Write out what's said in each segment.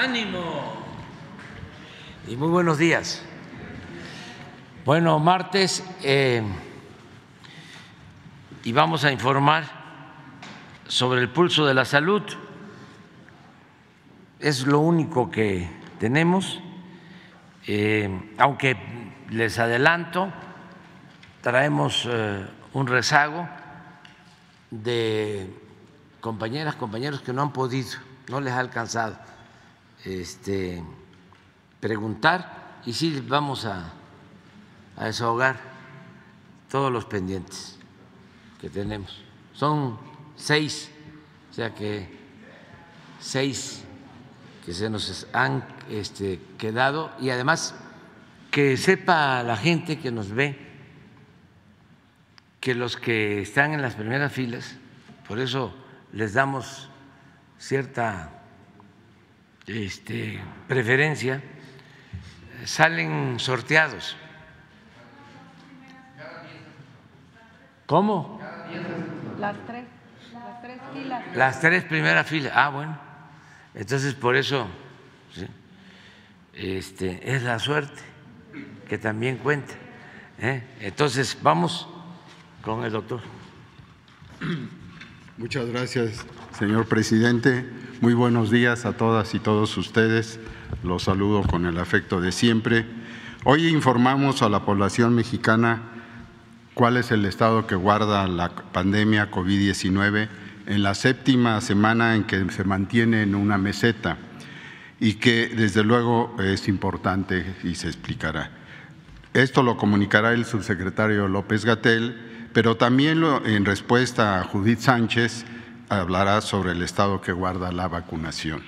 Ánimo. Y muy buenos días. Bueno, martes eh, y vamos a informar sobre el pulso de la salud. Es lo único que tenemos, eh, aunque les adelanto, traemos eh, un rezago de compañeras, compañeros que no han podido, no les ha alcanzado este, preguntar y sí vamos a, a desahogar todos los pendientes que tenemos. Son seis, o sea que seis que se nos han este, quedado y además que sepa la gente que nos ve que los que están en las primeras filas, por eso les damos cierta este, preferencia, salen sorteados. ¿Cómo? Las tres, las tres filas. Las tres primeras filas. Ah, bueno. Entonces, por eso este, es la suerte que también cuenta. ¿eh? Entonces, vamos con el doctor. Muchas gracias, señor presidente. Muy buenos días a todas y todos ustedes. Los saludo con el afecto de siempre. Hoy informamos a la población mexicana cuál es el estado que guarda la pandemia COVID-19 en la séptima semana en que se mantiene en una meseta y que desde luego es importante y se explicará. Esto lo comunicará el subsecretario López Gatel pero también en respuesta a Judith Sánchez hablará sobre el estado que guarda la vacunación.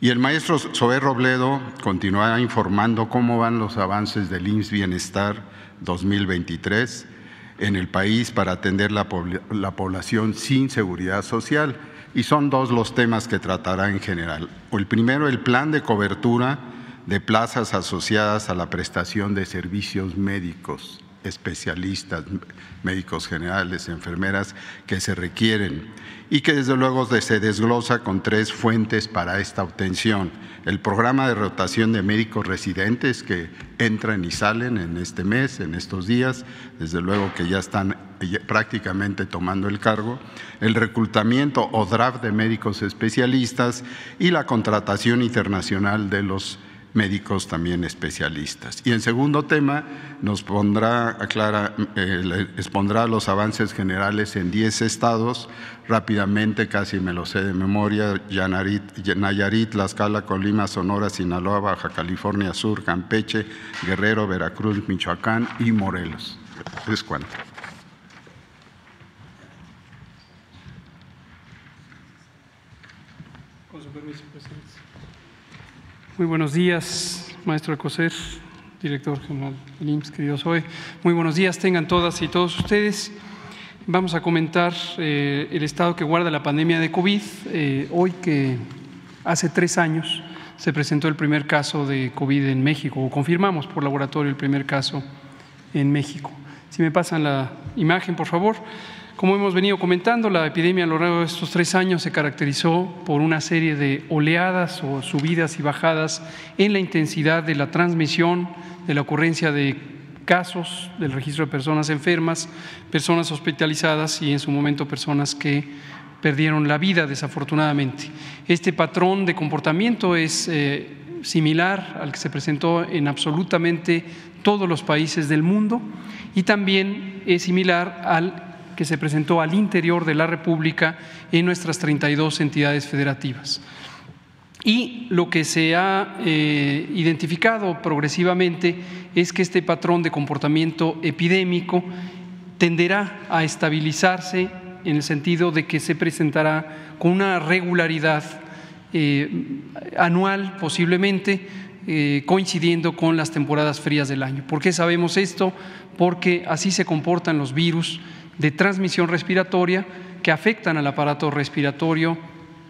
Y el maestro Zoé Robledo continuará informando cómo van los avances del IMSS Bienestar 2023 en el país para atender la, la población sin seguridad social. Y son dos los temas que tratará en general. El primero, el plan de cobertura de plazas asociadas a la prestación de servicios médicos especialistas, médicos generales, enfermeras que se requieren y que desde luego se desglosa con tres fuentes para esta obtención. El programa de rotación de médicos residentes que entran y salen en este mes, en estos días, desde luego que ya están prácticamente tomando el cargo, el reclutamiento o draft de médicos especialistas y la contratación internacional de los médicos también especialistas. Y en segundo tema, nos pondrá, eh, expondrá los avances generales en 10 estados, rápidamente, casi me lo sé de memoria, Nayarit, Tlaxcala, Colima, Sonora, Sinaloa, Baja California Sur, Campeche, Guerrero, Veracruz, Michoacán y Morelos. Es cuánto. Con su permiso, presidente. Muy buenos días, maestro Ecoser, director general del IMSS, querido Zoe. Muy buenos días, tengan todas y todos ustedes. Vamos a comentar eh, el estado que guarda la pandemia de COVID. Eh, hoy que hace tres años se presentó el primer caso de COVID en México, o confirmamos por laboratorio el primer caso en México. Si me pasan la imagen, por favor. Como hemos venido comentando, la epidemia a lo largo de estos tres años se caracterizó por una serie de oleadas o subidas y bajadas en la intensidad de la transmisión, de la ocurrencia de casos, del registro de personas enfermas, personas hospitalizadas y en su momento personas que perdieron la vida desafortunadamente. Este patrón de comportamiento es eh, similar al que se presentó en absolutamente todos los países del mundo y también es similar al que se presentó al interior de la República en nuestras 32 entidades federativas. Y lo que se ha eh, identificado progresivamente es que este patrón de comportamiento epidémico tenderá a estabilizarse en el sentido de que se presentará con una regularidad eh, anual posiblemente, eh, coincidiendo con las temporadas frías del año. ¿Por qué sabemos esto? Porque así se comportan los virus de transmisión respiratoria que afectan al aparato respiratorio.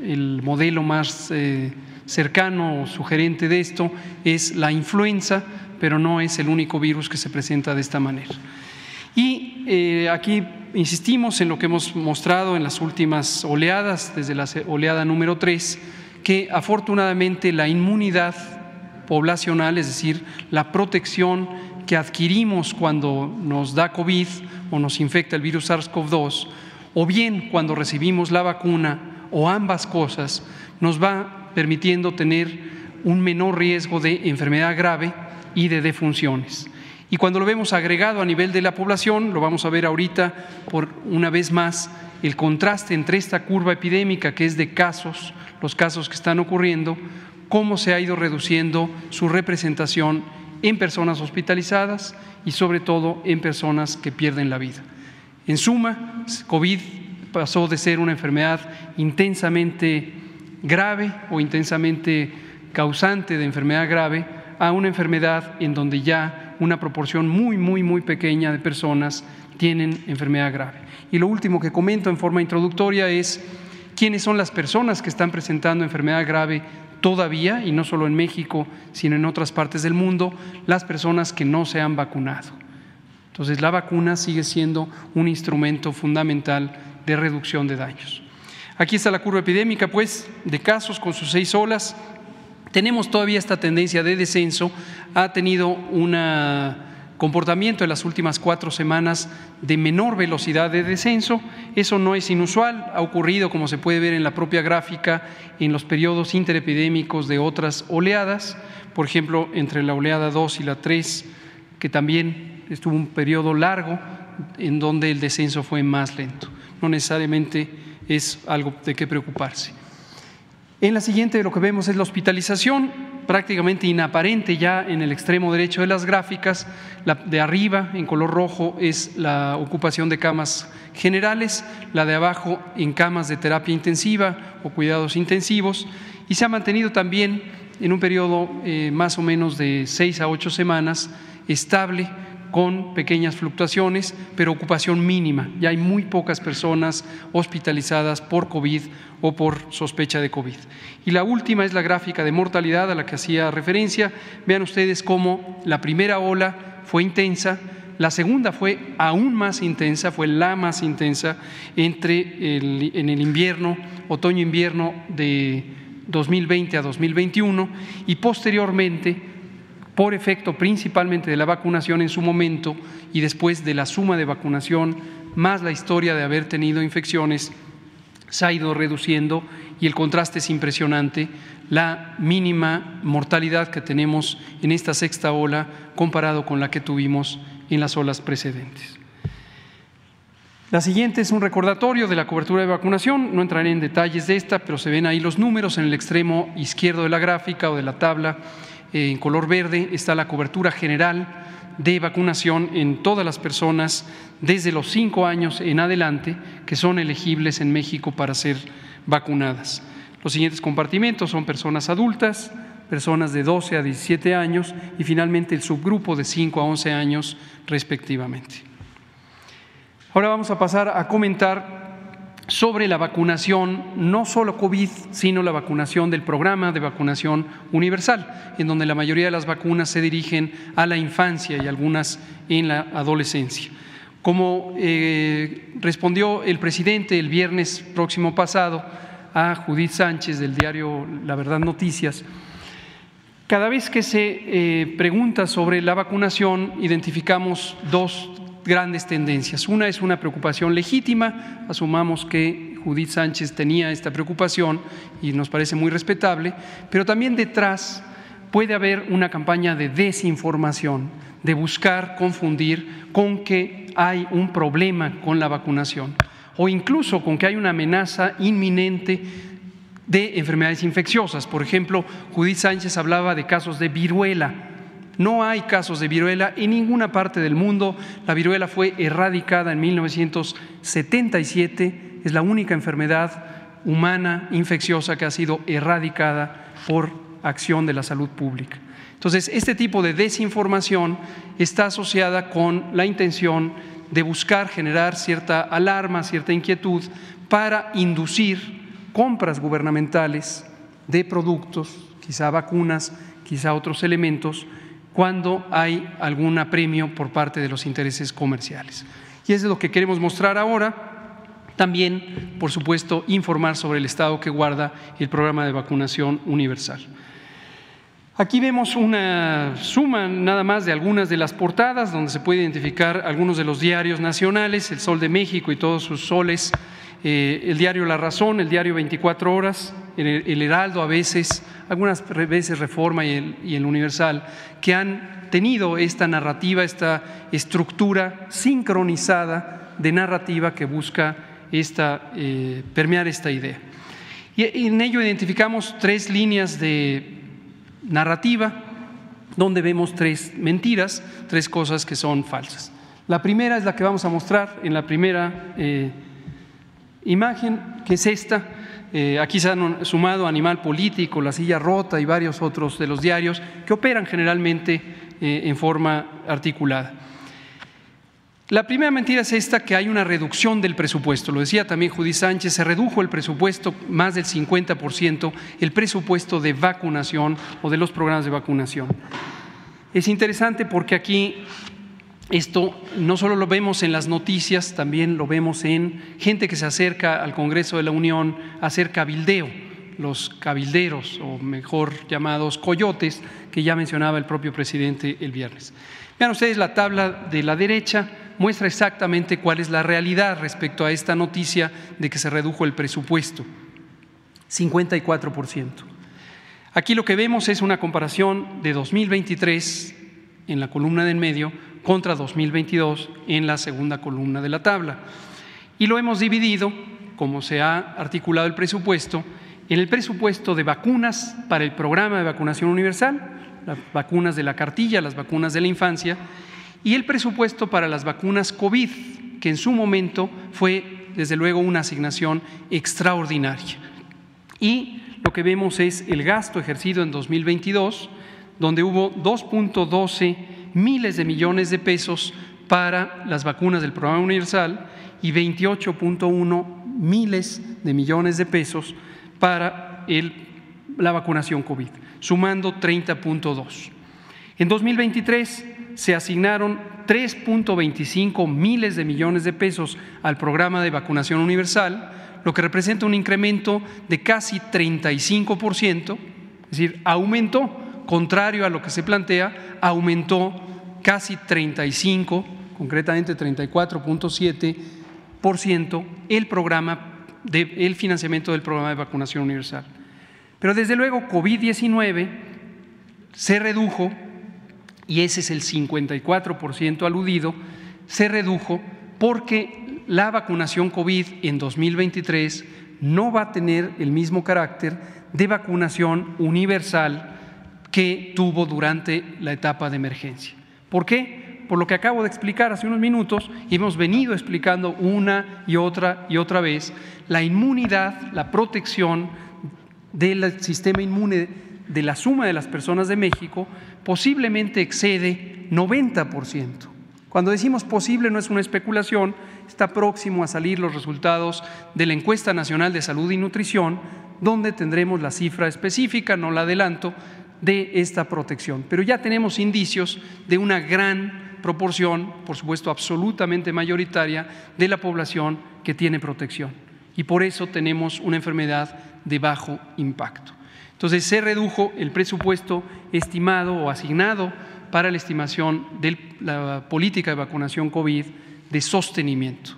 El modelo más eh, cercano o sugerente de esto es la influenza, pero no es el único virus que se presenta de esta manera. Y eh, aquí insistimos en lo que hemos mostrado en las últimas oleadas, desde la oleada número 3, que afortunadamente la inmunidad poblacional, es decir, la protección que adquirimos cuando nos da COVID o nos infecta el virus SARS-CoV-2, o bien cuando recibimos la vacuna, o ambas cosas, nos va permitiendo tener un menor riesgo de enfermedad grave y de defunciones. Y cuando lo vemos agregado a nivel de la población, lo vamos a ver ahorita por una vez más, el contraste entre esta curva epidémica que es de casos, los casos que están ocurriendo, cómo se ha ido reduciendo su representación en personas hospitalizadas y sobre todo en personas que pierden la vida. En suma, COVID pasó de ser una enfermedad intensamente grave o intensamente causante de enfermedad grave a una enfermedad en donde ya una proporción muy, muy, muy pequeña de personas tienen enfermedad grave. Y lo último que comento en forma introductoria es quiénes son las personas que están presentando enfermedad grave todavía, y no solo en México, sino en otras partes del mundo, las personas que no se han vacunado. Entonces, la vacuna sigue siendo un instrumento fundamental de reducción de daños. Aquí está la curva epidémica, pues, de casos con sus seis olas. Tenemos todavía esta tendencia de descenso. Ha tenido una comportamiento en las últimas cuatro semanas de menor velocidad de descenso. Eso no es inusual, ha ocurrido, como se puede ver en la propia gráfica, en los periodos interepidémicos de otras oleadas, por ejemplo, entre la oleada 2 y la 3, que también estuvo un periodo largo en donde el descenso fue más lento. No necesariamente es algo de qué preocuparse. En la siguiente lo que vemos es la hospitalización, prácticamente inaparente ya en el extremo derecho de las gráficas. La de arriba, en color rojo, es la ocupación de camas generales, la de abajo en camas de terapia intensiva o cuidados intensivos, y se ha mantenido también en un periodo eh, más o menos de seis a ocho semanas estable con pequeñas fluctuaciones, pero ocupación mínima. Ya hay muy pocas personas hospitalizadas por COVID o por sospecha de COVID. Y la última es la gráfica de mortalidad a la que hacía referencia. Vean ustedes cómo la primera ola fue intensa, la segunda fue aún más intensa, fue la más intensa entre en el invierno, otoño-invierno de 2020 a 2021 y posteriormente por efecto principalmente de la vacunación en su momento y después de la suma de vacunación más la historia de haber tenido infecciones, se ha ido reduciendo y el contraste es impresionante, la mínima mortalidad que tenemos en esta sexta ola comparado con la que tuvimos en las olas precedentes. La siguiente es un recordatorio de la cobertura de vacunación, no entraré en detalles de esta, pero se ven ahí los números en el extremo izquierdo de la gráfica o de la tabla en color verde. Está la cobertura general de vacunación en todas las personas desde los cinco años en adelante que son elegibles en México para ser vacunadas. Los siguientes compartimentos son personas adultas, personas de 12 a 17 años y finalmente el subgrupo de 5 a 11 años respectivamente. Ahora vamos a pasar a comentar sobre la vacunación, no solo COVID, sino la vacunación del programa de vacunación universal, en donde la mayoría de las vacunas se dirigen a la infancia y algunas en la adolescencia. Como eh, respondió el presidente el viernes próximo pasado a Judith Sánchez del diario La Verdad Noticias, cada vez que se eh, pregunta sobre la vacunación, identificamos dos grandes tendencias. Una es una preocupación legítima, asumamos que Judith Sánchez tenía esta preocupación y nos parece muy respetable, pero también detrás puede haber una campaña de desinformación, de buscar confundir con que hay un problema con la vacunación o incluso con que hay una amenaza inminente de enfermedades infecciosas. Por ejemplo, Judith Sánchez hablaba de casos de viruela no hay casos de viruela en ninguna parte del mundo. La viruela fue erradicada en 1977. Es la única enfermedad humana infecciosa que ha sido erradicada por acción de la salud pública. Entonces, este tipo de desinformación está asociada con la intención de buscar generar cierta alarma, cierta inquietud para inducir compras gubernamentales de productos, quizá vacunas, quizá otros elementos, cuando hay algún apremio por parte de los intereses comerciales. Y eso es lo que queremos mostrar ahora También, por supuesto, informar sobre el estado que guarda el programa de vacunación universal. Aquí vemos una suma nada más de algunas de las portadas donde se puede identificar algunos de los diarios nacionales, El Sol de México y todos sus soles, eh, el diario La Razón, el diario 24 Horas, el, Heraldo a veces, algunas veces Reforma y el, y el Universal, que han tenido esta narrativa, esta estructura sincronizada de narrativa que busca esta, eh, permear esta idea. Y en ello identificamos tres líneas de narrativa donde vemos tres mentiras, tres cosas que son falsas. La primera es la que vamos a mostrar en la primera eh, imagen, que es esta. Eh, aquí se han sumado Animal Político, La Silla Rota y varios otros de los diarios que operan generalmente en forma articulada. La primera mentira es esta, que hay una reducción del presupuesto. Lo decía también Judy Sánchez, se redujo el presupuesto más del 50%, el presupuesto de vacunación o de los programas de vacunación. Es interesante porque aquí esto no solo lo vemos en las noticias, también lo vemos en gente que se acerca al Congreso de la Unión a hacer cabildeo, los cabilderos, o mejor llamados coyotes, que ya mencionaba el propio presidente el viernes. Vean ustedes la tabla de la derecha muestra exactamente cuál es la realidad respecto a esta noticia de que se redujo el presupuesto, 54%. Aquí lo que vemos es una comparación de 2023 en la columna del medio contra 2022 en la segunda columna de la tabla. Y lo hemos dividido, como se ha articulado el presupuesto, en el presupuesto de vacunas para el programa de vacunación universal, las vacunas de la cartilla, las vacunas de la infancia, y el presupuesto para las vacunas COVID, que en su momento fue, desde luego, una asignación extraordinaria. Y lo que vemos es el gasto ejercido en 2022, donde hubo 2.12 miles de millones de pesos para las vacunas del programa universal y 28.1 miles de millones de pesos para la vacunación COVID, sumando 30.2. En 2023 se asignaron 3.25 miles de millones de pesos al programa de vacunación universal, lo que representa un incremento de casi 35%, es decir, aumentó, contrario a lo que se plantea, aumentó casi 35, concretamente 34.7% el programa de, el financiamiento del programa de vacunación universal. Pero desde luego COVID-19 se redujo y ese es el 54% aludido, se redujo porque la vacunación COVID en 2023 no va a tener el mismo carácter de vacunación universal que tuvo durante la etapa de emergencia. ¿Por qué? Por lo que acabo de explicar hace unos minutos y hemos venido explicando una y otra y otra vez, la inmunidad, la protección del sistema inmune de la suma de las personas de México posiblemente excede 90%. Cuando decimos posible no es una especulación, está próximo a salir los resultados de la encuesta nacional de salud y nutrición, donde tendremos la cifra específica, no la adelanto, de esta protección. Pero ya tenemos indicios de una gran proporción, por supuesto absolutamente mayoritaria, de la población que tiene protección. Y por eso tenemos una enfermedad de bajo impacto. Entonces se redujo el presupuesto estimado o asignado para la estimación de la política de vacunación COVID de sostenimiento.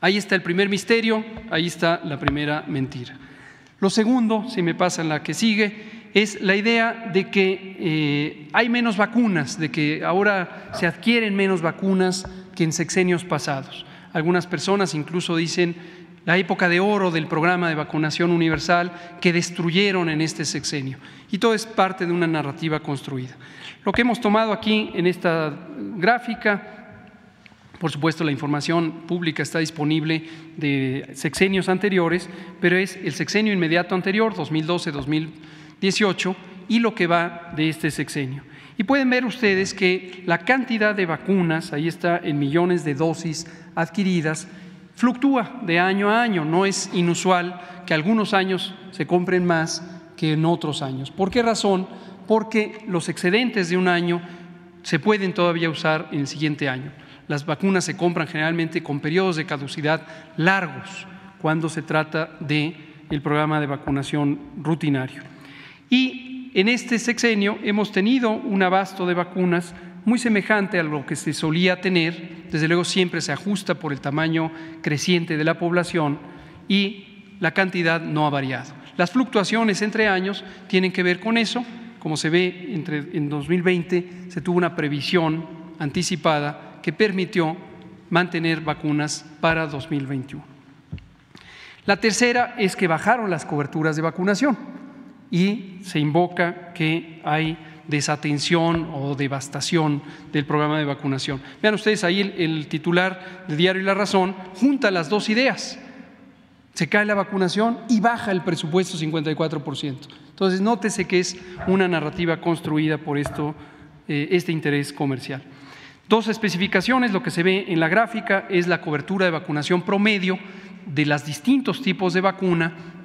Ahí está el primer misterio, ahí está la primera mentira. Lo segundo, si me pasa la que sigue, es la idea de que eh, hay menos vacunas, de que ahora se adquieren menos vacunas que en sexenios pasados. Algunas personas incluso dicen la época de oro del programa de vacunación universal que destruyeron en este sexenio. Y todo es parte de una narrativa construida. Lo que hemos tomado aquí en esta gráfica, por supuesto la información pública está disponible de sexenios anteriores, pero es el sexenio inmediato anterior, 2012-2018, y lo que va de este sexenio. Y pueden ver ustedes que la cantidad de vacunas, ahí está en millones de dosis adquiridas, fluctúa de año a año, no es inusual que algunos años se compren más que en otros años. ¿Por qué razón? Porque los excedentes de un año se pueden todavía usar en el siguiente año. Las vacunas se compran generalmente con periodos de caducidad largos cuando se trata de el programa de vacunación rutinario. Y en este sexenio hemos tenido un abasto de vacunas muy semejante a lo que se solía tener, desde luego siempre se ajusta por el tamaño creciente de la población y la cantidad no ha variado. Las fluctuaciones entre años tienen que ver con eso, como se ve entre, en 2020 se tuvo una previsión anticipada que permitió mantener vacunas para 2021. La tercera es que bajaron las coberturas de vacunación y se invoca que hay desatención o devastación del programa de vacunación. Vean ustedes ahí el, titular de Diario y la Razón junta las dos ideas. Se cae la vacunación y baja el presupuesto 54%. Entonces, nótese que es una narrativa construida por esto, eh, este interés comercial. Dos especificaciones, lo que se ve en la gráfica es la cobertura de vacunación promedio de los distintos tipos de vacuna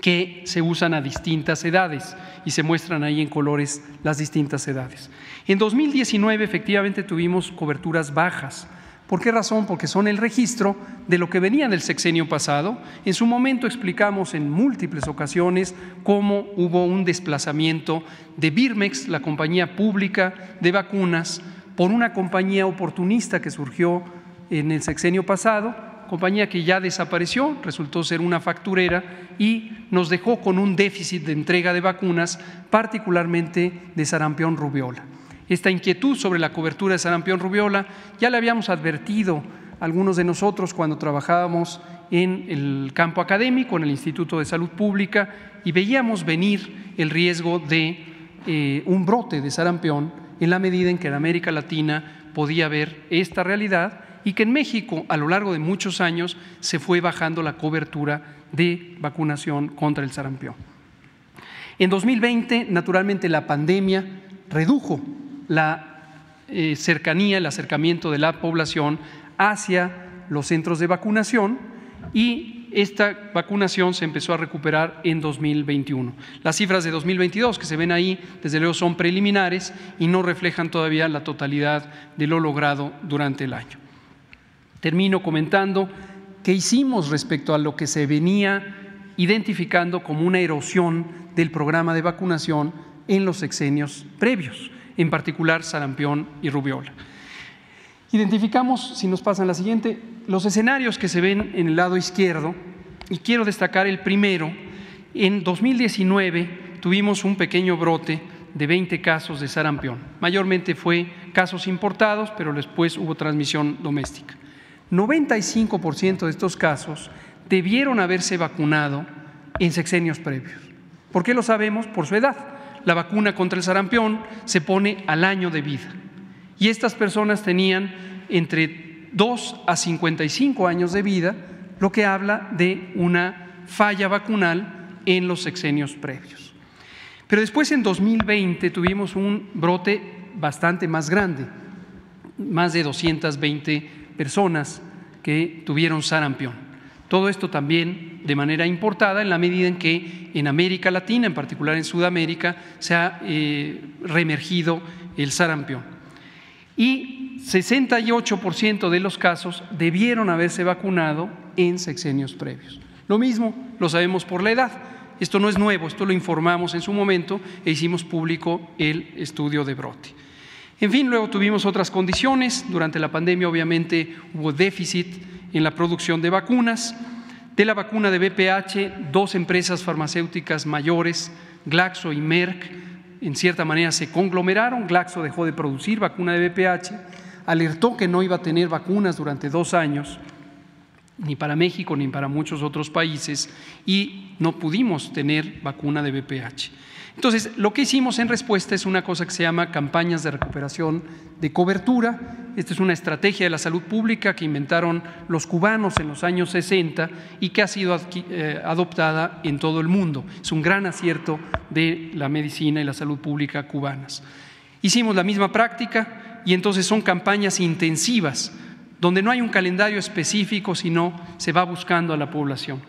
que se usan a distintas edades y se muestran ahí en colores las distintas edades. En 2019 efectivamente tuvimos coberturas bajas. ¿Por qué razón? Porque son el registro de lo que venía del sexenio pasado. En su momento explicamos en múltiples ocasiones cómo hubo un desplazamiento de Birmex, la compañía pública de vacunas, por una compañía oportunista que surgió en el sexenio pasado, compañía que ya desapareció, resultó ser una facturera y nos dejó con un déficit de entrega de vacunas, particularmente de sarampión rubiola. Esta inquietud sobre la cobertura de sarampión rubiola ya la habíamos advertido algunos de nosotros cuando trabajábamos en el campo académico, en el Instituto de Salud Pública, y veíamos venir el riesgo de eh, un brote de sarampión en la medida en que en América Latina podía haber esta realidad y que en México a lo largo de muchos años se fue bajando la cobertura de vacunación contra el sarampión. En 2020, naturalmente, la pandemia redujo la eh, cercanía, el acercamiento de la población hacia los centros de vacunación y esta vacunación se empezó a recuperar en 2021. Las cifras de 2022 que se ven ahí, desde luego, son preliminares y no reflejan todavía la totalidad de lo logrado durante el año. Termino comentando qué hicimos respecto a lo que se venía identificando como una erosión del programa de vacunación en los sexenios previos, en particular sarampión y rubiola. Identificamos, si nos pasan la siguiente, los escenarios que se ven en el lado izquierdo y quiero destacar el primero. En 2019 tuvimos un pequeño brote de 20 casos de sarampión. Mayormente fue casos importados, pero después hubo transmisión doméstica. 95% de estos casos debieron haberse vacunado en sexenios previos. ¿Por qué lo sabemos? Por su edad. La vacuna contra el sarampión se pone al año de vida. Y estas personas tenían entre 2 a 55 años de vida, lo que habla de una falla vacunal en los sexenios previos. Pero después en 2020 tuvimos un brote bastante más grande, más de 220 personas que tuvieron sarampión. Todo esto también de manera importada en la medida en que en América Latina, en particular en Sudamérica, se ha eh, reemergido el sarampión. Y 68% de los casos debieron haberse vacunado en sexenios previos. Lo mismo lo sabemos por la edad. Esto no es nuevo, esto lo informamos en su momento e hicimos público el estudio de brote. En fin, luego tuvimos otras condiciones. Durante la pandemia, obviamente, hubo déficit en la producción de vacunas. De la vacuna de BPH, dos empresas farmacéuticas mayores, Glaxo y Merck, en cierta manera se conglomeraron. Glaxo dejó de producir vacuna de BPH, alertó que no iba a tener vacunas durante dos años, ni para México ni para muchos otros países, y no pudimos tener vacuna de BPH. Entonces, lo que hicimos en respuesta es una cosa que se llama campañas de recuperación de cobertura. Esta es una estrategia de la salud pública que inventaron los cubanos en los años 60 y que ha sido eh, adoptada en todo el mundo. Es un gran acierto de la medicina y la salud pública cubanas. Hicimos la misma práctica y entonces son campañas intensivas donde no hay un calendario específico, sino se va buscando a la población.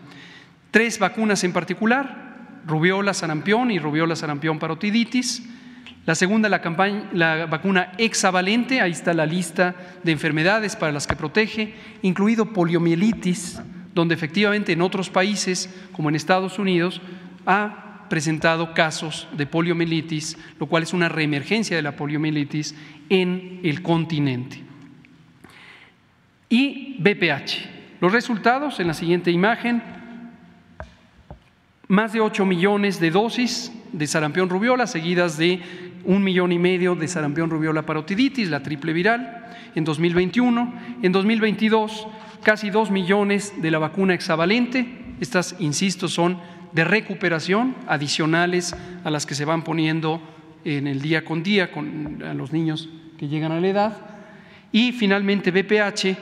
Tres vacunas en particular, rubiola, sarampión y rubiola, sarampión, parotiditis. La segunda, la, campaña, la vacuna hexavalente, ahí está la lista de enfermedades para las que protege, incluido poliomielitis, donde efectivamente en otros países, como en Estados Unidos, ha presentado casos de poliomielitis, lo cual es una reemergencia de la poliomielitis en el continente. Y BPH. Los resultados en la siguiente imagen, más de 8 millones de dosis de sarampión rubiola, seguidas de un millón y medio de sarampión rubiola parotiditis, la triple viral, en 2021. En 2022, casi dos millones de la vacuna hexavalente. Estas, insisto, son de recuperación adicionales a las que se van poniendo en el día con día con a los niños que llegan a la edad. Y finalmente, BPH,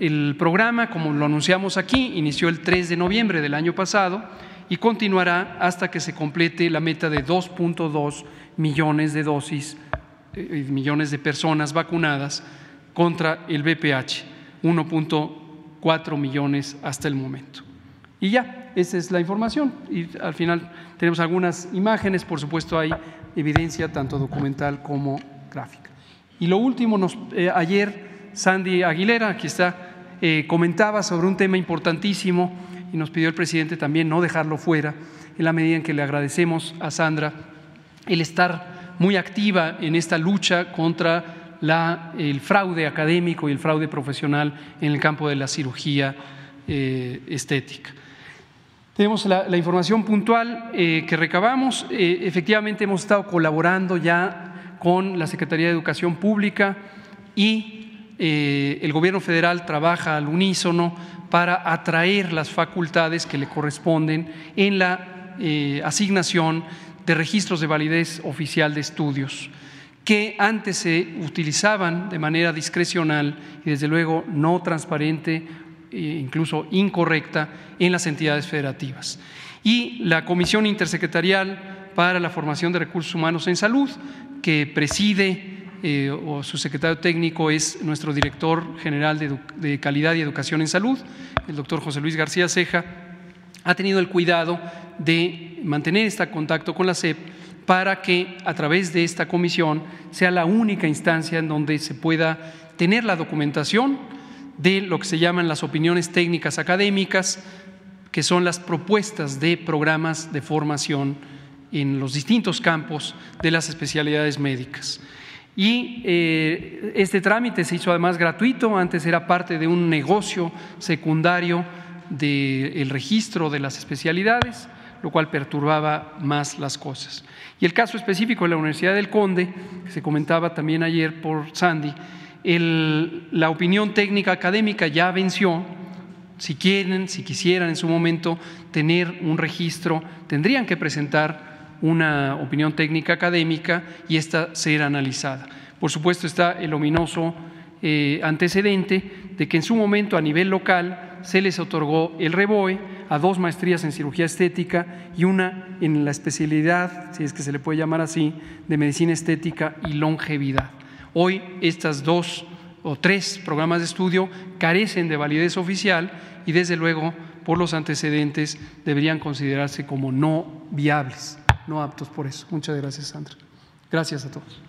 el programa, como lo anunciamos aquí, inició el 3 de noviembre del año pasado y continuará hasta que se complete la meta de 2.2 millones de dosis, eh, millones de personas vacunadas contra el BPH, 1.4 millones hasta el momento. Y ya, esa es la información. Y al final tenemos algunas imágenes, por supuesto hay evidencia tanto documental como gráfica. Y lo último, nos, eh, ayer Sandy Aguilera, aquí está, eh, comentaba sobre un tema importantísimo y nos pidió el presidente también no dejarlo fuera, en la medida en que le agradecemos a Sandra el estar muy activa en esta lucha contra la, el fraude académico y el fraude profesional en el campo de la cirugía eh, estética. Tenemos la, información puntual eh, que recabamos. Eh, efectivamente, hemos estado colaborando ya con la Secretaría de Educación Pública y el Gobierno federal trabaja al unísono para atraer las facultades que le corresponden en la asignación de registros de validez oficial de estudios que antes se utilizaban de manera discrecional y desde luego no transparente e incluso incorrecta en las entidades federativas. Y la Comisión Intersecretarial para la Formación de Recursos Humanos en Salud, que preside eh, o su secretario técnico es nuestro director general de, de Calidad y Educación en Salud, el doctor José Luis García Ceja, ha tenido el cuidado de mantener este contacto con la SEP para que a través de esta comisión sea la única instancia en donde se pueda tener la documentación de lo que se llaman las opiniones técnicas académicas, que son las propuestas de programas de formación en los distintos campos de las especialidades médicas. Y eh, este trámite se hizo además gratuito, antes era parte de un negocio secundario del registro de las especialidades, lo cual perturbaba más las cosas. Y el caso específico de la Universidad del Conde, que se comentaba también ayer por Sandy, la opinión técnica académica ya venció. Si quieren, si quisieran en su momento tener un registro, tendrían que presentar una opinión técnica académica y esta ser analizada. Por supuesto está el ominoso eh, antecedente de que en su momento a nivel local se les otorgó el REBOE a dos maestrías en cirugía estética y una en la especialidad, si es que se le puede llamar así, de medicina estética y longevidad. Hoy estas dos o tres programas de estudio carecen de validez oficial y desde luego por los antecedentes deberían considerarse como no viables, no aptos por eso. Muchas gracias, Sandra. Gracias a todos.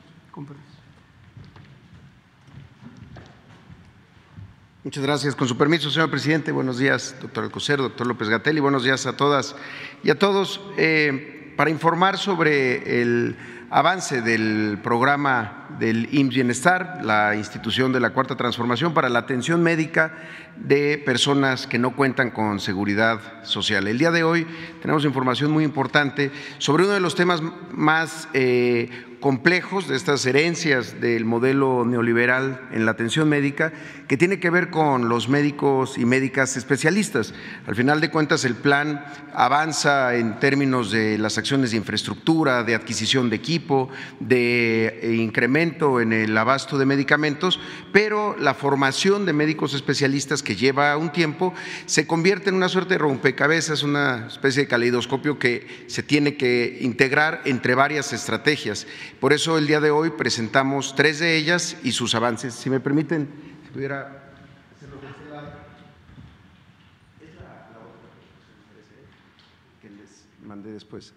Muchas gracias. Con su permiso, señor presidente, buenos días, doctor Alcocer, doctor López Gatel, y buenos días a todas y a todos. Eh, para informar sobre el avance del programa del IMSS Bienestar, la institución de la Cuarta Transformación para la atención médica de personas que no cuentan con seguridad social. El día de hoy tenemos información muy importante sobre uno de los temas más eh, complejos de estas herencias del modelo neoliberal en la atención médica que tiene que ver con los médicos y médicas especialistas. Al final de cuentas, el plan avanza en términos de las acciones de infraestructura, de adquisición de equipo, de eh, incremento en el abasto de medicamentos, pero la formación de médicos especialistas que lleva un tiempo se convierte en una suerte de rompecabezas, una especie de caleidoscopio que se tiene que integrar entre varias estrategias. Por eso el día de hoy presentamos tres de ellas y sus avances. Si me permiten, si pudiera este mandé después.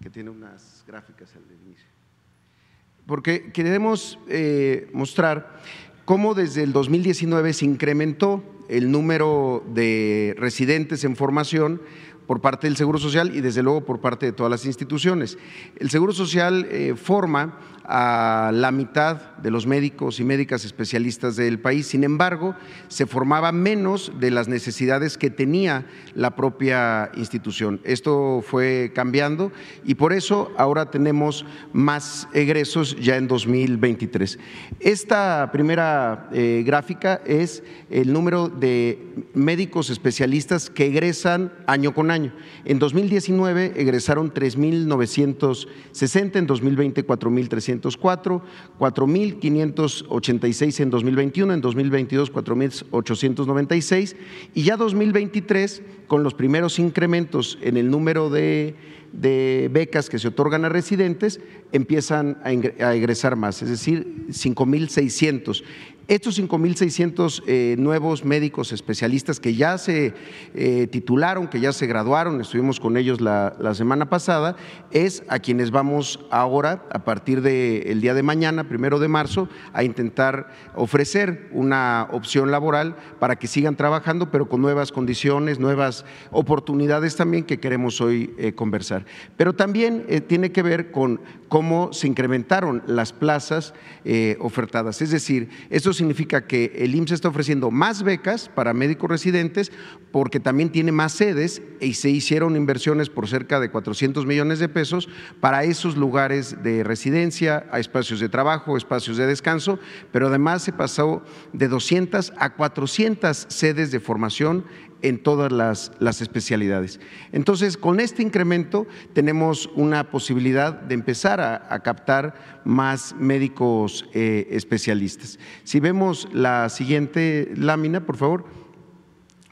Que tiene unas gráficas al inicio. Porque queremos eh, mostrar cómo desde el 2019 se incrementó el número de residentes en formación por parte del Seguro Social y desde luego por parte de todas las instituciones. El Seguro Social eh, forma a la mitad de los médicos y médicas especialistas del país. Sin embargo, se formaba menos de las necesidades que tenía la propia institución. Esto fue cambiando y por eso ahora tenemos más egresos ya en 2023. Esta primera eh, gráfica es el número de médicos especialistas que egresan año con año. En 2019 egresaron 3.960, en 2020 4.300 4.504, 4.586 en 2021, en 2022 4.896 y ya 2023 con los primeros incrementos en el número de, becas que se otorgan a residentes empiezan a egresar más, es decir, 5.600. Estos 5.600 eh, nuevos médicos especialistas que ya se eh, titularon, que ya se graduaron, estuvimos con ellos la, semana pasada, es a quienes vamos ahora, a partir del día de mañana, primero de marzo, a intentar ofrecer una opción laboral para que sigan trabajando, pero con nuevas condiciones, nuevas oportunidades también que queremos hoy eh, conversar. Pero también tiene que ver con cómo se incrementaron las plazas ofertadas. Es decir, estos significa que el IMSS está ofreciendo más becas para médicos residentes porque también tiene más sedes y se hicieron inversiones por cerca de 400 millones de pesos para esos lugares de residencia, a espacios de trabajo, espacios de descanso, pero además se pasó de 200 a 400 sedes de formación en todas las, especialidades. Entonces, con este incremento tenemos una posibilidad de empezar a, captar más médicos eh, especialistas. Si vemos la siguiente lámina, por favor.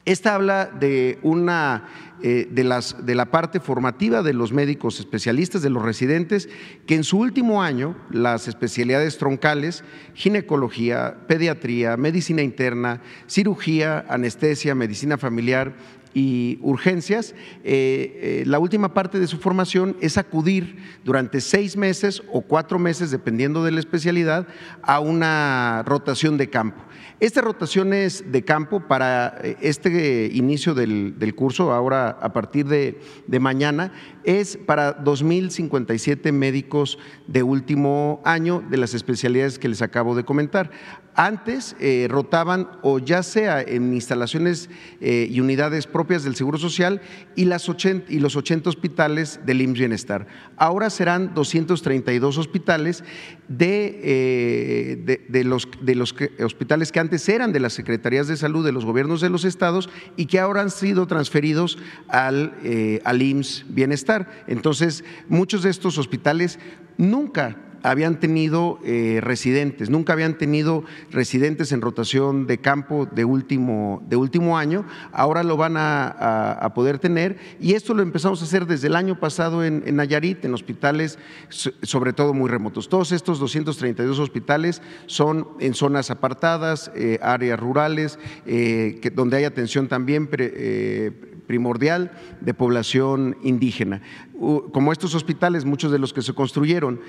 Esta habla de una eh, de, las, de la parte formativa de los médicos especialistas, de los residentes, que en su último año las especialidades troncales, ginecología, pediatría, medicina interna, cirugía, anestesia, medicina familiar y urgencias, eh, eh, la última parte de su formación es acudir durante seis meses o cuatro meses, dependiendo de la especialidad, a una rotación de campo. Estas rotaciones de campo para eh, este inicio del, curso, ahora a partir de, mañana, es para 2.057 médicos de último año de las especialidades que les acabo de comenar. Antes eh, rotaban o ya sea en instalaciones eh, y unidades propias del Seguro Social y, las 80, y los 80 hospitales del IMSS Bienestar. Ahora serán 232 hospitales de, eh, de, los, de los hospitales que antes eran de las Secretarías de Salud de los gobiernos de los estados y que ahora han sido transferidos al, al IMSS Bienestar. Entonces, muchos de estos hospitales nunca habían tenido eh, residentes, nunca habían tenido residentes en rotación de campo de último, de último año, ahora lo van a, poder tener y esto lo empezamos a hacer desde el año pasado en, Nayarit, en hospitales sobre todo muy remotos. Todos estos 232 hospitales son en zonas apartadas, eh, áreas rurales, eh, donde hay atención también primordial de población indígena. Como estos hospitales, muchos de los que se construyeron,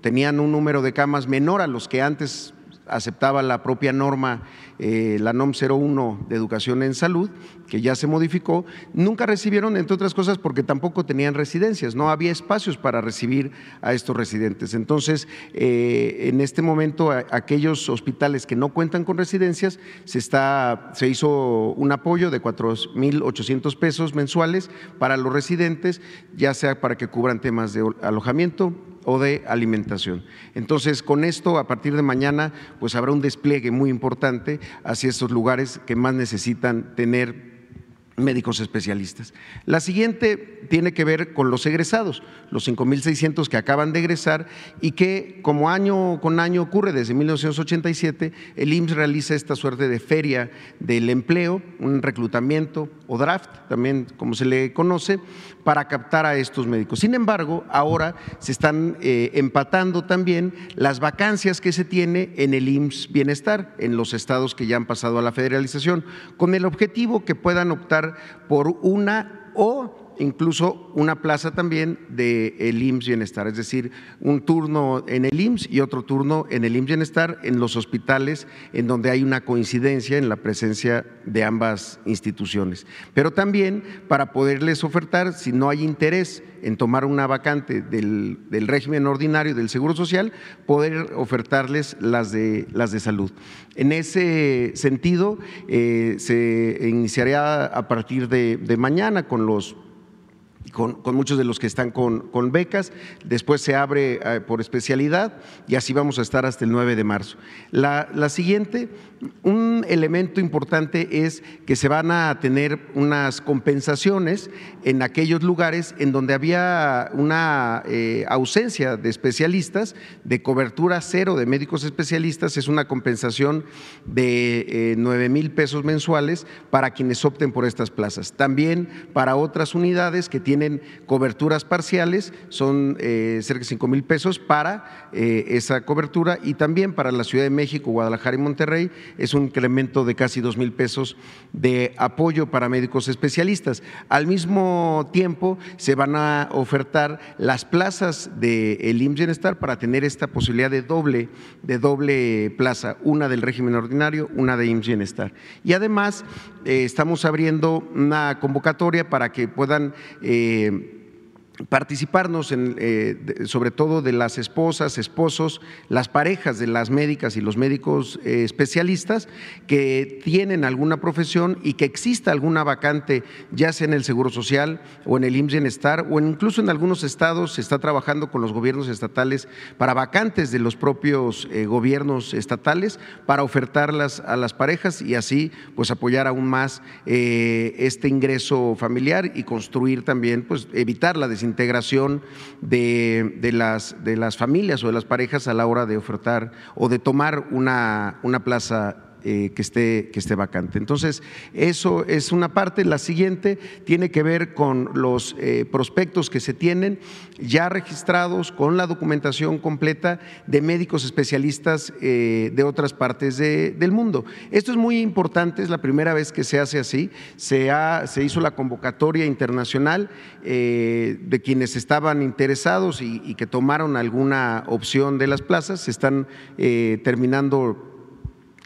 tenían un número de camas menor a los que antes aceptaba la propia norma, eh, la NOM 01 de educación en salud, que ya se modificó, nunca recibieron, entre otras cosas, porque tampoco tenían residencias, no había espacios para recibir a estos residentes. Entonces, eh, en este momento, aquellos hospitales que no cuentan con residencias, se, está, se hizo un apoyo de 4.800 pesos mensuales para los residentes, ya sea para que cubran temas de alojamiento, o de alimentación. Entonces, con esto, a partir de mañana, pues habrá un despliegue muy importante hacia estos lugares que más necesitan tener médicos especialistas. La siguiente tiene que ver con los egresados, los 5.600 que acaban de egresar y que como año con año ocurre desde 1987, el IMSS realiza esta suerte de feria del empleo, un reclutamiento o draft, también como se le conoce, para captar a estos médicos. Sin embargo, ahora se están eh, empatando también las vacancias que se tiene en el IMSS Bienestar, en los estados que ya han pasado a la federalización, con el objetivo que puedan optar por una o incluso una plaza también del el IMSS Bienestar, es decir, un turno en el IMSS y otro turno en el IMSS Bienestar en los hospitales en donde hay una coincidencia en la presencia de ambas instituciones. Pero también para poderles ofertar, si no hay interés en tomar una vacante del, régimen ordinario del Seguro Social, poder ofertarles las de, las de salud. En ese sentido, eh, se iniciaría a partir de mañana con los con, muchos de los que están con, becas, después se abre eh, por especialidad y así vamos a estar hasta el 9 de marzo. La, la, siguiente, un elemento importante es que se van a tener unas compensaciones en aquellos lugares en donde había una eh, ausencia de especialistas, de cobertura cero de médicos especialistas, es una compensación de 9 eh, mil pesos mensuales para quienes opten por estas plazas. También para otras unidades que tienen coberturas parciales, son eh, cerca de 5 mil pesos para eh, esa cobertura y también para la Ciudad de México, Guadalajara y Monterrey es un incremento de casi 2 mil pesos de apoyo para médicos especialistas. Al mismo tiempo se van a ofertar las plazas del de IMSS Bienestar para tener esta posibilidad de doble, de doble plaza, una del régimen ordinario, una de IMSS Bienestar. Y además eh, estamos abriendo una convocatoria para que puedan eh, participarnos en, eh, sobre todo de las esposas, esposos, las parejas de las médicas y los médicos eh, especialistas que tienen alguna profesión y que exista alguna vacante, ya sea en el Seguro Social o en el IMSS Bienestar o incluso en algunos estados se está trabajando con los gobiernos estatales para vacantes de los propios eh, gobiernos estatales para ofertarlas a las parejas y así pues apoyar aún más este ingreso familiar y construir también pues evitar la desintegración integración de, las, de las familias o de las parejas a la hora de ofertar o de tomar una, una plaza que, esté, que esté vacante. Entonces, eso es una parte. La siguiente tiene que ver con los eh, prospectos que se tienen ya registrados con la documentación completa de médicos especialistas eh, de otras partes del mundo. Esto es muy importante, es la primera vez que se hace así. Se, se hizo la convocatoria internacional de quienes estaban interesados y, que tomaron alguna opción de las plazas. Se están terminando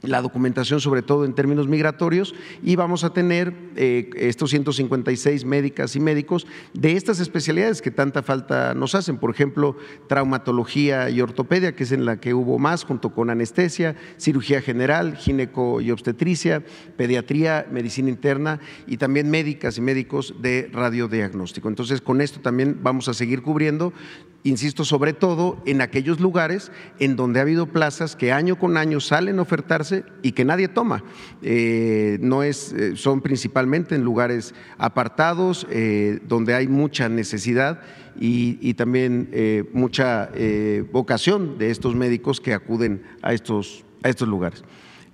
la documentación sobre todo en términos migratorios y vamos a tener eh, estos 156 médicas y médicos de estas especialidades que tanta falta nos hacen, por ejemplo, traumatología y ortopedia, que es en la que hubo más, junto con anestesia, cirugía general, gineco y obstetricia, pediatría, medicina interna y también médicas y médicos de radiodiagnóstico. Entonces, con esto también vamos a seguir cubriendo insisto, sobre todo en aquellos lugares en donde ha habido plazas que año con año salen a ofertarse y que nadie toma. Eh, no es, eh, son principalmente en lugares apartados, eh, donde hay mucha necesidad y, también mucha vocación de estos médicos que acuden a estos, a estos lugares.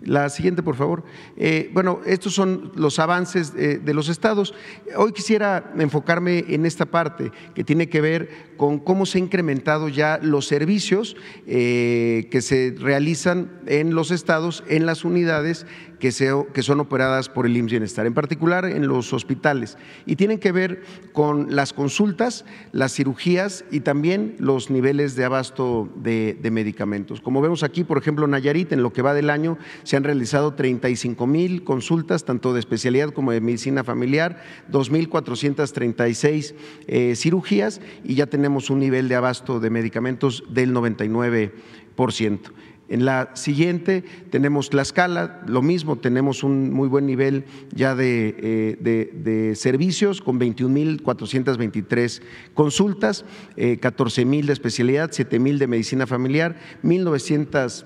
La siguiente, por favor. Bueno, estos son los avances de, los estados. Hoy quisiera enfocarme en esta parte que tiene que ver con cómo se han incrementado ya los servicios eh, que se realizan en los estados, en las unidades que, son operadas por el IMSS Bienestar, en particular en los hospitales, y tienen que ver con las consultas, las cirugías y también los niveles de abasto de, medicamentos. Como vemos aquí, por ejemplo, Nayarit, en lo que va del año, se han realizado 35 mil consultas, tanto de especialidad como de medicina familiar, 2.436 eh, cirugías y ya tenemos un nivel de abasto de medicamentos del 99%. En la siguiente tenemos Tlaxcala, lo mismo, tenemos un muy buen nivel ya de, eh, servicios con 21.423 consultas, eh, 14.000 de especialidad, 7.000 de medicina familiar, 1.900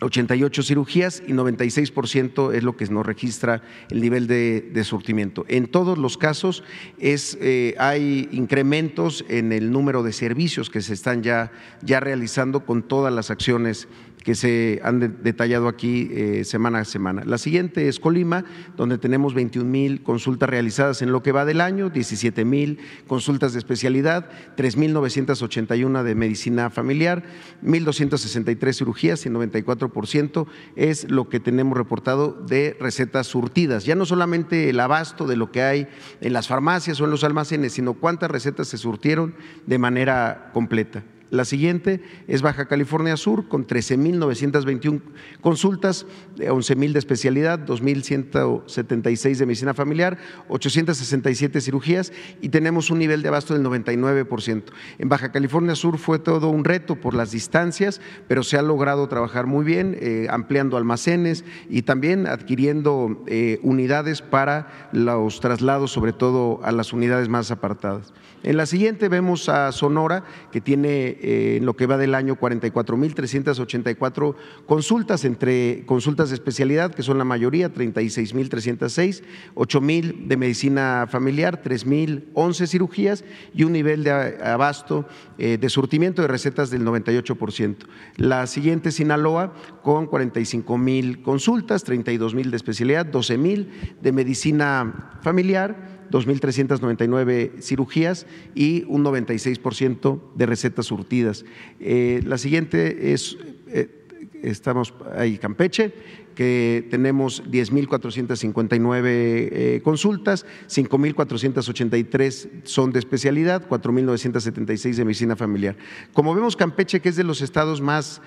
88 cirugías y 96% es lo que nos registra el nivel de, surtimiento. En todos los casos es, eh, hay incrementos en el número de servicios que se están ya, ya realizando con todas las acciones que se han de- detallado aquí eh, semana a semana. La siguiente es Colima, donde tenemos 21 mil consultas realizadas en lo que va del año, 17 mil consultas de especialidad, 3.981 de medicina familiar, 1.263 cirugías y 94% es lo que tenemos reportado de recetas surtidas. Ya no solamente el abasto de lo que hay en las farmacias o en los almacenes, sino cuántas recetas se surtieron de manera completa. La siguiente es Baja California Sur, con 13.921 consultas, 11.000 de especialidad, 2.176 de medicina familiar, 867 cirugías y tenemos un nivel de abasto del 99%. En Baja California Sur fue todo un reto por las distancias, pero se ha logrado trabajar muy bien, eh, ampliando almacenes y también adquiriendo eh, unidades para los traslados, sobre todo a las unidades más apartadas. En la siguiente vemos a Sonora, que tiene eh, en lo que va del año 44.384 consultas, entre consultas de especialidad, que son la mayoría, 36.306, 8.000 de medicina familiar, 3.011 cirugías y un nivel de abasto eh, de surtimiento de recetas del 98%. La siguiente, Sinaloa, con 45.000 consultas, 32.000 de especialidad, 12.000 de medicina familiar 2.399 cirugías y un 96% de recetas surtidas. Eh, la siguiente es, eh, estamos ahí, Campeche, que tenemos 10.459 eh, consultas, 5.483 son de especialidad, 4.976 de medicina familiar. Como vemos, Campeche, que es de los estados más,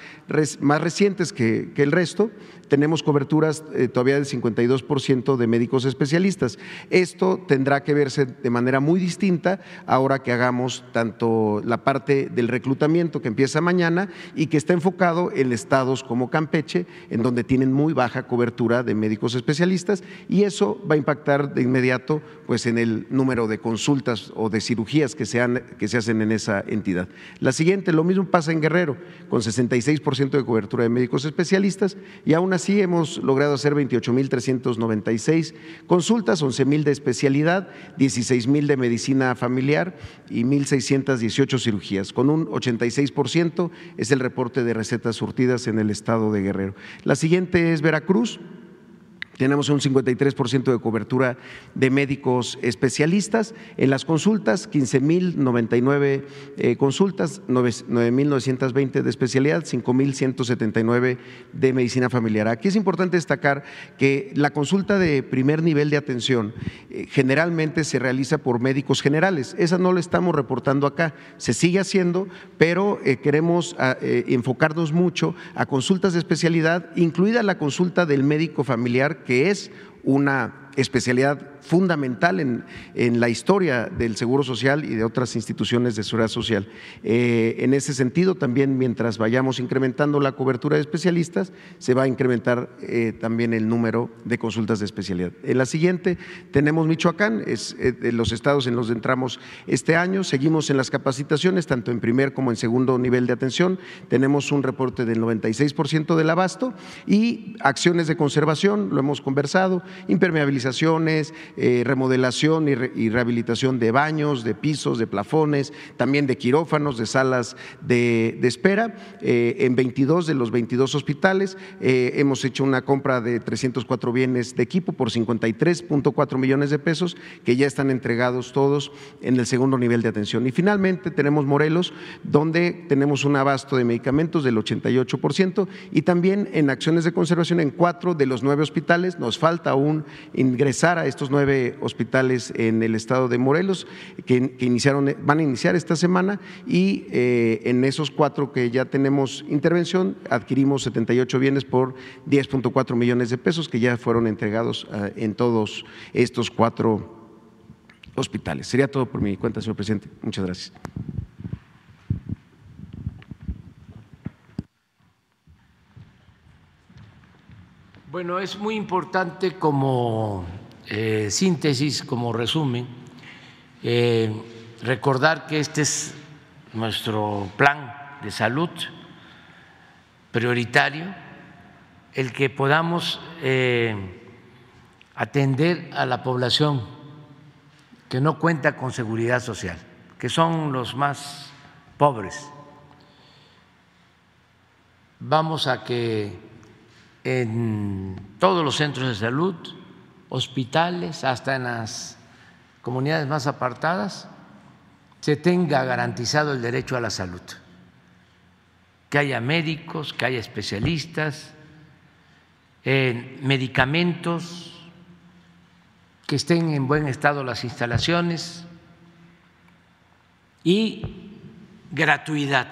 más recientes que, que el resto, tenemos coberturas eh, todavía del 52% de médicos especialistas. Esto tendrá que verse de manera muy distinta ahora que hagamos tanto la parte del reclutamiento que empieza mañana y que está enfocado en estados como Campeche, en donde tienen muy baja cobertura de médicos especialistas y eso va a impactar de inmediato pues en el número de consultas o de cirugías que se, que se hacen en esa entidad. La siguiente, lo mismo pasa en Guerrero, con 66% de cobertura de médicos especialistas y aún así hemos logrado hacer 28.396 consultas, 11.000 de especialidad, 16.000 de medicina familiar y 1.618 cirugías. Con un 86% es el reporte de recetas surtidas en el estado de Guerrero. La siguiente es Veracruz. Veracruz tenemos un 53% de cobertura de médicos especialistas. En las consultas, 15.099 eh, consultas, 9.920 de especialidad, 5.179 de medicina familiar. Aquí es importante destacar que la consulta de primer nivel de atención eh, generalmente se realiza por médicos generales. Esa no la estamos reportando acá. Se sigue haciendo, pero eh, queremos ah, enfocarnos mucho a consultas de especialidad, incluida la consulta del médico familiar, que es una especialidad fundamental en, en la historia del Seguro Social y de otras instituciones de seguridad social. Eh, en ese sentido, también mientras vayamos incrementando la cobertura de especialistas, se va a incrementar eh, también el número de consultas de especialidad. En la siguiente tenemos Michoacán, es eh, de los estados en los que entramos este año, seguimos en las capacitaciones, tanto en primer como en segundo nivel de atención, tenemos un reporte del 96% del abasto y acciones de conservación, lo hemos conversado, eh, remodelación y, re- y rehabilitación de baños, de pisos, de plafones, también de quirófanos, de salas de, espera. eh, en 22 de los 22 hospitales eh, hemos hecho una compra de 304 bienes de equipo por 53.4 millones de pesos que ya están entregados todos en el segundo nivel de atención. Y finalmente tenemos Morelos, donde tenemos un abasto de medicamentos del 88% y también en acciones de conservación en cuatro de los nueve hospitales. Nos falta aún ingresar a estos nueve hospitales en el estado de Morelos, que, iniciaron, van a iniciar esta semana y eh, en esos cuatro que ya tenemos intervención, adquirimos 78 bienes por 10.4 millones de pesos que ya fueron entregados ah, en todos estos cuatro hospitales. Sería todo por mi cuenta, señor presidente. Muchas gracias. Bueno, es muy importante como eh, síntesis, como resumen, eh, recordar que este es nuestro plan de salud prioritario, el que podamos eh, atender a la población que no cuenta con seguridad social, que son los más pobres. vamos a que en todos los centros de salud, hospitales, hasta en las comunidades más apartadas, se tenga garantizado el derecho a la salud, que haya médicos, que haya especialistas, en medicamentos, que estén en buen estado las instalaciones y gratuidad,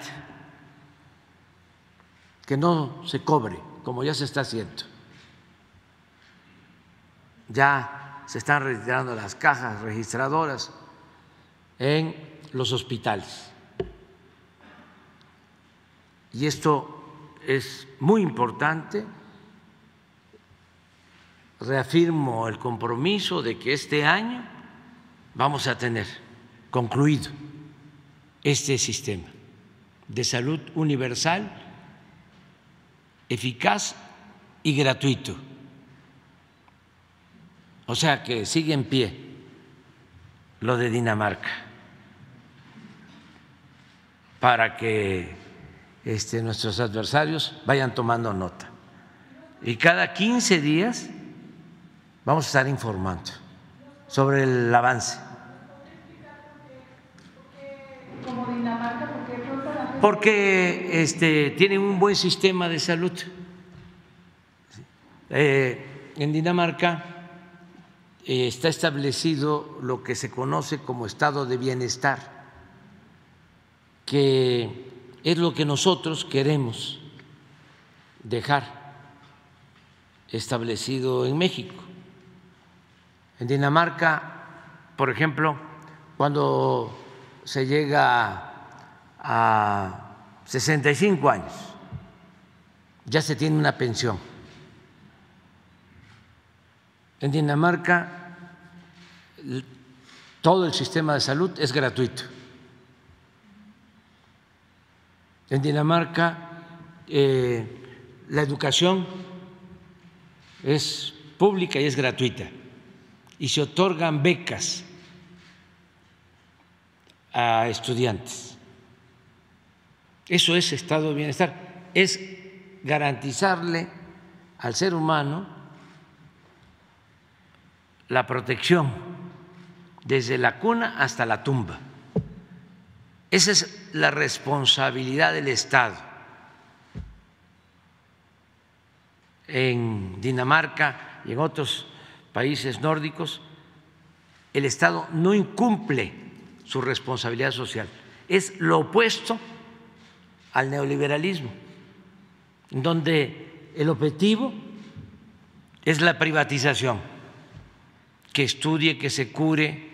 que no se cobre, como ya se está haciendo. Ya se están retirando las cajas registradoras en los hospitales. Y esto es muy importante. Reafirmo el compromiso de que este año vamos a tener concluido este sistema de salud universal, eficaz y gratuito. O sea que sigue en pie lo de Dinamarca para que este, nuestros adversarios vayan tomando nota. Y cada 15 días vamos a estar informando sobre el avance. Porque este, tienen un buen sistema de salud. Eh, en Dinamarca eh, está establecido lo que se conoce como estado de bienestar, que es lo que nosotros queremos dejar establecido en México. En Dinamarca, por ejemplo, cuando se llega a 65 años, ya se tiene una pensión. En Dinamarca todo el sistema de salud es gratuito. En Dinamarca eh, la educación es pública y es gratuita y se otorgan becas a estudiantes. Eso es estado de bienestar, es garantizarle al ser humano la protección desde la cuna hasta la tumba. Esa es la responsabilidad del Estado. En Dinamarca y en otros países nórdicos, el Estado no incumple su responsabilidad social. Es lo opuesto al neoliberalismo, donde el objetivo es la privatización, que estudie, que se cure,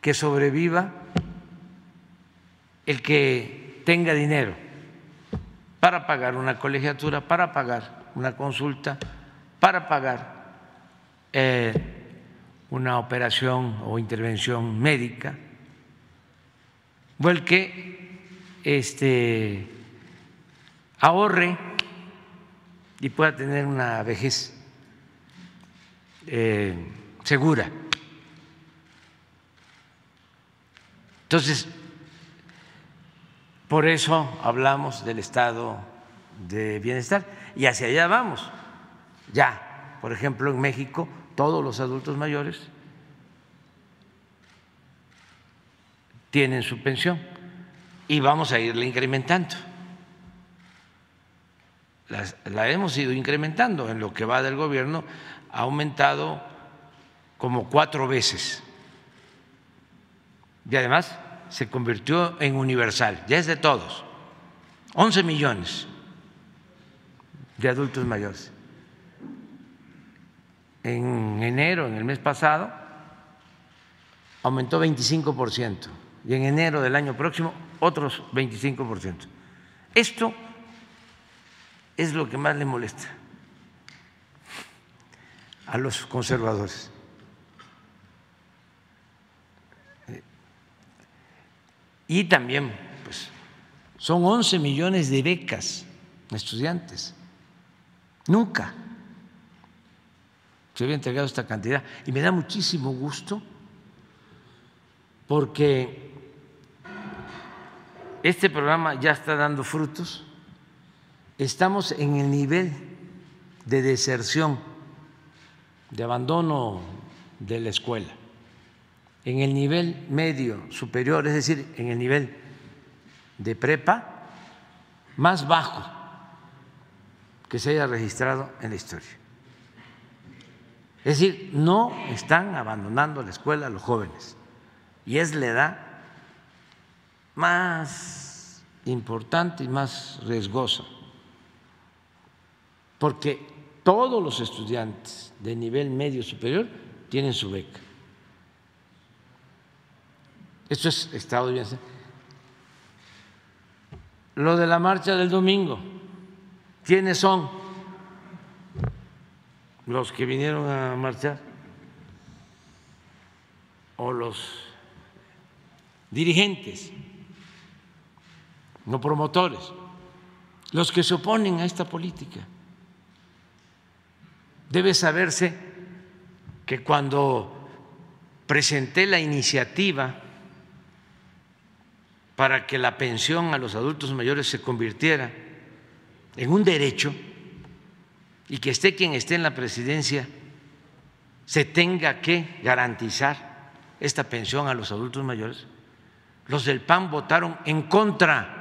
que sobreviva el que tenga dinero para pagar una colegiatura, para pagar una consulta, para pagar eh, una operación o intervención médica, o el que este, ahorre y pueda tener una vejez eh, segura. Entonces, por eso hablamos del estado de bienestar y hacia allá vamos. Ya, por ejemplo, en México, todos los adultos mayores tienen su pensión y vamos a irla incrementando. La, hemos ido incrementando en lo que va del gobierno, ha aumentado como cuatro veces. Y además se convirtió en universal, ya es de todos. 11 millones de adultos mayores. En enero, en el mes pasado, aumentó 25 por ciento y en enero del año próximo otros 25%. Esto es lo que más le molesta a los conservadores. Y también, pues, son 11 millones de becas estudiantes. Nunca se había entregado esta cantidad. Y me da muchísimo gusto porque este programa ya está dando frutos. Estamos en el nivel de deserción, de abandono de la escuela, en el nivel medio superior, es decir, en el nivel de prepa, más bajo que se haya registrado en la historia. Es decir, no están abandonando la escuela los jóvenes. Y es la edad más importante y más riesgosa, porque todos los estudiantes de nivel medio superior tienen su beca. Esto es estado de bienestar. Lo de la marcha del domingo, ¿quiénes son los que vinieron a marchar? O los dirigentes, no promotores, los que se oponen a esta política. Debe saberse que cuando presenté la iniciativa para que la pensión a los adultos mayores se convirtiera en un derecho y que esté quien esté en la presidencia, se tenga que garantizar esta pensión a los adultos mayores, los del PAN votaron en contra.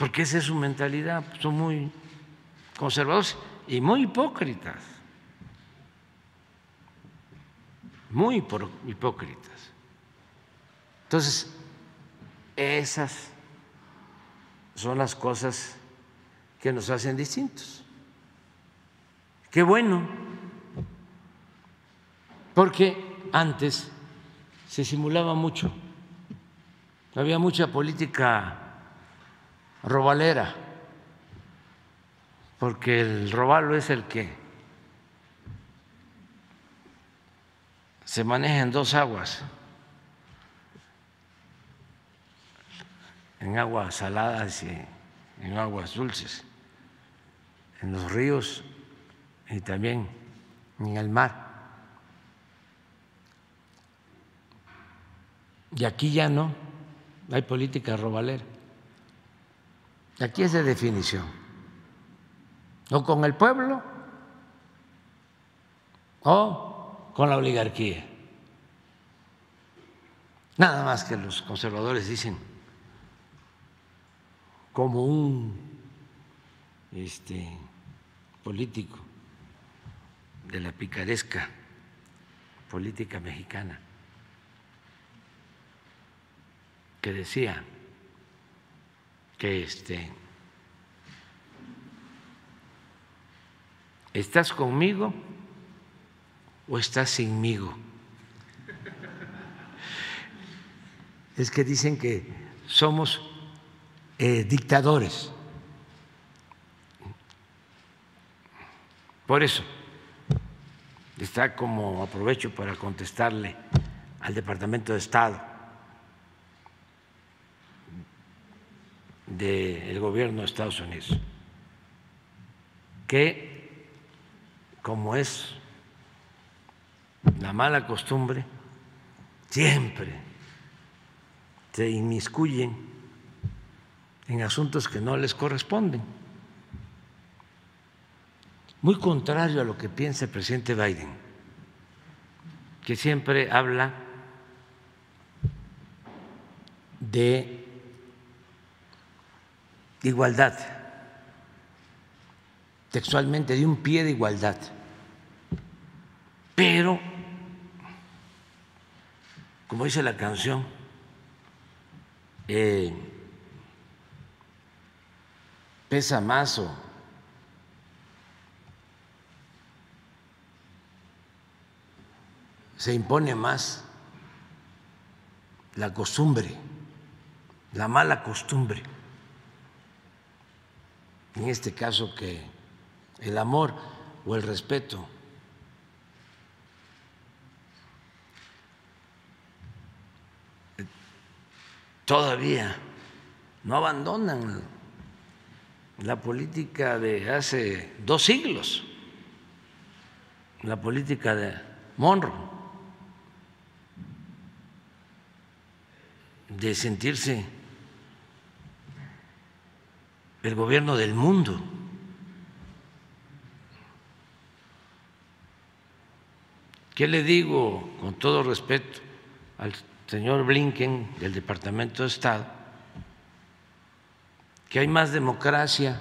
Porque esa es su mentalidad, son muy conservadores y muy hipócritas. muy hipócritas. Entonces, esas son las cosas que nos hacen distintos. Qué bueno, porque antes se simulaba mucho, había mucha política robalera, porque el robalo es el que se maneja en dos aguas, en aguas saladas y en aguas dulces, en los ríos y también en el mar. Y aquí ya no, hay política robalera. Aquí es de definición. O con el pueblo o con la oligarquía. Nada más que los conservadores dicen como un este, político de la picaresca política mexicana que decía que este estás conmigo o estás sinmigo? Es que dicen que somos eh, dictadores. Por eso, está como aprovecho para contestarle al Departamento de Estado del gobierno de Estados Unidos, que como es la mala costumbre, siempre se inmiscuyen en asuntos que no les corresponden. Muy contrario a lo que piensa el presidente Biden, que siempre habla de igualdad, textualmente de un pie de igualdad. Pero como dice la canción, eh, pesa más o se impone más la costumbre, la mala costumbre, en este caso que el amor o el respeto todavía no abandonan la política de hace dos siglos, la política de Monroe. de sentirse el gobierno del mundo. ¿Qué le digo con todo respeto al señor Blinken del Departamento de Estado? Que hay más democracia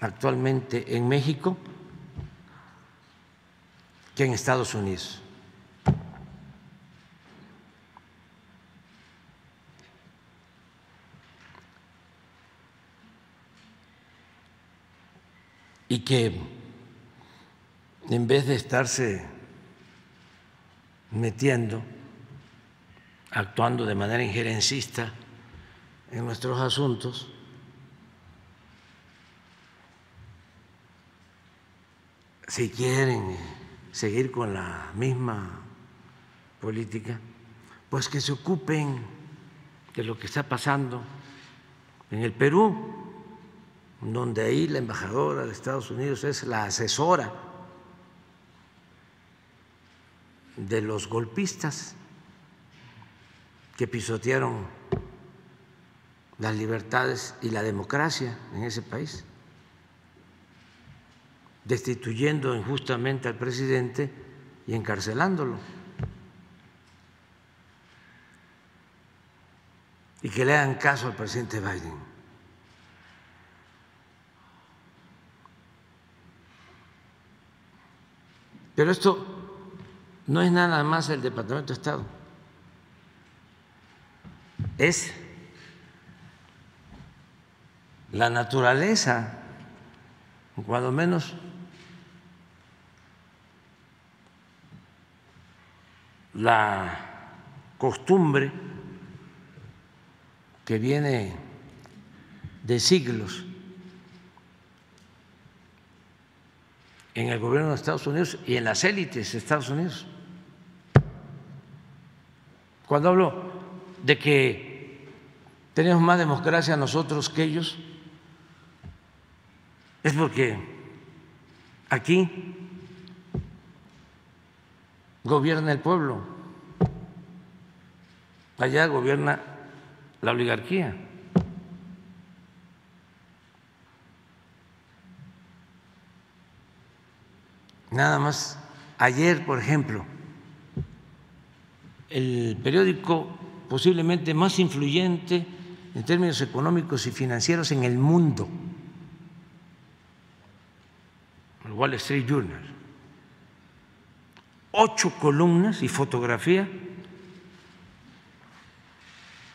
actualmente en México que en Estados Unidos. Y que en vez de estarse metiendo, actuando de manera injerencista en nuestros asuntos, si quieren seguir con la misma política, pues que se ocupen de lo que está pasando en el Perú, donde ahí la embajadora de Estados Unidos es la asesora de los golpistas que pisotearon las libertades y la democracia en ese país destituyendo injustamente al presidente y encarcelándolo. Y que le hagan caso al presidente Biden. Pero esto no es nada más el Departamento de Estado, es la naturaleza, cuando menos la costumbre que viene de siglos en el gobierno de Estados Unidos y en las élites de Estados Unidos. Cuando hablo de que tenemos más democracia nosotros que ellos, es porque aquí gobierna el pueblo, allá gobierna la oligarquía. Nada más, ayer, por ejemplo, el periódico posiblemente más influyente en términos económicos y financieros en el mundo, el Wall Street Journal, ocho columnas y fotografía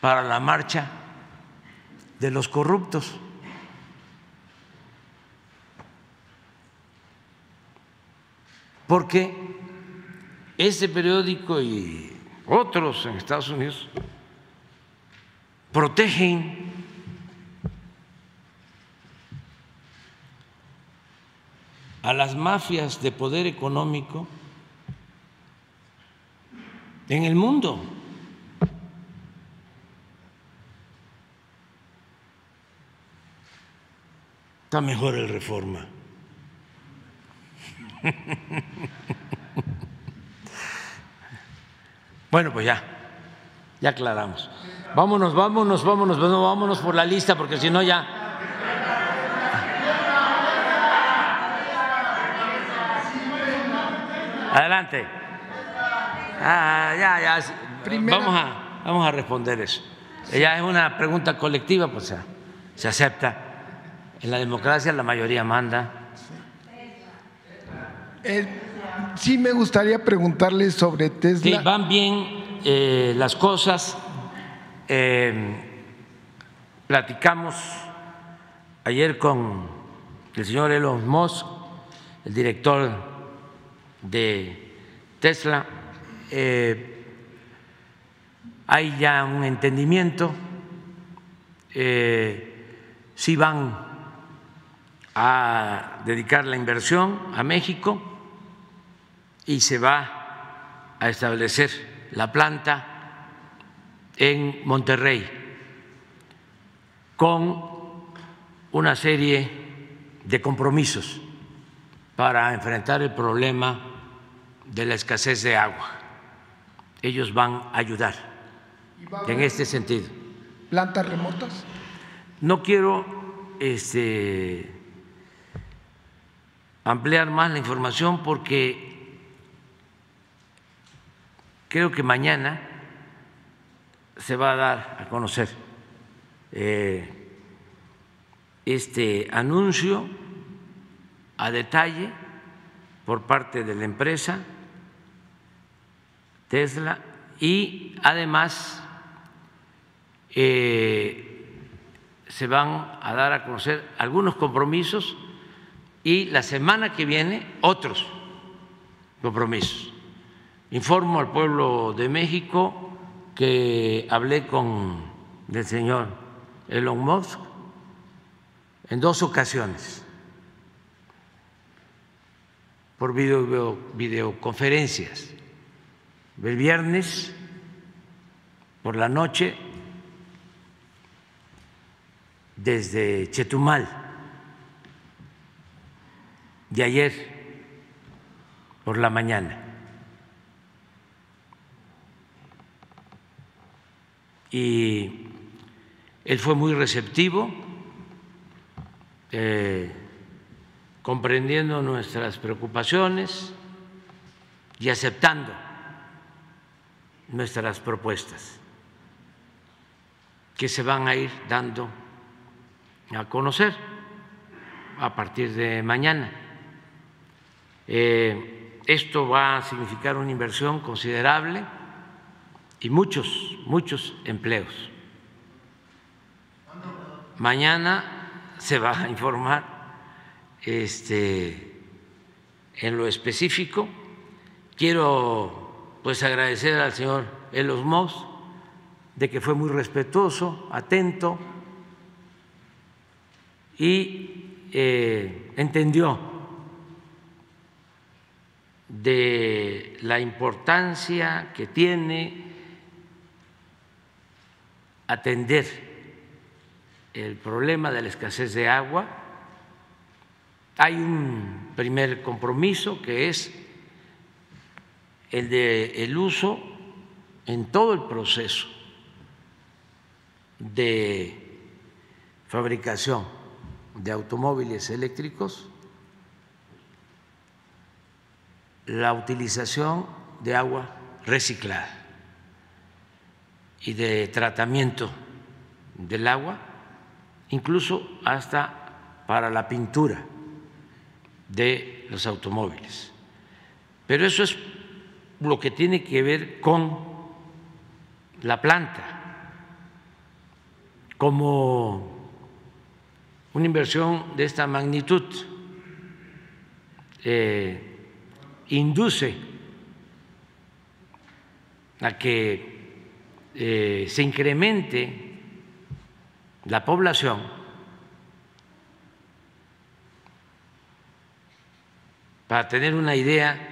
para la marcha de los corruptos. Porque ese periódico y otros en Estados Unidos protegen a las mafias de poder económico en el mundo. Está mejor el reforma. Bueno, pues ya, ya aclaramos. Vámonos, vámonos, vámonos, vámonos por la lista, porque si no ya. Adelante. Ah, ya, ya. Vamos a, vamos a responder eso. Ya es una pregunta colectiva, pues se acepta. En la democracia la mayoría manda. Sí me gustaría preguntarle sobre Tesla. Sí, van bien eh, las cosas. Eh, platicamos ayer con el señor Elon Musk, el director de Tesla. Eh, hay ya un entendimiento. sí van a dedicar la inversión a México y se va a establecer la planta en Monterrey con una serie de compromisos para enfrentar el problema de la escasez de agua. Ellos van a ayudar en este sentido. ¿Plantas remotas? No quiero este, ampliar más la información porque Creo que mañana se va a dar a conocer eh, este anuncio a detalle por parte de la empresa Tesla y además eh, se van a dar a conocer algunos compromisos y la semana que viene otros compromisos. Informo al pueblo de México que hablé con el señor Elon Musk en dos ocasiones por video, videoconferencias. El viernes por la noche desde Chetumal de ayer por la mañana. y él fue muy receptivo, eh, comprendiendo nuestras preocupaciones y aceptando nuestras propuestas que se van a ir dando a conocer a partir de mañana. Eh, esto va a significar una inversión considerable y muchos, muchos empleos. Mañana se va a informar este, en lo específico. Quiero pues agradecer al señor Elos Moss de que fue muy respetuoso, atento y eh, entendió de la importancia que tiene atender el problema de la escasez de agua. Hay un primer compromiso que es el de el uso en todo el proceso de fabricación de automóviles eléctricos, la utilización de agua reciclada y de tratamiento del agua, incluso hasta para la pintura de los automóviles. Pero eso es lo que tiene que ver con la planta, como una inversión de esta magnitud eh, induce a que eh, se incremente la población, para tener una idea,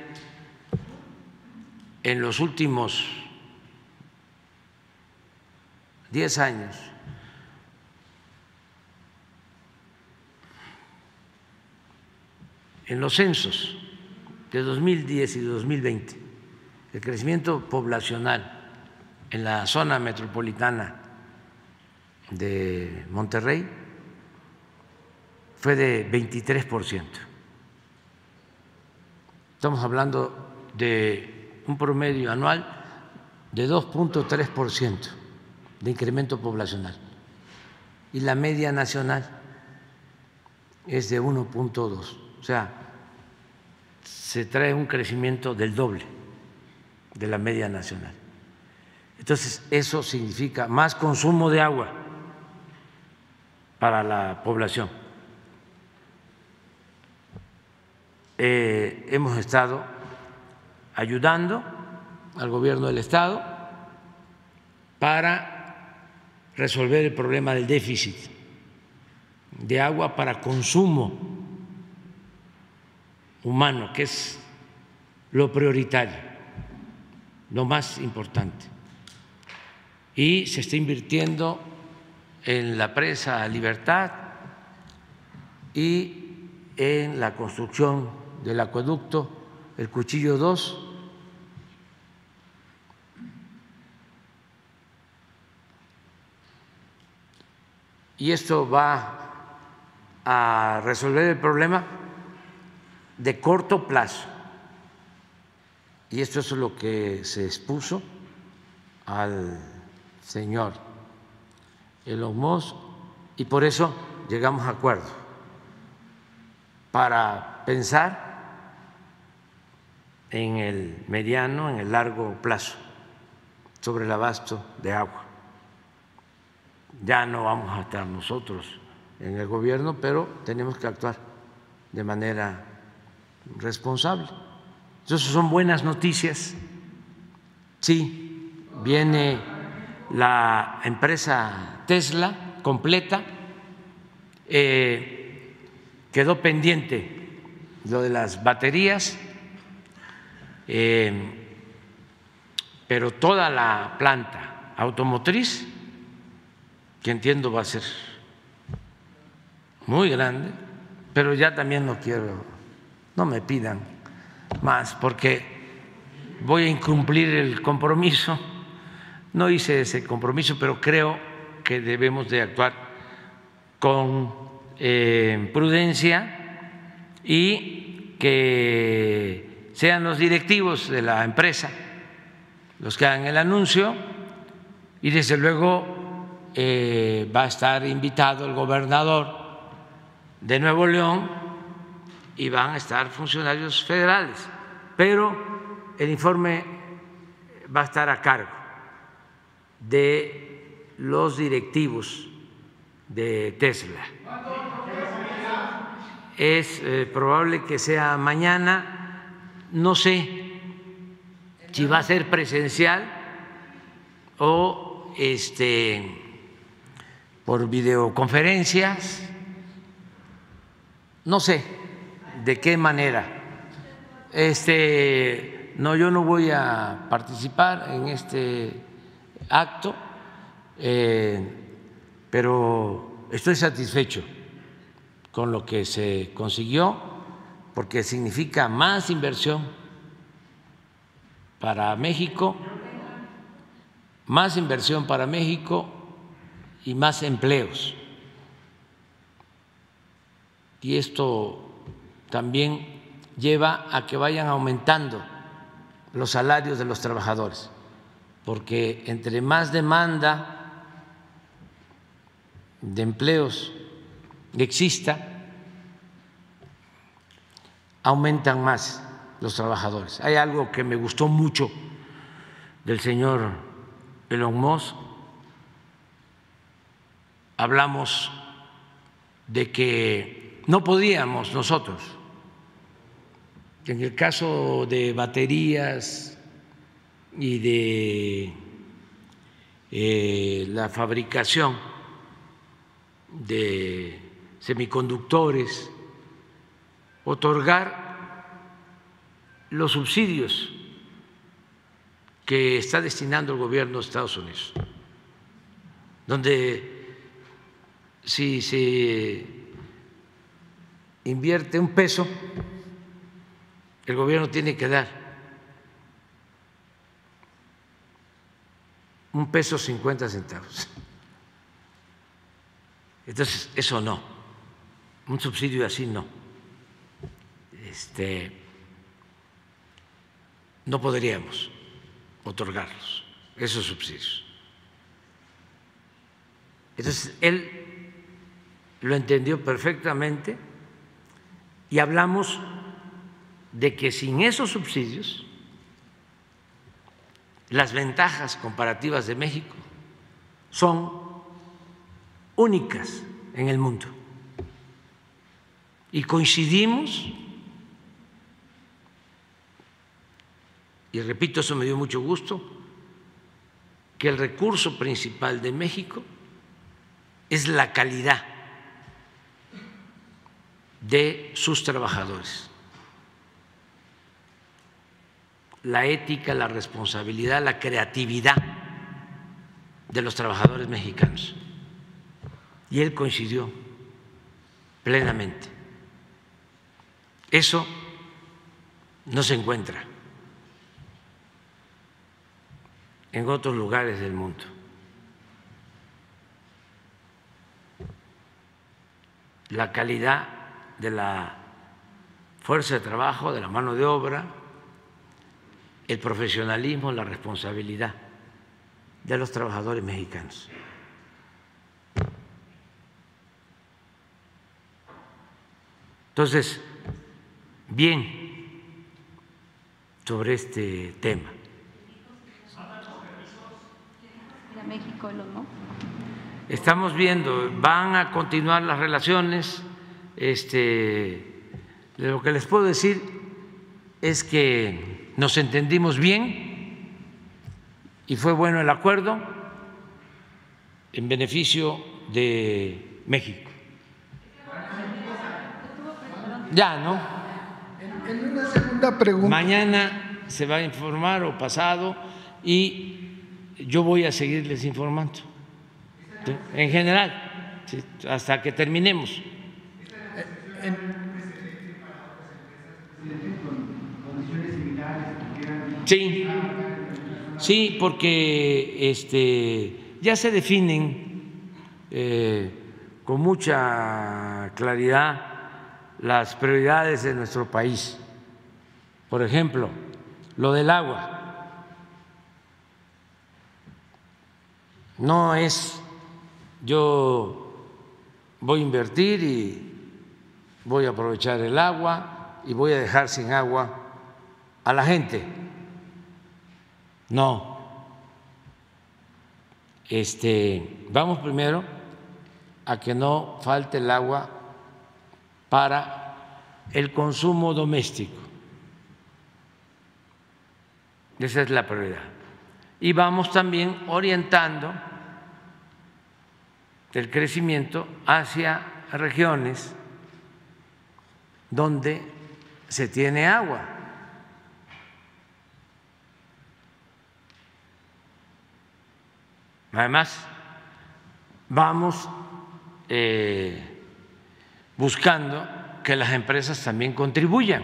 en los últimos 10 años, en los censos de 2010 y 2020, el crecimiento poblacional en la zona metropolitana de Monterrey fue de 23%. Estamos hablando de un promedio anual de 2.3% de incremento poblacional y la media nacional es de 1.2. O sea, se trae un crecimiento del doble de la media nacional. Entonces, eso significa más consumo de agua para la población. Eh, hemos estado ayudando al gobierno del Estado para resolver el problema del déficit de agua para consumo humano, que es lo prioritario, lo más importante y se está invirtiendo en la presa Libertad y en la construcción del acueducto, el cuchillo 2. Y esto va a resolver el problema de corto plazo. Y esto es lo que se expuso al señor Elon Musk y por eso llegamos a acuerdo para pensar en el mediano, en el largo plazo sobre el abasto de agua. Ya no vamos a estar nosotros en el gobierno, pero tenemos que actuar de manera responsable. Entonces son buenas noticias. Sí, viene la empresa Tesla completa, eh, quedó pendiente lo de las baterías, eh, pero toda la planta automotriz, que entiendo va a ser muy grande, pero ya también no quiero, no me pidan más, porque voy a incumplir el compromiso. No hice ese compromiso, pero creo que debemos de actuar con eh, prudencia y que sean los directivos de la empresa los que hagan el anuncio y desde luego eh, va a estar invitado el gobernador de Nuevo León y van a estar funcionarios federales, pero el informe va a estar a cargo de los directivos de Tesla. Es eh, probable que sea mañana, no sé si va a ser presencial o este por videoconferencias no sé de qué manera. Este, no, yo no voy a participar en este acto, eh, pero estoy satisfecho con lo que se consiguió, porque significa más inversión para México, más inversión para México y más empleos. Y esto también lleva a que vayan aumentando los salarios de los trabajadores, porque entre más demanda de empleos exista, aumentan más los trabajadores. Hay algo que me gustó mucho del señor Elon Musk. Hablamos de que no podíamos nosotros, en el caso de baterías y de eh, la fabricación de semiconductores, otorgar los subsidios que está destinando el gobierno de Estados Unidos, donde si se invierte un peso, el gobierno tiene que dar un peso cincuenta centavos. Entonces, eso no, un subsidio así no. Este, no podríamos otorgarlos, esos subsidios. Entonces, él lo entendió perfectamente y hablamos de que sin esos subsidios, las ventajas comparativas de México son únicas en el mundo. Y coincidimos, y repito, eso me dio mucho gusto, que el recurso principal de México es la calidad de sus trabajadores. La ética, la responsabilidad, la creatividad de los trabajadores mexicanos. Y él coincidió plenamente. Eso no se encuentra en otros lugares del mundo. la calidad de la fuerza de trabajo, de la mano de obra, el profesionalismo, la responsabilidad de los trabajadores mexicanos. Entonces, bien sobre este tema. Estamos viendo, van a continuar las relaciones. Este, lo que les puedo decir es que nos entendimos bien y fue bueno el acuerdo en beneficio de México. Ya, ¿no? En una segunda pregunta. Mañana se va a informar o pasado y yo voy a seguirles informando, en general, hasta que terminemos. Sí, sí, porque este, ya se definen eh, con mucha claridad las prioridades de nuestro país. Por ejemplo, lo del agua. No es yo voy a invertir y voy a aprovechar el agua y voy a dejar sin agua a la gente. No. Este, vamos primero a que no falte el agua para el consumo doméstico. Esa es la prioridad. Y vamos también orientando el crecimiento hacia regiones donde se tiene agua. Además, vamos eh, buscando que las empresas también contribuyan.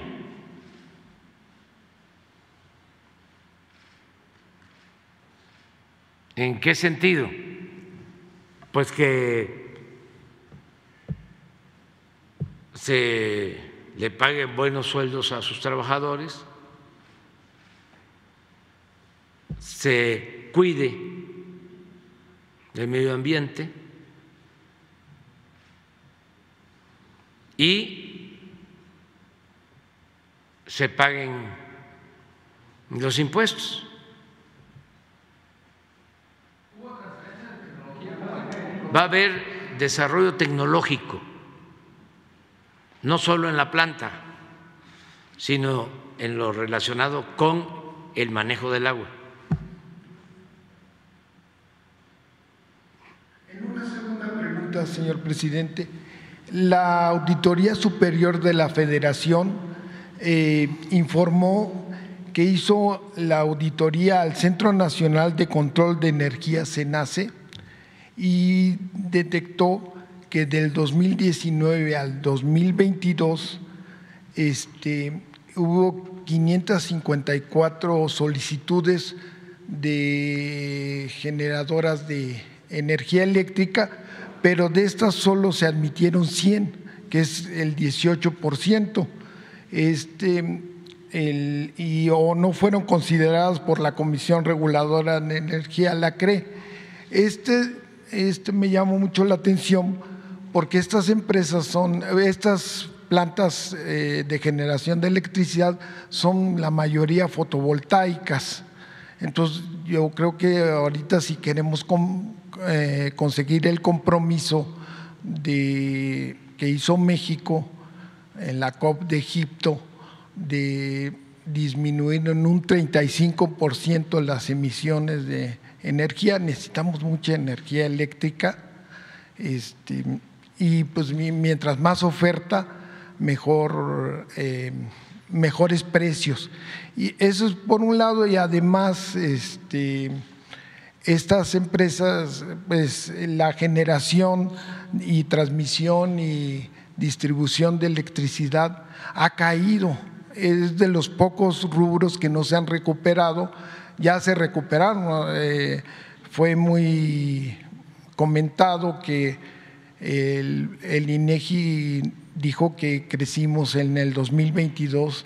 ¿En qué sentido? pues que se le paguen buenos sueldos a sus trabajadores, se cuide del medio ambiente y se paguen los impuestos. va a haber desarrollo tecnológico, no solo en la planta, sino en lo relacionado con el manejo del agua. En una segunda pregunta, señor presidente, la Auditoría Superior de la Federación eh, informó que hizo la auditoría al Centro Nacional de Control de Energía, CENACE, y detectó que del 2019 al 2022 este, hubo 554 solicitudes de generadoras de energía eléctrica, pero de estas solo se admitieron 100, que es el 18%. Este, el, y o no fueron consideradas por la Comisión Reguladora de Energía, la CRE. Este este me llamó mucho la atención porque estas empresas son, estas plantas eh, de generación de electricidad son la mayoría fotovoltaicas. Entonces yo creo que ahorita si queremos eh, conseguir el compromiso de, que hizo México en la COP de Egipto de disminuir en un 35% las emisiones de, energía, necesitamos mucha energía eléctrica este, y pues mientras más oferta, mejor, eh, mejores precios. Y eso es por un lado y además este, estas empresas, pues la generación y transmisión y distribución de electricidad ha caído. Es de los pocos rubros que no se han recuperado ya se recuperaron. Eh, fue muy comentado que El, INEGI dijo que crecimos en el 2022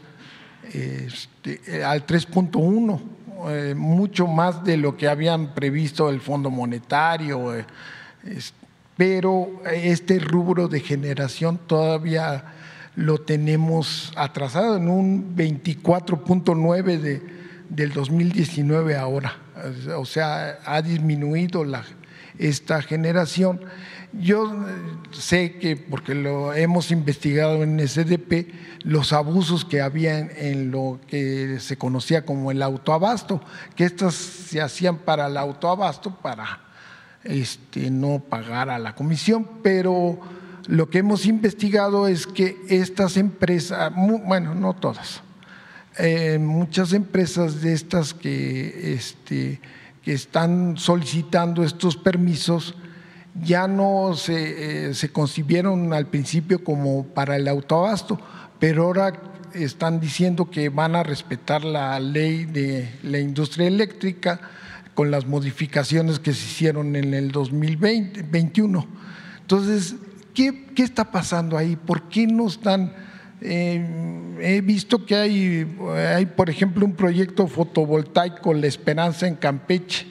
este, al 3.1, eh, mucho más de lo que habían previsto el Fondo Monetario, eh, pero este rubro de generación todavía lo tenemos atrasado en un 24.9 de, del 2019 ahora. O sea, ha disminuido la, esta generación. Yo eh, sé que, porque lo hemos investigado en SDP, los abusos que había en, lo que se conocía como el autoabasto, que estas se hacían para el autoabasto para este, no pagar a la comisión, pero lo que hemos investigado es que estas empresas, bueno, no todas, eh, muchas empresas de estas que, este, que están solicitando estos permisos ya no se, eh, se concibieron al principio como para el autoabasto, pero ahora están diciendo que van a respetar la ley de la industria eléctrica con las modificaciones que se hicieron en el 2021. Entonces, ¿qué, qué está pasando ahí? ¿Por qué no están? eh, he visto que hay, hay, por ejemplo, un proyecto fotovoltaico, La Esperanza en Campeche,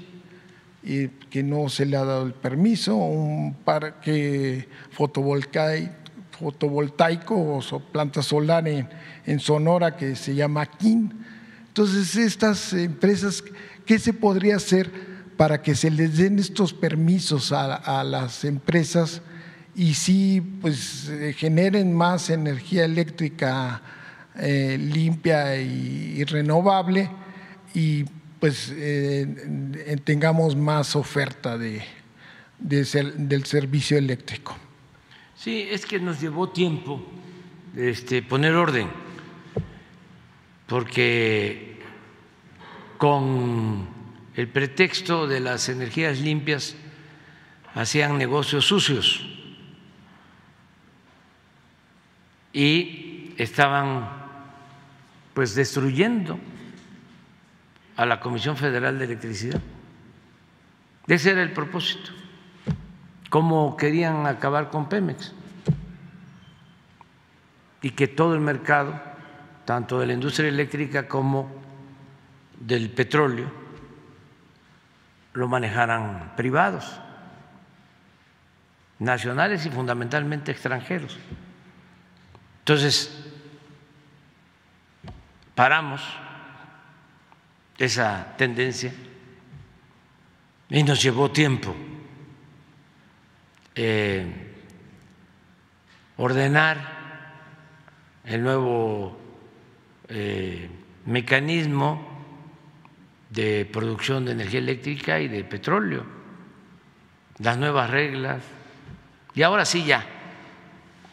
que no se le ha dado el permiso, un parque fotovoltaico, o so- planta solar en, Sonora que se llama KIN. Entonces, estas empresas, ¿qué se podría hacer para que se les den estos permisos a, a las empresas y sí pues, eh, generen más energía eléctrica eh, limpia y, y renovable y pues eh, eh, tengamos más oferta de, del servicio eléctrico? Sí, es que nos llevó tiempo este, poner orden, porque con el pretexto de las energías limpias hacían negocios sucios y estaban pues destruyendo a la Comisión Federal de Electricidad. Ese era el propósito cómo querían acabar con Pemex y que todo el mercado, tanto de la industria eléctrica como del petróleo, lo manejaran privados, nacionales y fundamentalmente extranjeros. Entonces, paramos esa tendencia. Y nos llevó tiempo eh, ordenar el nuevo eh, mecanismo de producción de energía eléctrica y de petróleo, las nuevas reglas, y ahora sí ya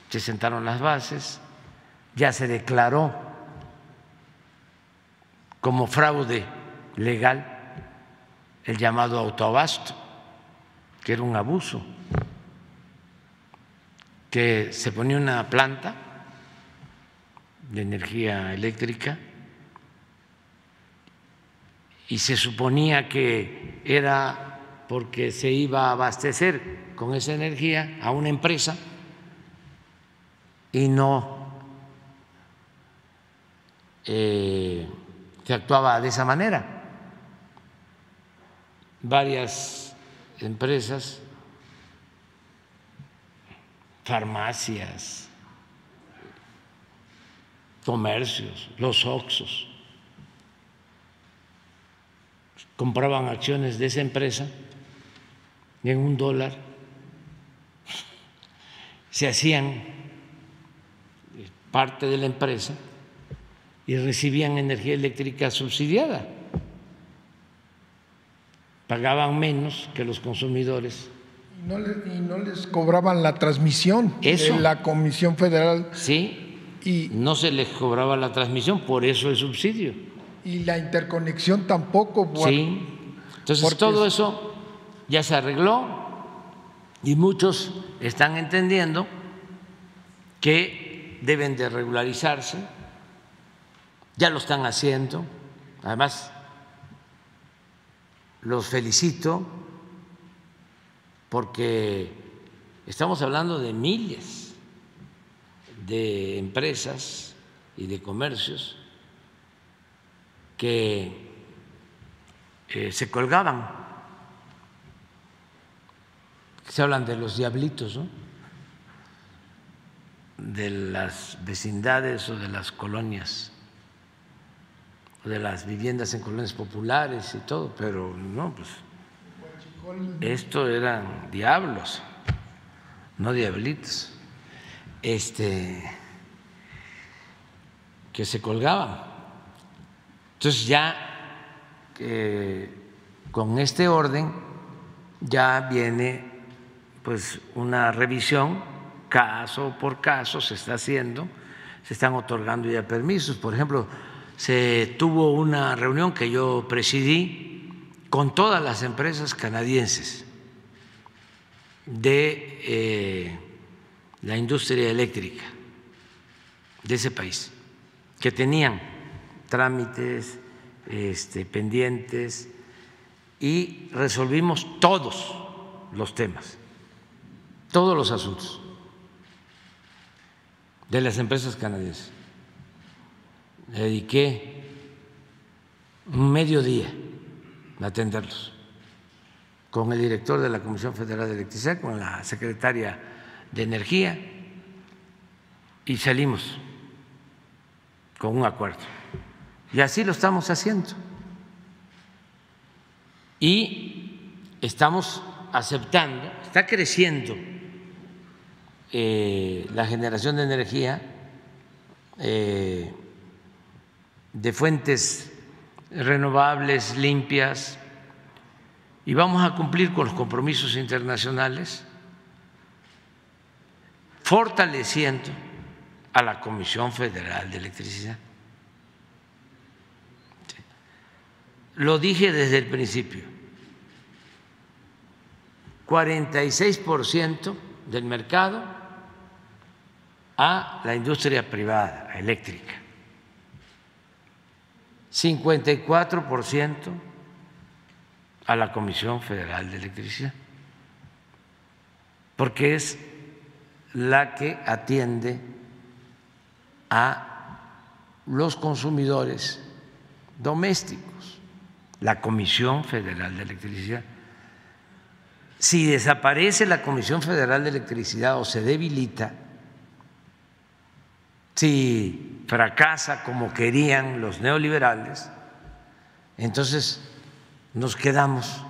se sentaron las bases, ya se declaró como fraude legal el llamado autoabasto, que era un abuso que se ponía una planta de energía eléctrica y se suponía que era porque se iba a abastecer con esa energía a una empresa y no eh, se actuaba de esa manera. Varias empresas farmacias, comercios, los Oxos, compraban acciones de esa empresa en un dólar se hacían parte de la empresa y recibían energía eléctrica subsidiada. Pagaban menos que los consumidores Y no, le- y no les cobraban la transmisión Eso. de la Comisión Federal Sí, y, no se les cobraba la transmisión, por eso el subsidio. y la interconexión tampoco. bueno, Sí. Entonces todo es- eso ya se arregló y muchos están entendiendo que deben de regularizarse, ya lo están haciendo, además los felicito porque estamos hablando de miles de empresas y de comercios que eh, se colgaban. Se hablan de los diablitos, ¿no? de las vecindades o de las colonias, de las viviendas en colonias populares y todo, pero no, pues esto eran diablos, no diablitos, este, que se colgaban. Entonces ya con este orden ya viene pues una revisión caso por caso se está haciendo, se están otorgando ya permisos. Por ejemplo, se tuvo una reunión que yo presidí con todas las empresas canadienses de eh, la industria eléctrica de ese país, que tenían trámites este, pendientes y resolvimos todos los temas, todos los asuntos de las empresas canadienses. Dediqué un mediodía a atenderlos con el director de la Comisión Federal de Electricidad, con la secretaria de Energía y salimos con un acuerdo. Y así lo estamos haciendo. Y estamos aceptando, está creciendo eh, la generación de energía eh, de fuentes renovables, limpias, y vamos a cumplir con los compromisos internacionales, fortaleciendo a la Comisión Federal de Electricidad. Lo dije desde el principio, 46% del mercado a la industria privada eléctrica, 54% a la Comisión Federal de Electricidad, porque es la que atiende a los consumidores domésticos, la Comisión Federal de Electricidad. Si desaparece la Comisión Federal de Electricidad o se debilita, si fracasa como querían los neoliberales, entonces nos quedamos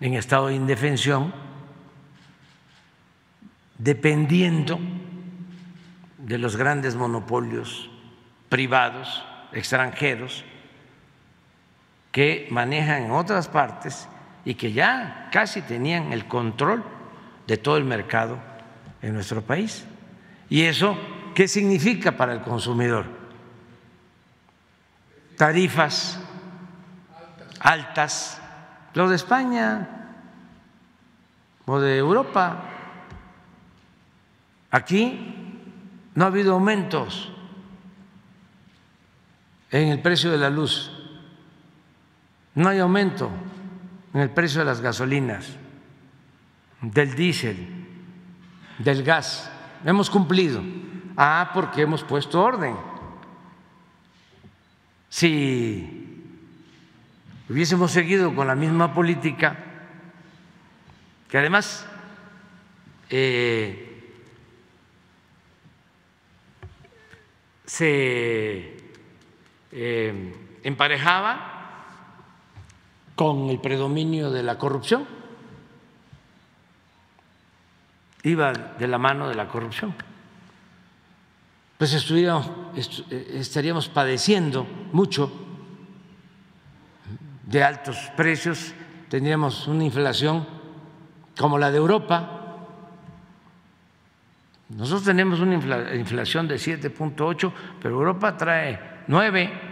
en estado de indefensión dependiendo de los grandes monopolios privados extranjeros que manejan en otras partes y que ya casi tenían el control de todo el mercado en nuestro país. ¿Y eso qué significa para el consumidor? Tarifas altas, lo de España o de Europa. Aquí no ha habido aumentos en el precio de la luz, no hay aumento en el precio de las gasolinas, del diésel, del gas. Hemos cumplido. Ah, porque hemos puesto orden. Si hubiésemos seguido con la misma política, que además eh, se eh, emparejaba con el predominio de la corrupción. Iba de la mano de la corrupción. Pues eh, estaríamos padeciendo mucho de altos precios, tendríamos una inflación como la de Europa. Nosotros tenemos una inflación de 7.8, pero Europa trae 9.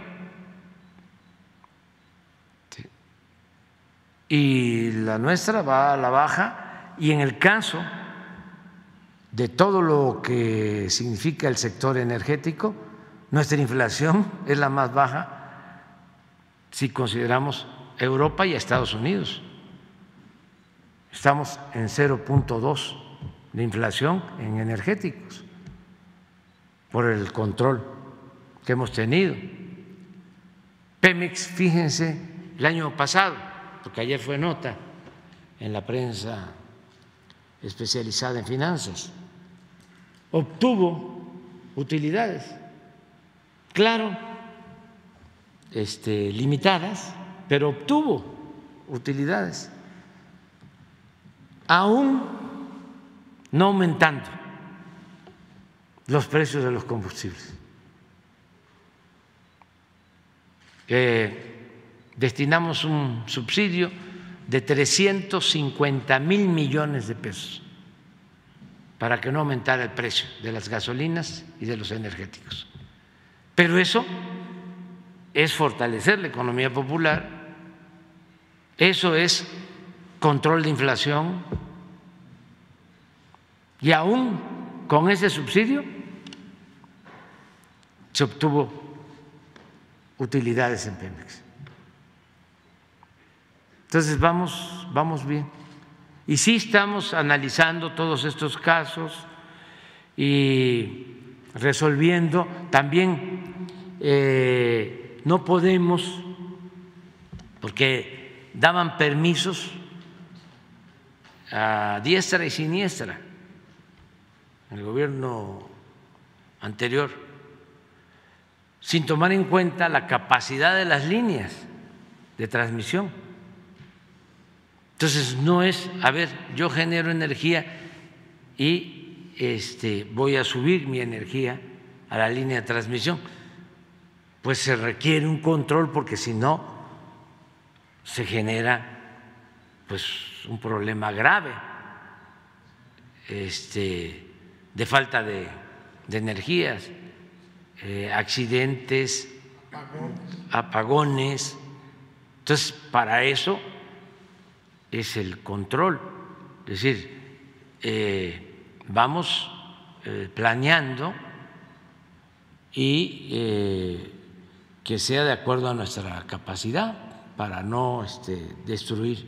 y la nuestra va a la baja y en el caso de todo lo que significa el sector energético, nuestra inflación es la más baja si consideramos Europa y Estados Unidos. Estamos en 0.2 de inflación en energéticos por el control que hemos tenido. Pemex, fíjense, el año pasado, porque ayer fue nota en la prensa especializada en finanzas, obtuvo utilidades, claro, este, limitadas, pero obtuvo utilidades, aún no aumentando los precios de los combustibles. destinamos un subsidio de 350 mil millones de pesos para que no aumentara el precio de las gasolinas y de los energéticos. Pero eso es fortalecer la economía popular, eso es control de inflación y aún con ese subsidio se obtuvo utilidades en Pemex. Entonces vamos, vamos bien. Y sí estamos analizando todos estos casos y resolviendo. También eh, no podemos, porque daban permisos a diestra y siniestra en el gobierno anterior, sin tomar en cuenta la capacidad de las líneas de transmisión. Entonces, no es, a ver, yo genero energía y este, voy a subir mi energía a la línea de transmisión. Pues se requiere un control porque si no, se genera pues, un problema grave este, de falta de, energías, eh, accidentes, apagones. Entonces, para eso es el control. Es decir, eh, vamos eh, planeando y que sea de acuerdo a nuestra capacidad para no este, destruir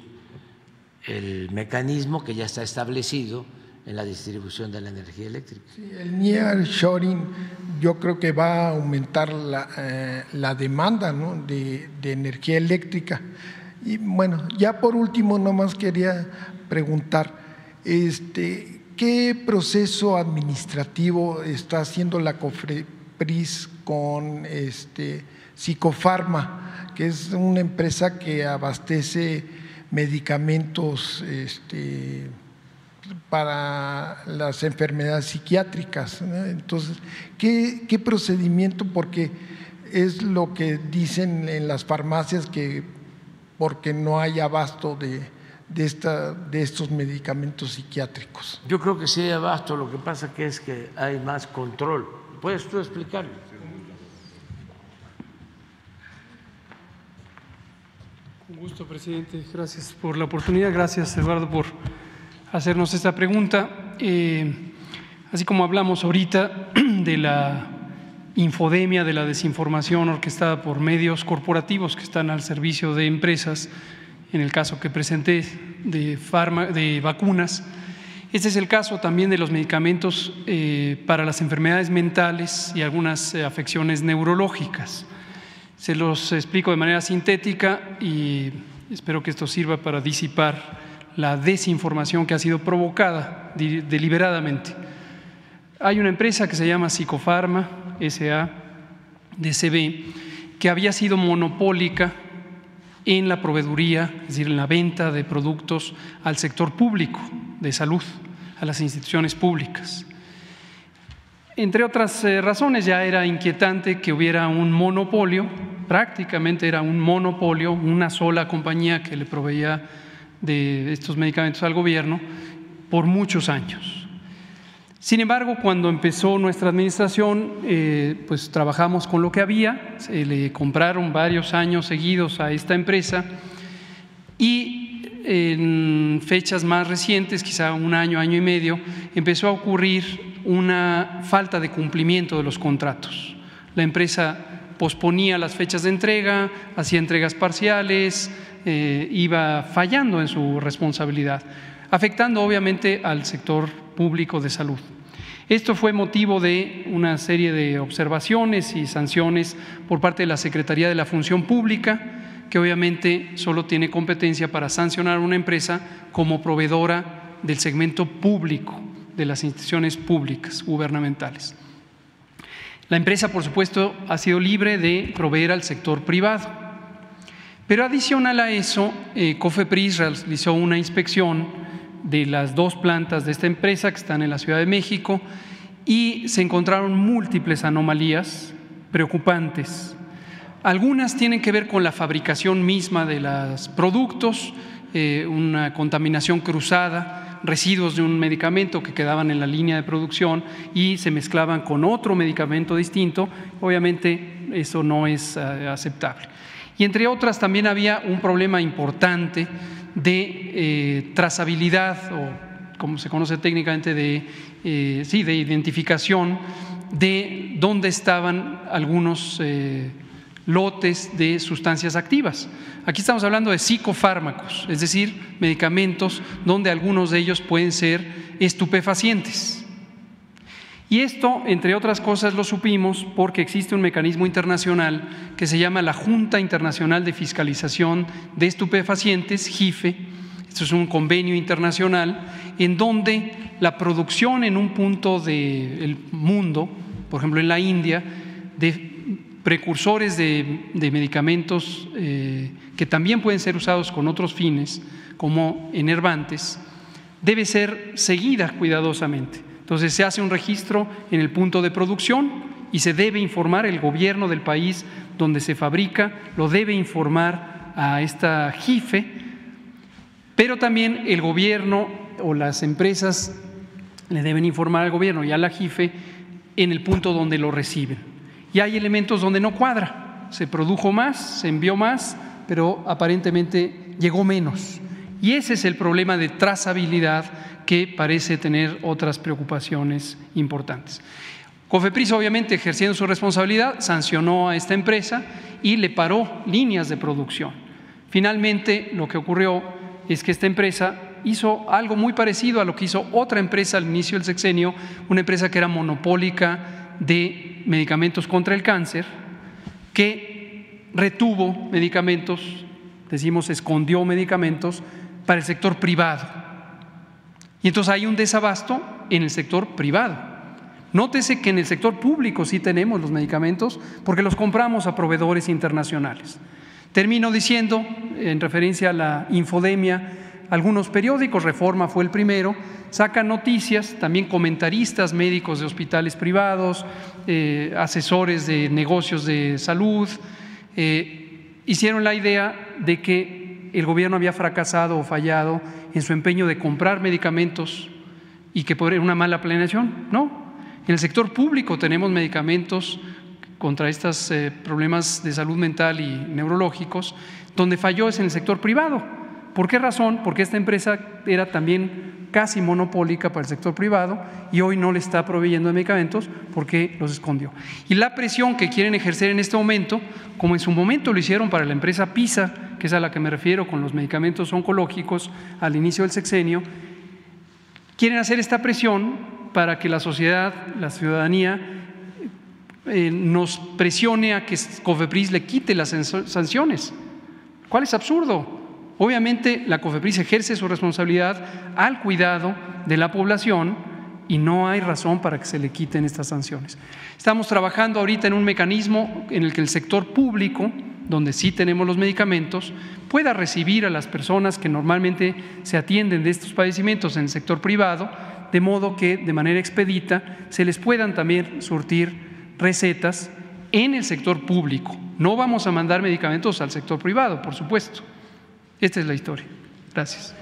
el mecanismo que ya está establecido en la distribución de la energía eléctrica. el near shoring yo creo que va a aumentar la, eh, demanda de, energía eléctrica. Y bueno, ya por último, nomás quería preguntar, este, ¿qué proceso administrativo está haciendo la COFREPRIS con este, Psicofarma, que es una empresa que abastece medicamentos este, para las enfermedades psiquiátricas. Entonces, ¿qué, procedimiento? Porque es lo que dicen en las farmacias que porque no hay abasto de, de, esta, de estos medicamentos psiquiátricos. Yo creo que sí hay abasto, lo que pasa que es que hay más control. ¿Puedes tú explicarlo? Con gusto, presidente. Gracias por la oportunidad. Gracias, Eduardo, por hacernos esta pregunta. Eh, así como hablamos ahorita de la infodemia, de la desinformación orquestada por medios corporativos que están al servicio de empresas, en el caso que presenté de, de vacunas, este es el caso también de los medicamentos eh, para las enfermedades mentales y algunas eh, afecciones neurológicas. Se los explico de manera sintética y espero que esto sirva para disipar la desinformación que ha sido provocada deliberadamente. Hay una empresa que se llama Psicofarma, SA, DCB, que había sido monopólica en la proveeduría, es decir, en la venta de productos al sector público de salud, a las instituciones públicas. Entre otras eh, razones, ya era inquietante que hubiera un monopolio, prácticamente era un monopolio, una sola compañía que le proveía de estos medicamentos al gobierno por muchos años. Sin embargo, cuando empezó nuestra administración, eh, pues trabajamos con lo que había, se le compraron varios años seguidos a esta empresa y en fechas más recientes, quizá un año, año y medio, empezó a ocurrir una falta de cumplimiento de los contratos. La empresa posponía las fechas de entrega, hacía entregas parciales, eh, iba fallando en su responsabilidad, afectando obviamente al sector público de salud. Esto fue motivo de una serie de observaciones y sanciones por parte de la Secretaría de la Función Pública, que obviamente solo tiene competencia para sancionar a una empresa como proveedora del segmento público de las instituciones públicas gubernamentales. La empresa, por supuesto, ha sido libre de proveer al sector privado. Pero adicional a eso, eh, COFEPRIS realizó una inspección de las dos plantas de esta empresa que están en la Ciudad de México y se encontraron múltiples anomalías preocupantes. Algunas tienen que ver con la fabricación misma de los productos, eh, una contaminación cruzada, residuos de un medicamento que quedaban en la línea de producción y se mezclaban con otro medicamento distinto. Obviamente eso no es eh, aceptable. Y entre otras también había un problema importante de eh, trazabilidad o como se conoce técnicamente de, eh, sí, de identificación de dónde estaban algunos eh, lotes de sustancias activas. Aquí estamos hablando de psicofármacos, es decir, medicamentos donde algunos de ellos pueden ser estupefacientes. Y esto, entre otras cosas, lo supimos porque existe un mecanismo internacional que se llama la Junta Internacional de Fiscalización de Estupefacientes, JIFE. Esto es un convenio internacional en donde la producción en un punto del mundo, por ejemplo en la India, de precursores de, medicamentos eh, que también pueden ser usados con otros fines, como enervantes, debe ser seguida cuidadosamente. Entonces se hace un registro en el punto de producción y se debe informar el gobierno del país donde se fabrica, lo debe informar a esta JIFE, pero también el gobierno o las empresas le deben informar al gobierno y a la JIFE en el punto donde lo reciben. Y hay elementos donde no cuadra, se produjo más, se envió más, pero aparentemente llegó menos. Y ese es el problema de trazabilidad que parece tener otras preocupaciones importantes. Cofepris, obviamente, ejerciendo su responsabilidad, sancionó a esta empresa y le paró líneas de producción. Finalmente, lo que ocurrió es que esta empresa hizo algo muy parecido a lo que hizo otra empresa al inicio del sexenio, una empresa que era monopólica de medicamentos contra el cáncer, que retuvo medicamentos, decimos, escondió medicamentos para el sector privado y entonces hay un desabasto en el sector privado. Nótese que en el sector público sí tenemos los medicamentos porque los compramos a proveedores internacionales. Termino diciendo, en referencia a la infodemia, algunos periódicos, Reforma fue el primero, sacan noticias, también comentaristas médicos de hospitales privados, eh, asesores de negocios de salud, eh, hicieron la idea de que el gobierno había fracasado o fallado en su empeño de comprar medicamentos y que por una mala planeación. No, en el sector público tenemos medicamentos contra estos eh, problemas de salud mental y neurológicos, donde falló es en el sector privado. ¿Por qué razón? Porque esta empresa era también casi monopólica para el sector privado y hoy no le está proveyendo de medicamentos porque los escondió. Y la presión que quieren ejercer en este momento, como en su momento lo hicieron para la empresa PISA, que es a la que me refiero con los medicamentos oncológicos al inicio del sexenio, quieren hacer esta presión para que la sociedad, la ciudadanía, eh, nos presione a que COFEPRIS le quite las sanciones. ¿Cuál es absurdo? Obviamente la COFEPRIS ejerce su responsabilidad al cuidado de la población y no hay razón para que se le quiten estas sanciones. Estamos trabajando ahorita en un mecanismo en el que el sector público donde sí tenemos los medicamentos, pueda recibir a las personas que normalmente se atienden de estos padecimientos en el sector privado, de modo que de manera expedita se les puedan también surtir recetas en el sector público. No vamos a mandar medicamentos al sector privado, por supuesto. Esta es la historia. Gracias.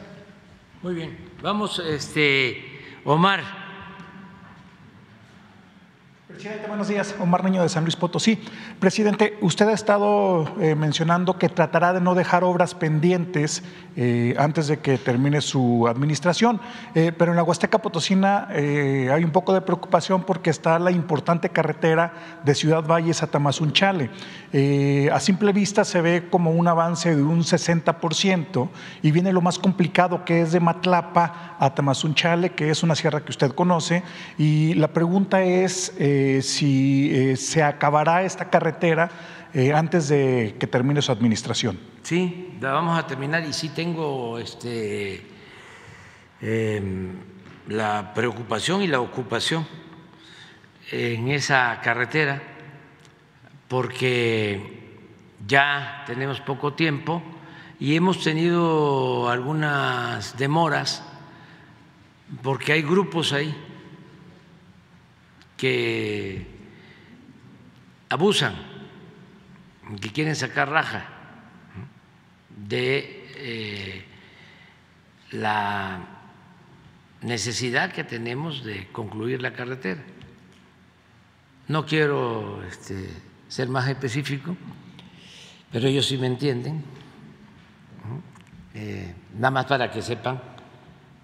Muy bien. Vamos, este, Omar. Presidente, buenos días. Omar Niño de San Luis Potosí. Presidente, usted ha estado eh, mencionando que tratará de no dejar obras pendientes eh, antes de que termine su administración, eh, pero en la Huasteca Potosina hay un poco de preocupación porque está la importante carretera de Ciudad Valles a Tamazunchale. a simple vista se ve como un avance de un 60% y viene lo más complicado que es de Matlapa a Tamazunchale, que es una sierra que usted conoce, y la pregunta es si eh, se acabará esta carretera eh, antes de que termine su administración. Sí, la vamos a terminar y sí tengo este, em, la preocupación y la ocupación en esa carretera porque ya tenemos poco tiempo y hemos tenido algunas demoras porque hay grupos ahí que abusan, que quieren sacar raja de eh, la necesidad que tenemos de concluir la carretera. No quiero este, ser más específico, pero ellos sí me entienden. Eh, nada más para que sepan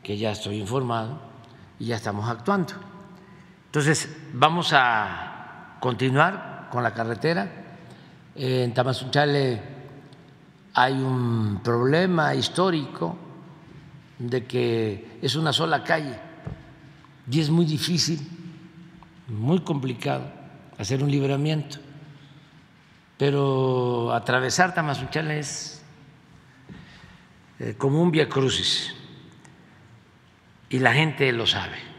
que ya estoy informado y ya estamos actuando. Entonces, vamos a continuar con la carretera. En Tamazunchale hay un problema histórico de que es una sola calle y es muy difícil, muy complicado hacer un libramiento. Pero atravesar Tamazunchale es eh, como un via crucis y la gente lo sabe.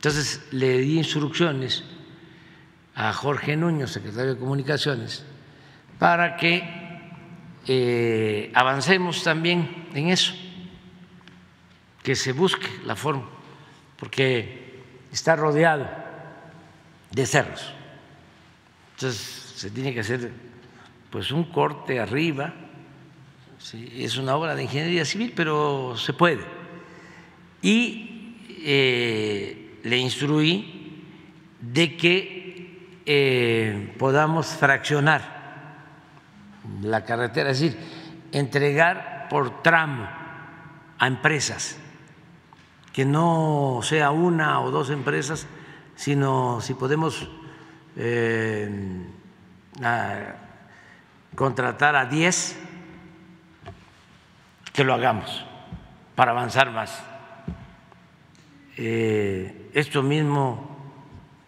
Entonces le di instrucciones a Jorge Nuño, secretario de Comunicaciones, para que eh, avancemos también en eso, que se busque la forma, porque está rodeado de cerros. Entonces se tiene que hacer pues un corte arriba, es una obra de ingeniería civil, pero se puede. Y eh, le instruí de que eh, podamos fraccionar la carretera, es decir, entregar por tramo a empresas, que no sea una o dos empresas, sino si podemos eh, contratar a diez, que lo hagamos para avanzar más. Eh, esto mismo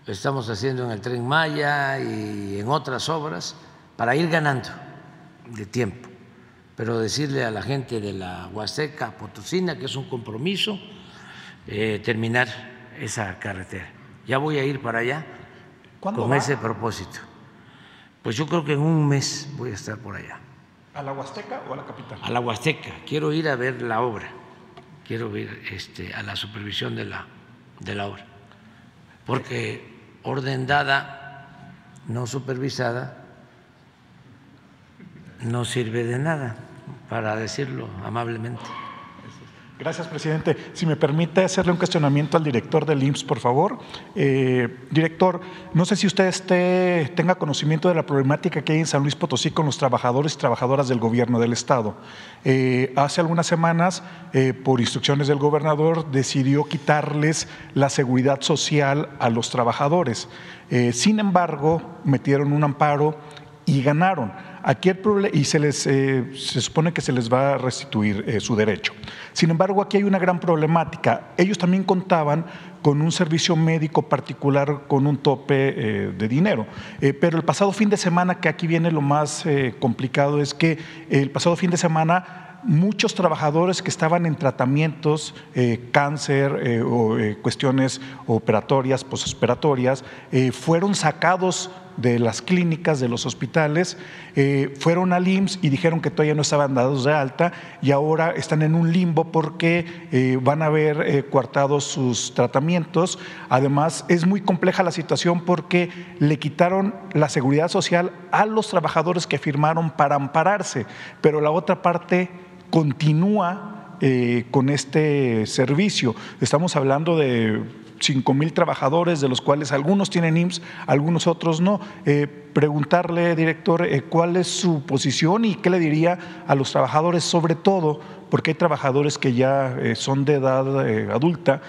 estamos haciendo en el tren Maya y en otras obras para ir ganando de tiempo. Pero decirle a la gente de la Huasteca Potosina que es un compromiso eh, terminar esa carretera. Ya voy a ir para allá con ese propósito. Pues yo creo que en un mes voy a estar por allá. ¿A la Huasteca o a la capital? A la Huasteca. Quiero ir a ver la obra quiero ir este, a la supervisión de la, de la obra, porque orden dada, no supervisada, no sirve de nada, para decirlo amablemente. Gracias, presidente. Si me permite hacerle un cuestionamiento al director del IMSS, por favor. Eh, director, no sé si usted tenga conocimiento de la problemática que hay en San Luis Potosí con los trabajadores y trabajadoras del gobierno del Estado. Eh, hace algunas semanas, eh, por instrucciones del gobernador, decidió quitarles la seguridad social a los trabajadores. sin embargo, metieron un amparo y ganaron. Aquí el y se, les, eh, se supone que se les va a restituir eh, su derecho. Sin embargo, aquí hay una gran problemática. Ellos también contaban con un servicio médico particular con un tope eh, de dinero. pero el pasado fin de semana, que aquí viene lo más complicado, es que el pasado fin de semana muchos trabajadores que estaban en tratamientos, cáncer o cuestiones operatorias, posoperatorias, fueron sacados de las clínicas, de los hospitales, eh, fueron al IMSS y dijeron que todavía no estaban dados de alta y ahora están en un limbo porque eh, van a haber eh, sus tratamientos. Además, es muy compleja la situación porque le quitaron la seguridad social a los trabajadores que firmaron para ampararse, pero la otra parte continúa con este servicio. Estamos hablando de 5 mil trabajadores, de los cuales algunos tienen IMSS, algunos otros no. Eh, preguntarle, director, eh, cuál es su posición y qué le diría a los trabajadores, sobre todo porque hay trabajadores que ya eh, son de edad adulta,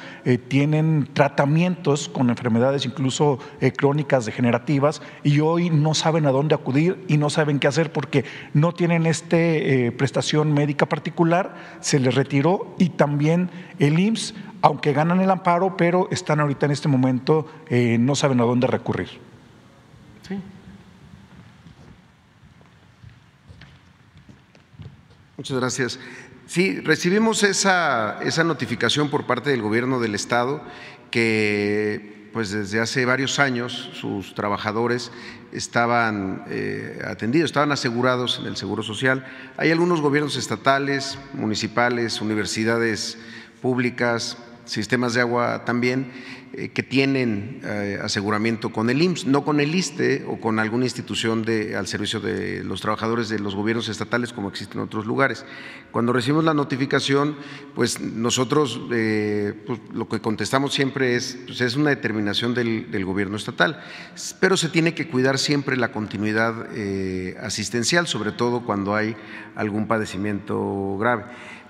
tienen tratamientos con enfermedades incluso crónicas degenerativas y hoy no saben a dónde acudir y no saben qué hacer porque no tienen esta prestación médica particular, se les retiró y también el IMSS aunque ganan el amparo, pero están ahorita en este momento, eh, no saben a dónde recurrir. Sí. Muchas gracias. Sí, recibimos esa, esa notificación por parte del gobierno del Estado que pues desde hace varios años sus trabajadores estaban eh, atendidos, estaban asegurados en el Seguro Social. Hay algunos gobiernos estatales, municipales, universidades públicas, sistemas de agua también eh, que tienen eh, aseguramiento con el IMSS, no con el ISTE o con alguna institución de, al servicio de los trabajadores de los gobiernos estatales como existen en otros lugares. Cuando recibimos la notificación, pues nosotros eh, pues, lo que contestamos siempre es, pues es una determinación del, gobierno estatal, pero se tiene que cuidar siempre la continuidad asistencial, sobre todo cuando hay algún padecimiento grave.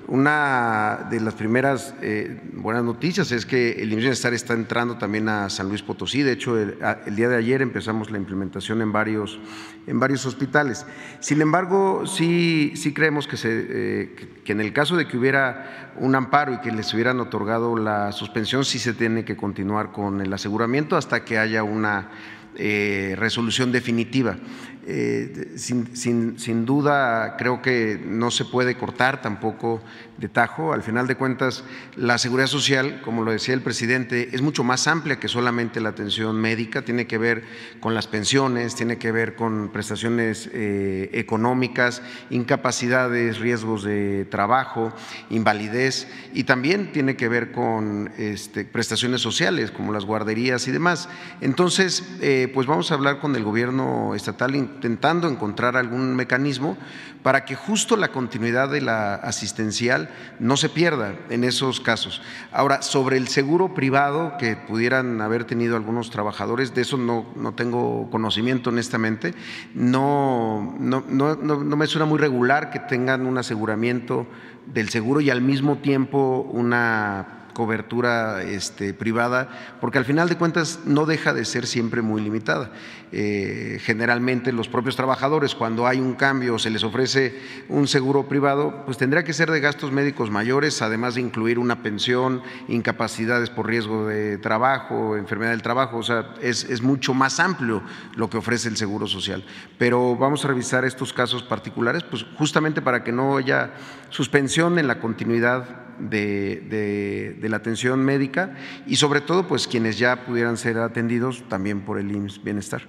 Una de las primeras eh, buenas noticias es que el Bienestar está entrando también a San Luis Potosí. De hecho, el, día de ayer empezamos la implementación en varios, en varios hospitales. Sin embargo, sí, sí creemos que, se, eh, que en el caso de que hubiera un amparo y que les hubieran otorgado la suspensión, sí se tiene que continuar con el aseguramiento hasta que haya una eh, resolución definitiva. Eh, sin, sin, duda creo que no se puede cortar tampoco de tajo. Al final de cuentas, la seguridad social, como lo decía el presidente, es mucho más amplia que solamente la atención médica, tiene que ver con las pensiones, tiene que ver con prestaciones eh, económicas, incapacidades, riesgos de trabajo, invalidez y también tiene que ver con este, prestaciones sociales como las guarderías y demás. Entonces, eh, pues vamos a hablar con el gobierno estatal intentando encontrar algún mecanismo para que justo la continuidad de la asistencial no se pierda en esos casos. Ahora, sobre el seguro privado que pudieran haber tenido algunos trabajadores, de eso no, no tengo conocimiento honestamente, no, no, no, no me suena muy regular que tengan un aseguramiento del seguro y al mismo tiempo una cobertura este, privada, porque al final de cuentas no deja de ser siempre muy limitada. Eh, generalmente los propios trabajadores, cuando hay un cambio o se les ofrece un seguro privado, pues tendría que ser de gastos médicos mayores, además de incluir una pensión, incapacidades por riesgo de trabajo, enfermedad del trabajo, o sea, es, es mucho más amplio lo que ofrece el seguro social. Pero vamos a revisar estos casos particulares, pues justamente para que no haya suspensión en la continuidad de, la atención médica y sobre todo pues quienes ya pudieran ser atendidos también por el IMSS Bienestar.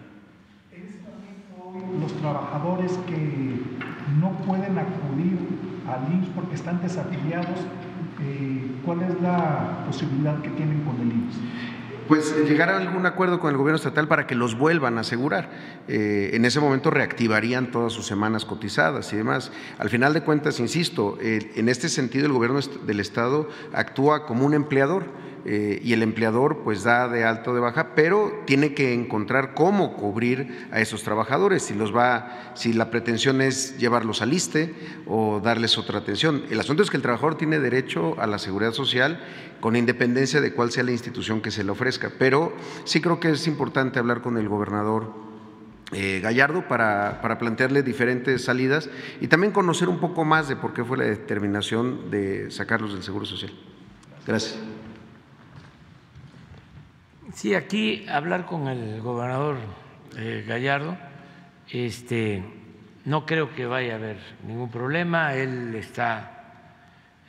Los trabajadores que no pueden acudir al IMSS porque están desafiliados, eh, ¿cuál es la posibilidad que tienen con el IMSS? Pues llegar a algún acuerdo con el gobierno estatal para que los vuelvan a asegurar. Eh, en ese momento reactivarían todas sus semanas cotizadas y demás. Al final de cuentas, insisto, eh, en este sentido el gobierno del Estado actúa como un empleador eh, y el empleador pues da de alto de baja, pero tiene que encontrar cómo cubrir a esos trabajadores, si los va, si la pretensión es llevarlos al ISTE o darles otra atención. El asunto es que el trabajador tiene derecho a la seguridad social con independencia de cuál sea la institución que se le ofrezca, pero sí creo que es importante hablar con el gobernador eh, Gallardo para, para, plantearle diferentes salidas y también conocer un poco más de por qué fue la determinación de sacarlos del Seguro Social. Gracias. Sí, aquí hablar con el gobernador eh, Gallardo, este, no creo que vaya a haber ningún problema, él está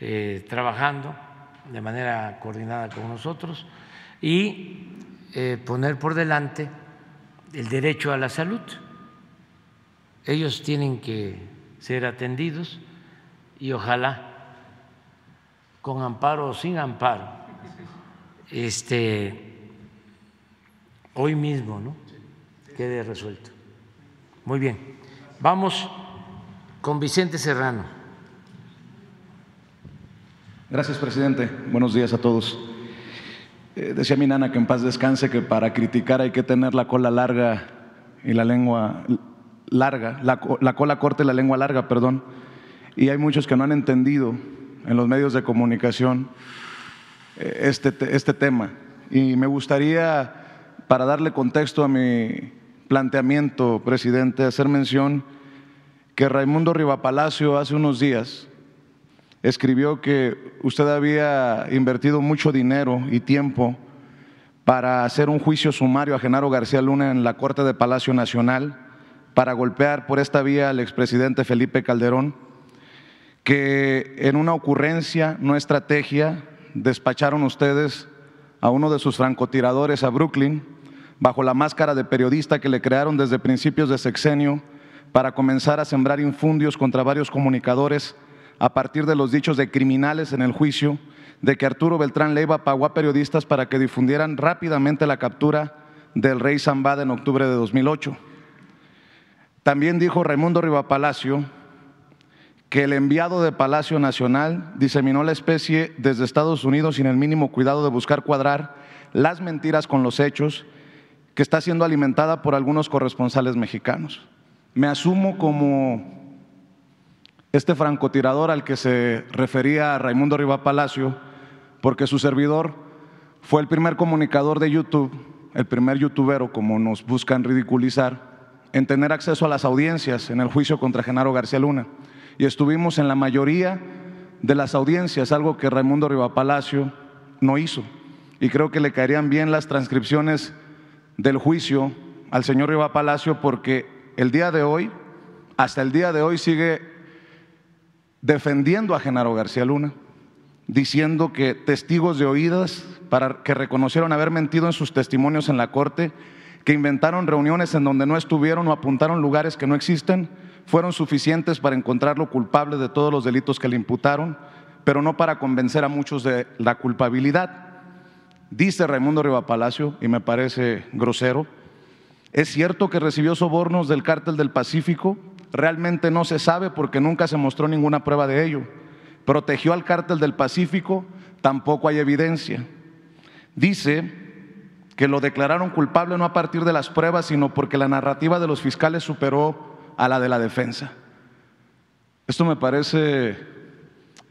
eh, trabajando de manera coordinada con nosotros y eh, poner por delante el derecho a la salud. Ellos tienen que ser atendidos y ojalá con amparo o sin amparo, este, hoy mismo, ¿no? Quede resuelto. Muy bien. Vamos con Vicente Serrano. Gracias, presidente. Buenos días a todos. Eh, decía mi nana que en paz descanse que para criticar hay que tener la cola larga y la lengua larga, la, la cola corta y la lengua larga, perdón. Y hay muchos que no han entendido en los medios de comunicación eh, este, este tema. Y me gustaría, para darle contexto a mi planteamiento, presidente, hacer mención que Raimundo Rivapalacio hace unos días escribió que usted había invertido mucho dinero y tiempo para hacer un juicio sumario a Genaro García Luna en la Corte de Palacio Nacional, para golpear por esta vía al expresidente Felipe Calderón, que en una ocurrencia, no estrategia, despacharon ustedes a uno de sus francotiradores a Brooklyn bajo la máscara de periodista que le crearon desde principios de sexenio para comenzar a sembrar infundios contra varios comunicadores a partir de los dichos de criminales en el juicio de que Arturo Beltrán Leiva pagó a periodistas para que difundieran rápidamente la captura del rey Zambada en octubre de 2008. También dijo Raimundo Rivapalacio que el enviado de Palacio Nacional diseminó la especie desde Estados Unidos sin el mínimo cuidado de buscar cuadrar las mentiras con los hechos que está siendo alimentada por algunos corresponsales mexicanos. Me asumo como este francotirador al que se refería Raimundo Riva Palacio, porque su servidor fue el primer comunicador de YouTube, el primer youtubero, como nos buscan ridiculizar, en tener acceso a las audiencias en el juicio contra Genaro García Luna. Y estuvimos en la mayoría de las audiencias, algo que Raimundo Riva Palacio no hizo. Y creo que le caerían bien las transcripciones del juicio al señor Riva Palacio porque el día de hoy, hasta el día de hoy sigue defendiendo a Genaro García Luna, diciendo que testigos de oídas para que reconocieron haber mentido en sus testimonios en la corte, que inventaron reuniones en donde no estuvieron o apuntaron lugares que no existen, fueron suficientes para encontrarlo culpable de todos los delitos que le imputaron, pero no para convencer a muchos de la culpabilidad. Dice Raimundo Riva Palacio, y me parece grosero, ¿es cierto que recibió sobornos del cártel del Pacífico? realmente no se sabe porque nunca se mostró ninguna prueba de ello. Protegió al cártel del Pacífico, tampoco hay evidencia. Dice que lo declararon culpable no a partir de las pruebas, sino porque la narrativa de los fiscales superó a la de la defensa. Esto me parece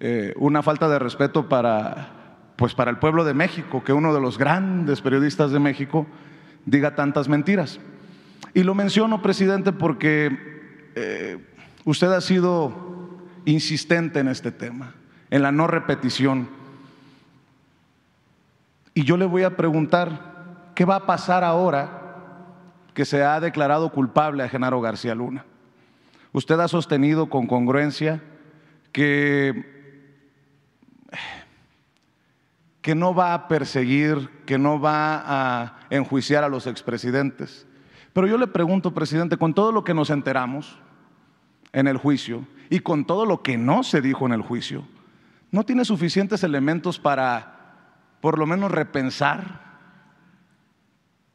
eh, una falta de respeto para, pues para el pueblo de México, que uno de los grandes periodistas de México diga tantas mentiras. Y lo menciono, presidente, porque eh, usted ha sido insistente en este tema, en la no repetición. Y yo le voy a preguntar, ¿qué va a pasar ahora que se ha declarado culpable a Genaro García Luna? Usted ha sostenido con congruencia que, que no va a perseguir, que no va a enjuiciar a los expresidentes. Pero yo le pregunto, presidente, con todo lo que nos enteramos, en el juicio y con todo lo que no se dijo en el juicio, no tiene suficientes elementos para por lo menos repensar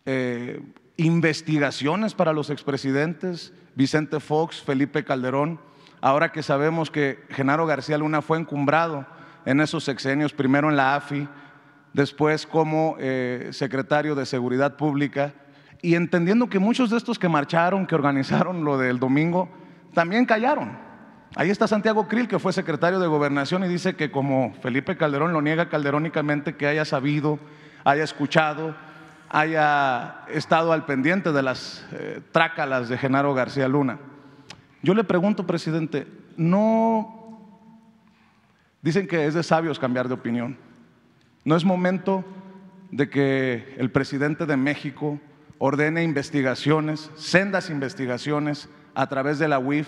eh, investigaciones para los expresidentes, Vicente Fox, Felipe Calderón, ahora que sabemos que Genaro García Luna fue encumbrado en esos sexenios, primero en la AFI, después como eh, secretario de Seguridad Pública, y entendiendo que muchos de estos que marcharon, que organizaron lo del domingo, también callaron. Ahí está Santiago Krill, que fue secretario de Gobernación y dice que como Felipe Calderón lo niega calderónicamente, que haya sabido, haya escuchado, haya estado al pendiente de las eh, trácalas de Genaro García Luna. Yo le pregunto, presidente, no... Dicen que es de sabios cambiar de opinión. ¿No es momento de que el presidente de México ordene investigaciones, sendas investigaciones, a través de la UIF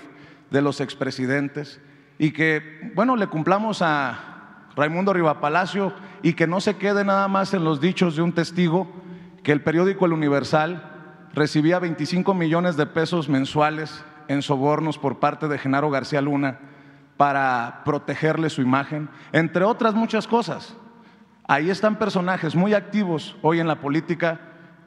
de los expresidentes y que, bueno, le cumplamos a Raimundo Rivapalacio y que no se quede nada más en los dichos de un testigo que el periódico El Universal recibía 25 millones de pesos mensuales en sobornos por parte de Genaro García Luna para protegerle su imagen, entre otras muchas cosas. Ahí están personajes muy activos hoy en la política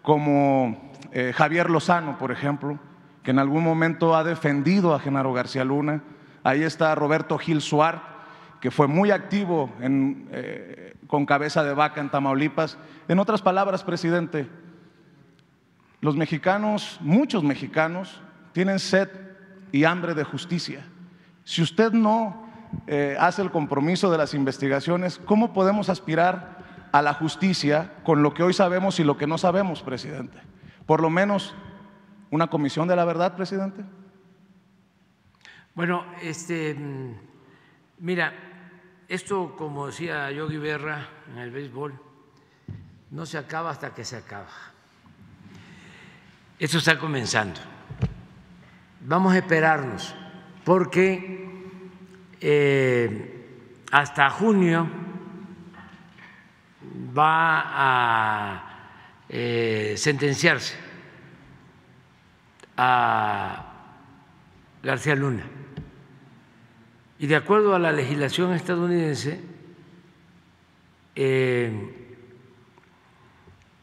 como eh, Javier Lozano, por ejemplo, que en algún momento ha defendido a Genaro García Luna. Ahí está Roberto Gil Suárez, que fue muy activo eh, con cabeza de vaca en Tamaulipas. En otras palabras, presidente, los mexicanos, muchos mexicanos, tienen sed y hambre de justicia. Si usted no eh, hace el compromiso de las investigaciones, ¿cómo podemos aspirar a la justicia con lo que hoy sabemos y lo que no sabemos, presidente? Por lo menos una comisión de la verdad, presidente. Bueno, este, mira, esto, como decía Yogi Berra en el béisbol, no se acaba hasta que se acaba. Esto está comenzando. Vamos a esperarnos, porque eh, hasta junio va a eh, sentenciarse a García Luna. Y de acuerdo a la legislación estadounidense, eh,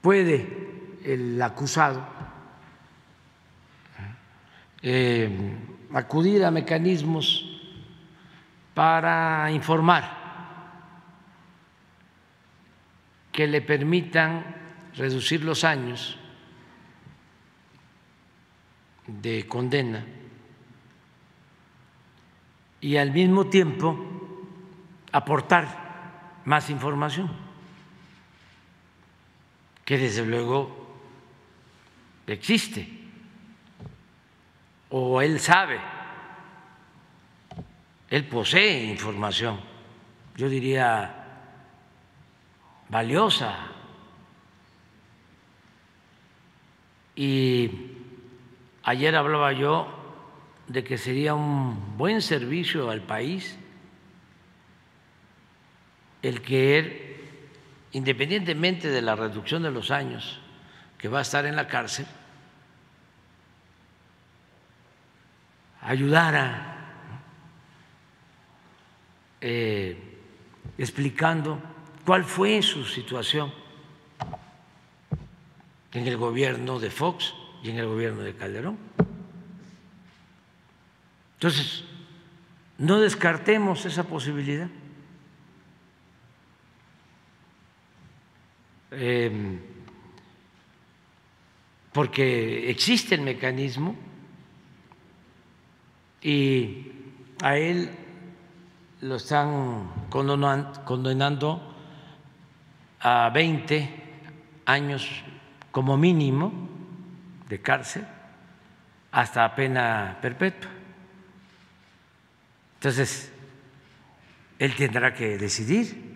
puede el acusado acudir a mecanismos para informar que le permitan reducir los años de condena y al mismo tiempo aportar más información, que desde luego existe, o él sabe, él posee información, yo diría valiosa, y ayer hablaba yo de que sería un buen servicio al país el que él, independientemente de la reducción de los años que va a estar en la cárcel, ayudara eh, explicando cuál fue su situación en el gobierno de Fox y en el gobierno de Calderón. Entonces, no descartemos esa posibilidad. Em, porque existe el mecanismo y a él lo están condenando a 20 años como mínimo de cárcel hasta pena perpetua. Entonces, él tendrá que decidir.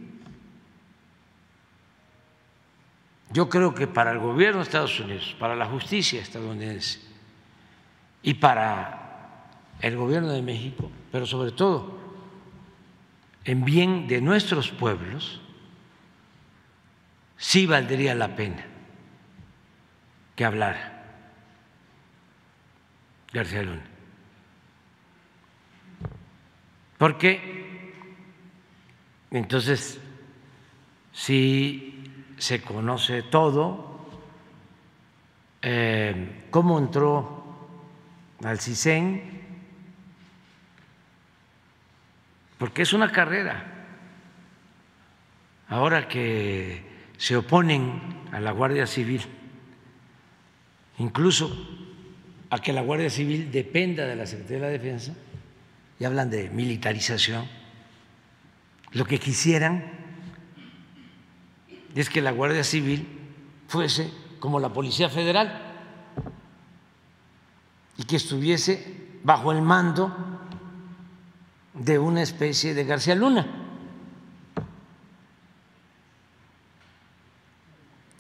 Yo creo que para el gobierno de Estados Unidos, para la justicia estadounidense y para el gobierno de México, pero sobre todo en bien de nuestros pueblos, sí valdría la pena que hablara García Luna. Porque entonces, si se conoce todo, eh, cómo entró al CISEN, porque es una carrera. Ahora que se oponen a la Guardia Civil, incluso a que la Guardia Civil dependa de la Secretaría de la Defensa, y hablan de militarización. Lo que quisieran es que la Guardia Civil fuese como la Policía Federal y que estuviese bajo el mando de una especie de García Luna.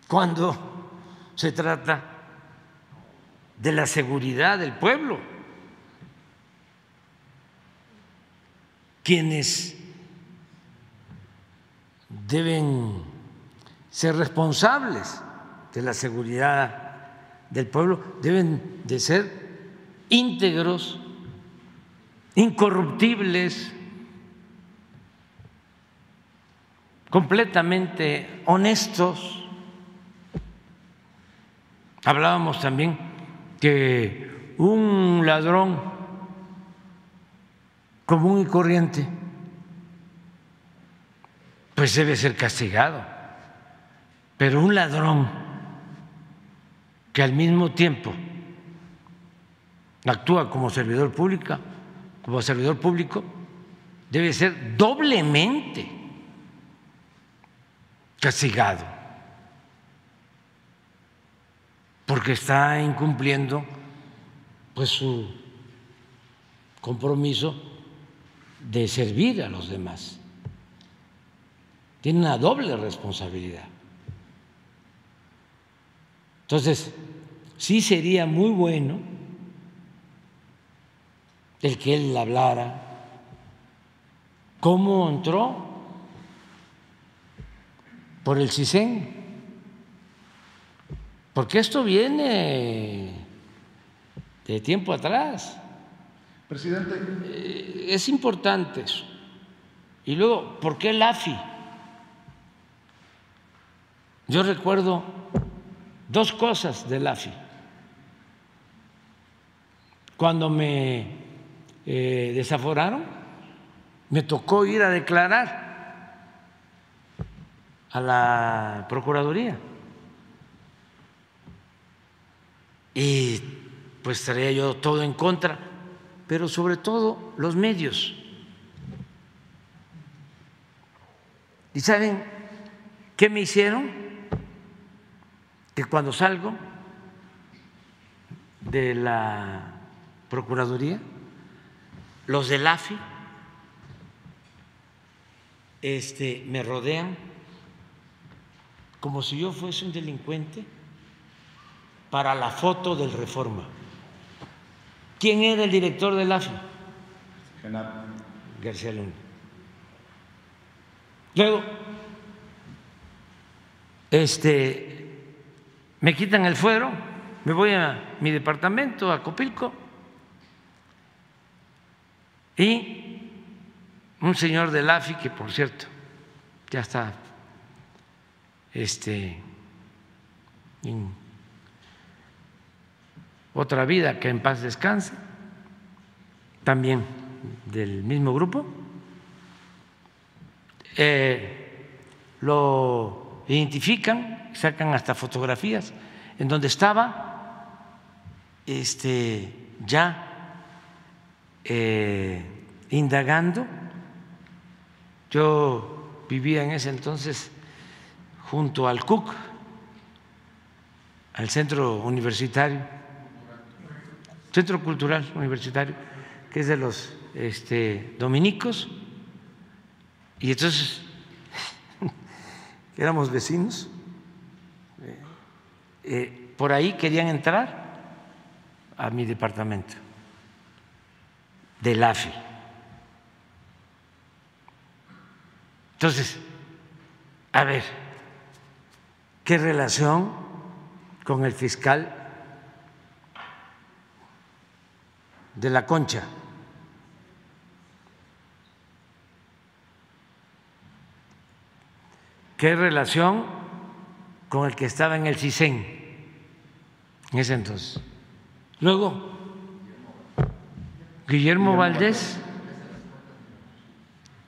Cuando se trata de la seguridad del pueblo. quienes deben ser responsables de la seguridad del pueblo deben de ser íntegros, incorruptibles, completamente honestos. Hablábamos también que un ladrón común y corriente pues debe ser castigado. Pero un ladrón que al mismo tiempo actúa como servidor público, como servidor público, debe ser doblemente castigado, porque está incumpliendo pues su compromiso de servir a los demás. Tiene una doble responsabilidad. Entonces, sí sería muy bueno el que él hablara cómo entró por el CISEN, porque esto viene de tiempo atrás. Presidente. Eh, es importante eso. Y luego, ¿por qué el AFI? Yo recuerdo dos cosas del AFI. Cuando me eh, desaforaron, me tocó ir a declarar a la Procuraduría. Y pues estaría yo todo en contra, pero sobre todo los medios. ¿Y saben qué me hicieron? Que cuando salgo de la Procuraduría, los del AFI este, me rodean como si yo fuese un delincuente para la foto del Reforma. ¿Quién era el director del AFI? García Luna. Luego, este, me quitan el fuero, me voy a mi departamento, a Copilco, y un señor del AFI, que por cierto ya está este, en otra vida que en paz descanse, también del mismo grupo, eh, lo identifican, sacan hasta fotografías en donde estaba este, ya eh, indagando. Yo vivía en ese entonces junto al CUC, al centro universitario, centro cultural universitario, que es de los este, dominicos, y entonces éramos vecinos, eh, por ahí querían entrar a mi departamento del AFI. Entonces, a ver, ¿qué relación con el fiscal de la Concha? ¿Qué relación con el que estaba en el CISEN en ese entonces? Luego, Guillermo Valdés.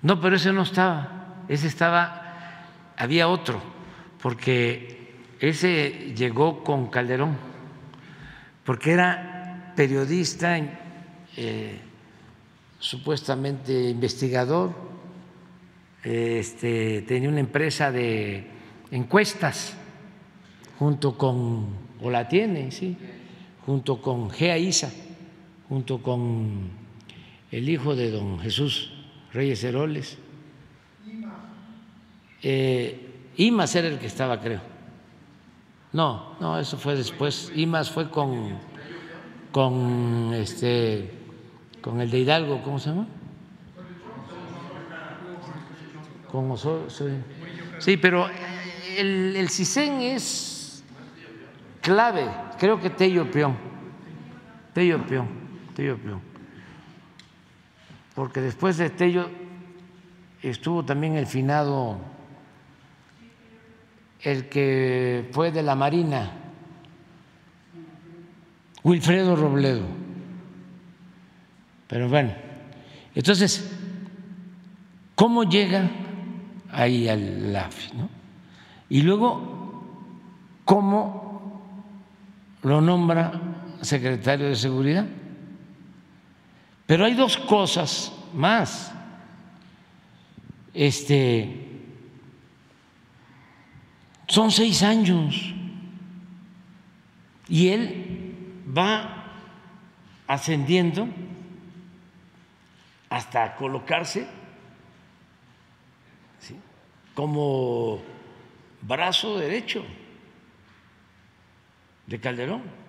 No, pero ese no estaba. Ese estaba, había otro, porque ese llegó con Calderón, porque era periodista, eh, supuestamente investigador, este, tenía una empresa de encuestas junto con, o la tiene, sí, junto con Gea Isa junto con el hijo de don Jesús Reyes Heroles. Eh, Imas era el que estaba, creo. No, no, eso fue después. Imas fue con, con este, con el de Hidalgo, ¿cómo se llama? Con Sí, pero el, el CISEN es clave. Creo que Tello Peón. Tello Peón porque después de Tello estuvo también el finado, el que fue de la Marina, Wilfredo Robledo. Pero bueno, entonces, ¿cómo llega ahí al LAFI, ¿no? Y luego, ¿cómo lo nombra secretario de Seguridad? Pero hay dos cosas más. Este, son seis años y él va ascendiendo hasta colocarse como brazo derecho de Calderón.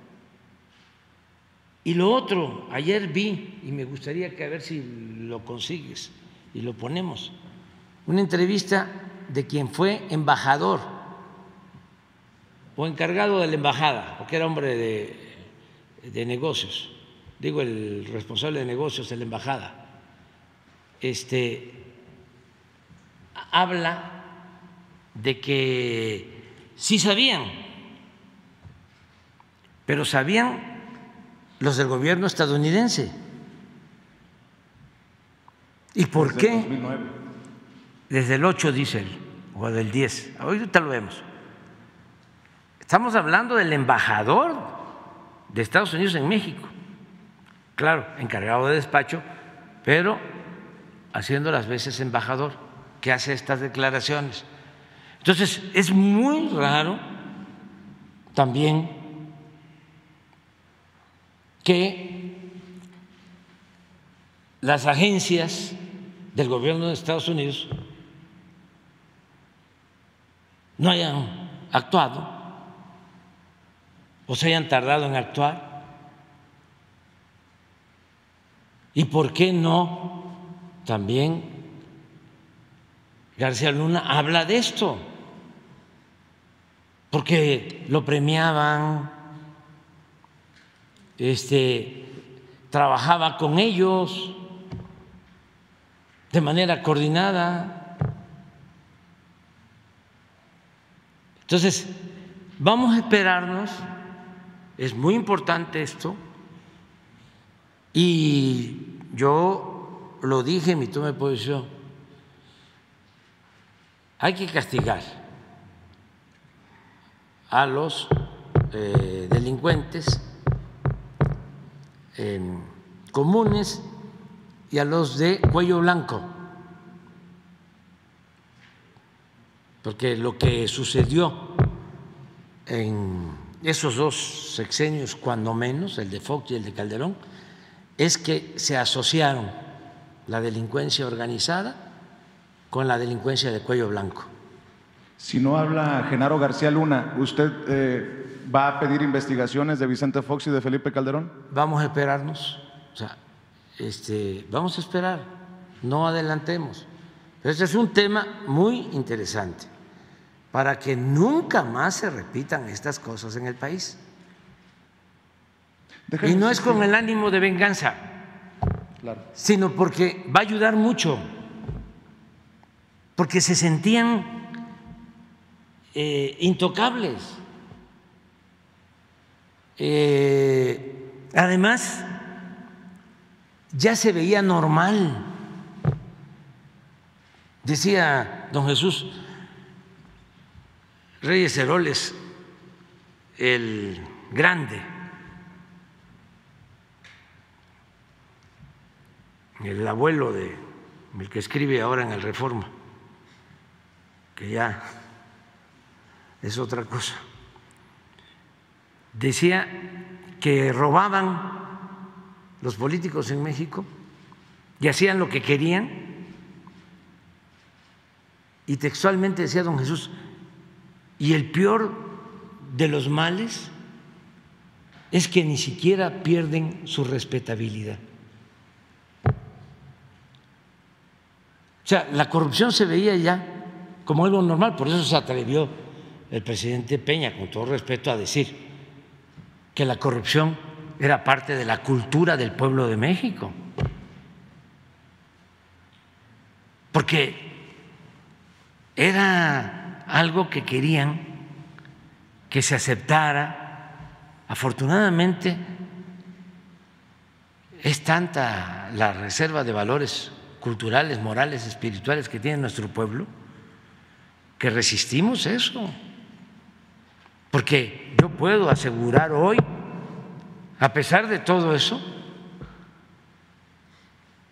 Y lo otro, ayer vi, y me gustaría que a ver si lo consigues y lo ponemos, una entrevista de quien fue embajador o encargado de la embajada, porque era hombre de, de negocios, digo el responsable de negocios de la embajada, este, habla de que sí sabían, pero sabían los del gobierno estadounidense. ¿Y por Desde qué? el 2009. Desde el 8, dice él, o del 10. Ahorita lo vemos. Estamos hablando del embajador de Estados Unidos en México. Claro, encargado de despacho, pero haciendo las veces embajador, que hace estas declaraciones. Entonces, es muy raro también que las agencias del gobierno de Estados Unidos no hayan actuado o se hayan tardado en actuar. ¿Y por qué no también García Luna habla de esto? Porque lo premiaban, este, trabajaba con ellos de manera coordinada. Entonces, vamos a esperarnos, es muy importante esto, y yo lo dije en mi toma de posición, hay que castigar a los eh, delincuentes comunes y a los de cuello blanco, porque lo que sucedió en esos dos sexenios, cuando menos, el de Fox y el de Calderón, es que se asociaron la delincuencia organizada con la delincuencia de cuello blanco. Si no habla Genaro García Luna, ¿usted eh, va a pedir investigaciones de Vicente Fox y de Felipe Calderón? Vamos a esperarnos, o sea, este, vamos a esperar, no adelantemos. Pero este es un tema muy interesante para que nunca más se repitan estas cosas en el país. Y no es con el ánimo de venganza, Claro. sino porque va a ayudar mucho, porque se sentían eh, intocables. Eh, además, ya se veía normal. Decía don Jesús Reyes Heroles, el grande, el abuelo de el que escribe ahora en el Reforma, que ya es otra cosa. Decía que robaban los políticos en México y hacían lo que querían. Y textualmente decía don Jesús, y el peor de los males es que ni siquiera pierden su respetabilidad. O sea, la corrupción se veía ya como algo normal, por eso se atrevió el presidente Peña, con todo respeto, a decir que la corrupción era parte de la cultura del pueblo de México. Porque era algo que querían que se aceptara. Afortunadamente es tanta la reserva de valores culturales, morales, espirituales que tiene nuestro pueblo, que resistimos eso. Porque yo puedo asegurar hoy, a pesar de todo eso,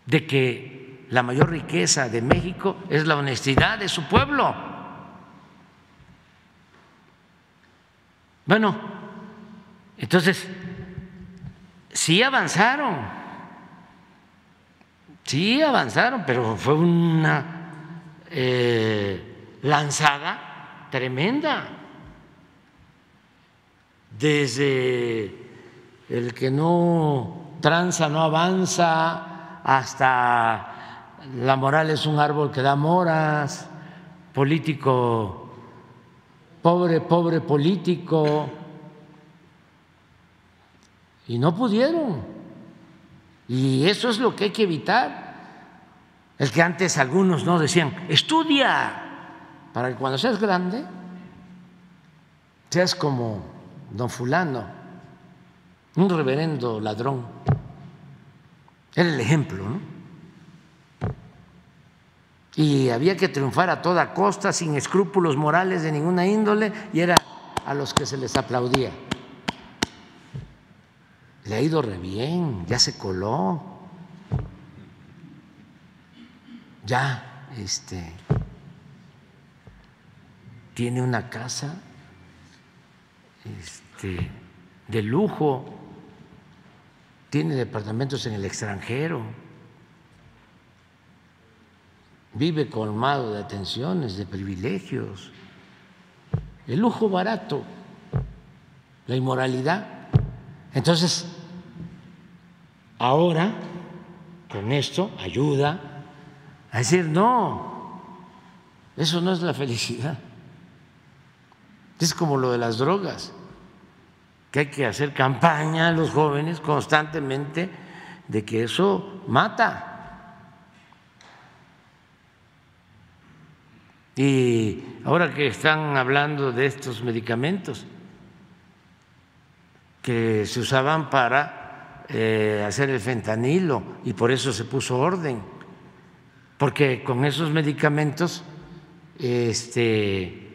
de que la mayor riqueza de México es la honestidad de su pueblo. Bueno, entonces, sí avanzaron, sí avanzaron, pero fue una eh, lanzada tremenda. Desde el que no tranza, no avanza, hasta la moral es un árbol que da moras, político, pobre, pobre político y no pudieron. Y eso es lo que hay que evitar. El que antes algunos no decían, estudia, para que cuando seas grande seas como don fulano, un reverendo ladrón. Era el ejemplo, ¿no? Y había que triunfar a toda costa, sin escrúpulos morales de ninguna índole, y era a los que se les aplaudía le ha ido re bien, ya se coló, ya este, tiene una casa este, de lujo, tiene departamentos en el extranjero, vive colmado de atenciones, de privilegios, el lujo barato, la inmoralidad. Entonces, Ahora, con esto, ayuda a decir, no, eso no es la felicidad. Es como lo de las drogas, que hay que hacer campaña a los jóvenes constantemente de que eso mata. Y ahora que están hablando de estos medicamentos que se usaban para eh, hacer el fentanilo y por eso se puso orden, porque con esos medicamentos este,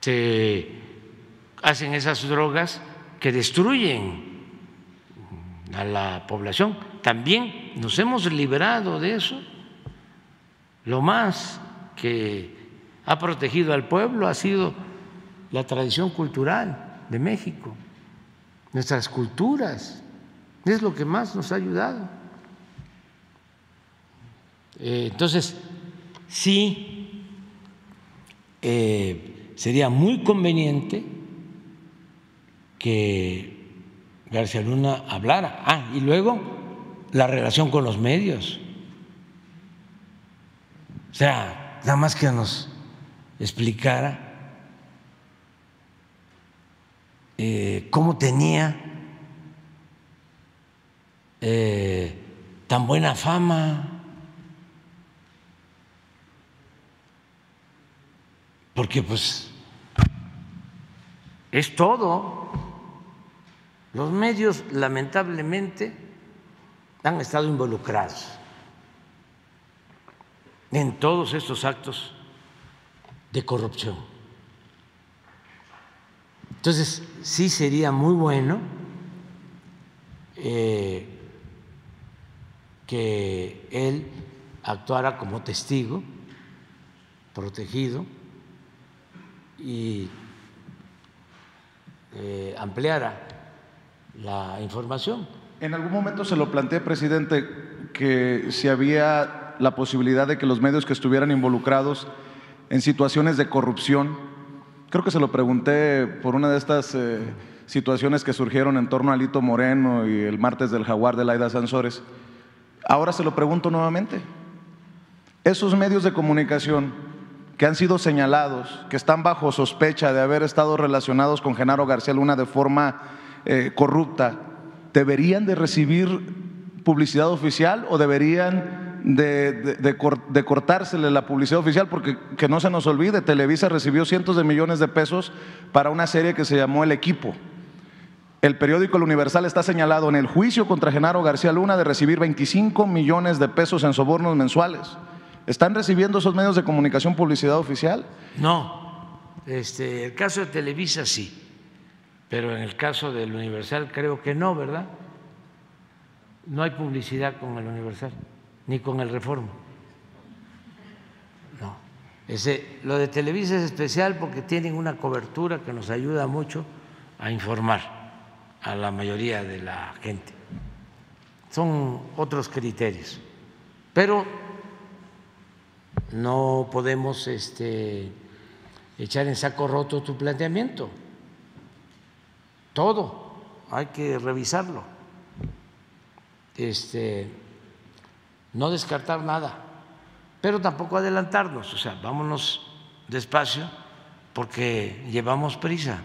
se hacen esas drogas que destruyen a la población. También nos hemos librado de eso. Lo más que ha protegido al pueblo ha sido la tradición cultural de México nuestras culturas. Es lo que más nos ha ayudado. Eh, entonces, sí, eh, sería muy conveniente que García Luna hablara. Ah, y luego la relación con los medios. O sea, nada más que nos explicara Eh, cómo tenía eh, tan buena fama, porque pues es todo. Los medios lamentablemente han estado involucrados en todos estos actos de corrupción. Entonces, sí sería muy bueno eh, que él actuara como testigo, protegido, y eh, ampliara la información. En algún momento se lo planteé, presidente, que si había la posibilidad de que los medios que estuvieran involucrados en situaciones de corrupción Creo que se lo pregunté por una de estas eh, situaciones que surgieron en torno a Lito Moreno y el martes del jaguar de Laida Sansores. Ahora se lo pregunto nuevamente. Esos medios de comunicación que han sido señalados, que están bajo sospecha de haber estado relacionados con Genaro García Luna de forma eh, corrupta, ¿deberían de recibir publicidad oficial o deberían de, de, cortársele la publicidad oficial, porque que no se nos olvide, Televisa recibió cientos de millones de pesos para una serie que se llamó El Equipo. El periódico El Universal está señalado en el juicio contra Genaro García Luna de recibir 25 millones de pesos en sobornos mensuales. ¿Están recibiendo esos medios de comunicación publicidad oficial? No, este, el caso de Televisa sí, pero en el caso del Universal creo que no, ¿verdad? No hay publicidad con el Universal, ni con el Reforma. No. Ese, lo de Televisa es especial porque tienen una cobertura que nos ayuda mucho a informar a la mayoría de la gente. Son otros criterios. Pero no podemos este, echar en saco roto tu planteamiento. Todo hay que revisarlo. Este, no descartar nada, pero tampoco adelantarnos. O sea, vámonos despacio porque llevamos prisa.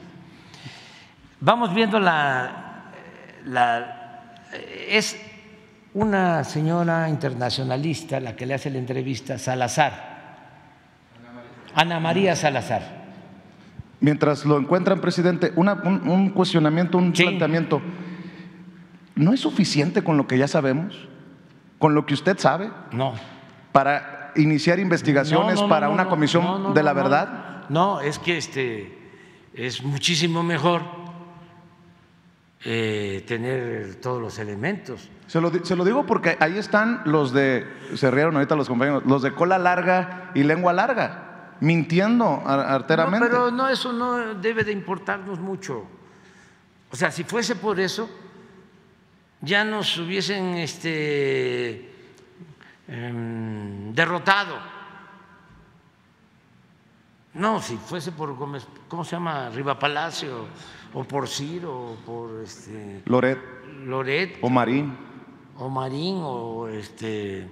Vamos viendo la, la es una señora internacionalista la que le hace la entrevista, Salazar, Ana María Salazar. Mientras lo encuentran, presidente, una- un, un cuestionamiento, un Sí. planteamiento. ¿No es suficiente con lo que ya sabemos? ¿Con lo que usted sabe? No. Para iniciar investigaciones No, no, no, para no, una comisión de la verdad? No, es que este es muchísimo mejor eh, tener todos los elementos. Se lo, se lo digo porque ahí están los de, se rieron ahorita los compañeros, los de cola larga y lengua larga, mintiendo ar- No, arteramente. pero no, eso no debe de importarnos mucho. O sea, si fuese por eso, ya nos hubiesen este, em, derrotado. No, si fuese por Gómez, ¿cómo se llama? Riva Palacio, o por Ciro, o por este, Loret Loret, o Marín. o Marín, o este,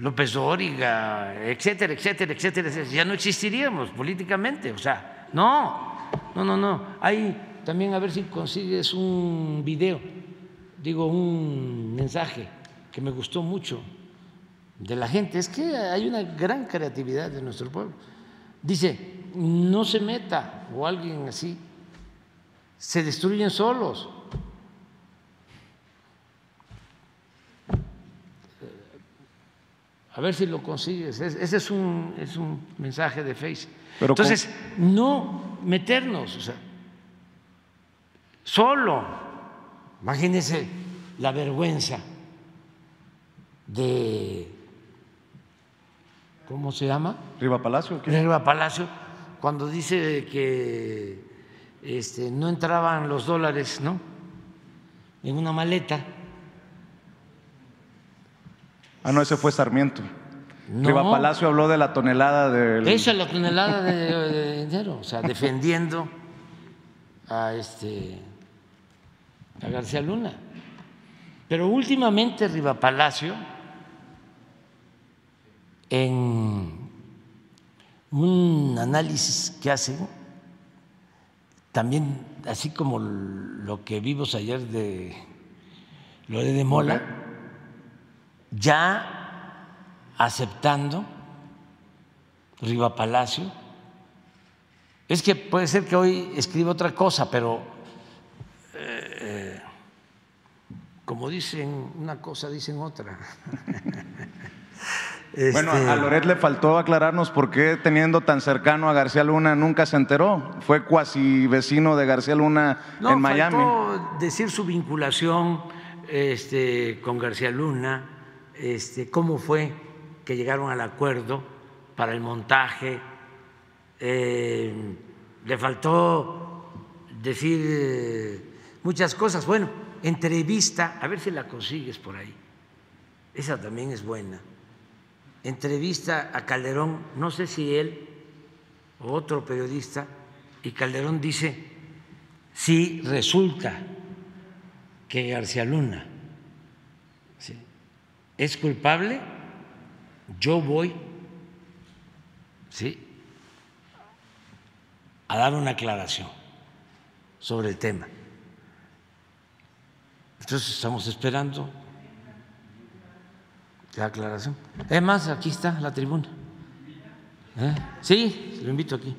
López Dóriga, etcétera, etcétera, etcétera, etcétera, ya no existiríamos políticamente. O sea, no, no, no, no. Hay también a ver si consigues un video, digo, un mensaje que me gustó mucho de la gente. Es que hay una gran creatividad de nuestro pueblo. Dice, no se meta, o alguien así, se destruyen solos. A ver si lo consigues. Es- Ese es un, es un mensaje de Face. Pero Entonces, no meternos, o sea, solo. Imagínense la vergüenza de, ¿cómo se llama? Riva Palacio. ¿qué? Riva Palacio, cuando dice que este, no entraban los dólares, ¿no? En una maleta. Ah, no, ese fue Sarmiento. No. Riva Palacio habló de la tonelada del... Esa es la tonelada de, de dinero, o sea, defendiendo a este a García Luna. Pero últimamente Riva Palacio, en un análisis que hacen, también así como lo que vimos ayer de lo de Mola, ya aceptando Riva Palacio. Es que puede ser que hoy escriba otra cosa, pero eh, como dicen una cosa, dicen otra. Bueno, Este, a Loret le faltó aclararnos por qué teniendo tan cercano a García Luna nunca se enteró. Fue cuasi vecino de García Luna no, en Miami. faltó decir su vinculación este, con García Luna, este, cómo fue que llegaron al acuerdo para el montaje. Eh, le faltó decir eh, muchas cosas. Bueno, entrevista, a ver si la consigues por ahí. Esa también es buena. Entrevista a Calderón, no sé si él o otro periodista, y Calderón dice, si resulta que García Luna. Es culpable, yo voy ¿sí? a dar una aclaración sobre el tema. Entonces estamos esperando la aclaración. Es más, aquí está la tribuna. ¿Eh? Sí, lo invito aquí.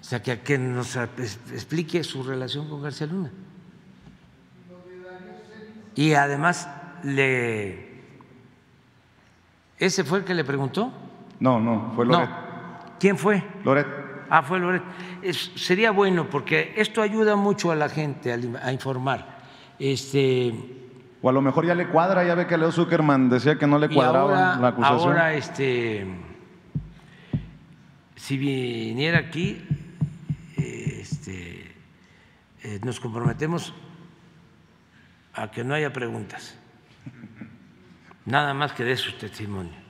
O sea, que, que nos explique su relación con García Luna. Y además le ¿Ese fue el que le preguntó? No, no, fue Loret. No. ¿Quién fue? Loret. Ah, fue Loret. Es- sería bueno porque esto ayuda mucho a la gente a, informar. Este, O a lo mejor ya le cuadra, ya ve que Leo Zuckerman decía que no le cuadraba ahora, la acusación. ahora, este, si viniera aquí, este, eh, nos comprometemos a que no haya preguntas, nada más que dé su testimonio.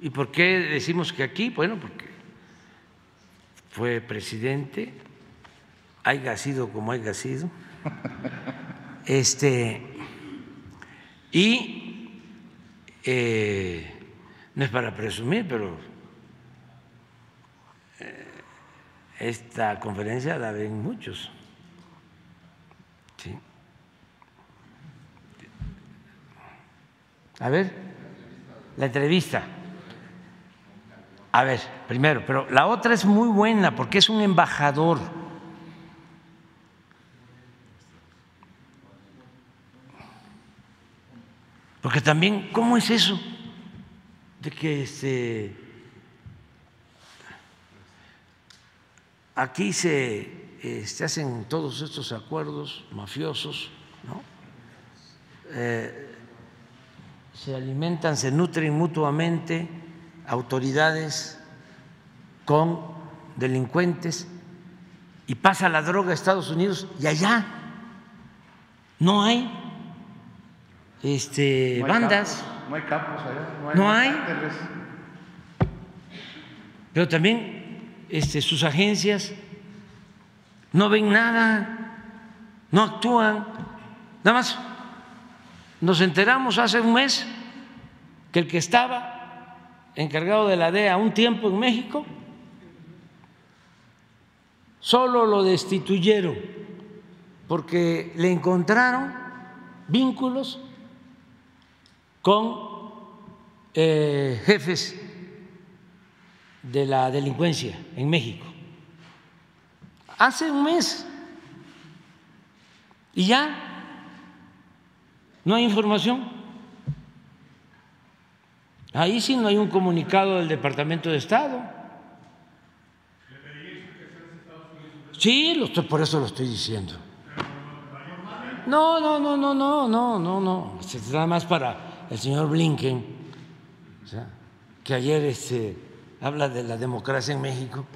¿Y por qué decimos que aquí? Bueno, porque fue presidente, haya sido como haya sido, este, y eh, no es para presumir, pero eh, esta conferencia la ven muchos. A ver, la entrevista. A ver, primero, pero la otra es muy buena porque es un embajador. Porque también, ¿cómo es eso? De que este, aquí se, se hacen todos estos acuerdos mafiosos, ¿no? Eh, se alimentan, se nutren mutuamente autoridades con delincuentes y pasa la droga a Estados Unidos y allá no hay este, No hay bandas. no hay capos allá. No hay. cárteles. pero también este, sus agencias no ven nada, no actúan. Nada más nos enteramos hace un mes que el que estaba encargado de la DEA un tiempo en México, solo lo destituyeron porque le encontraron vínculos con eh, jefes de la delincuencia en México. Hace un mes. Y ya no hay información. Ahí sí no hay un comunicado del Departamento de Estado. Sí, lo estoy- por eso lo estoy diciendo. No, no, no, no, no, no, no, no. Es nada más para el señor Blinken, que ayer este, habla de la democracia en México.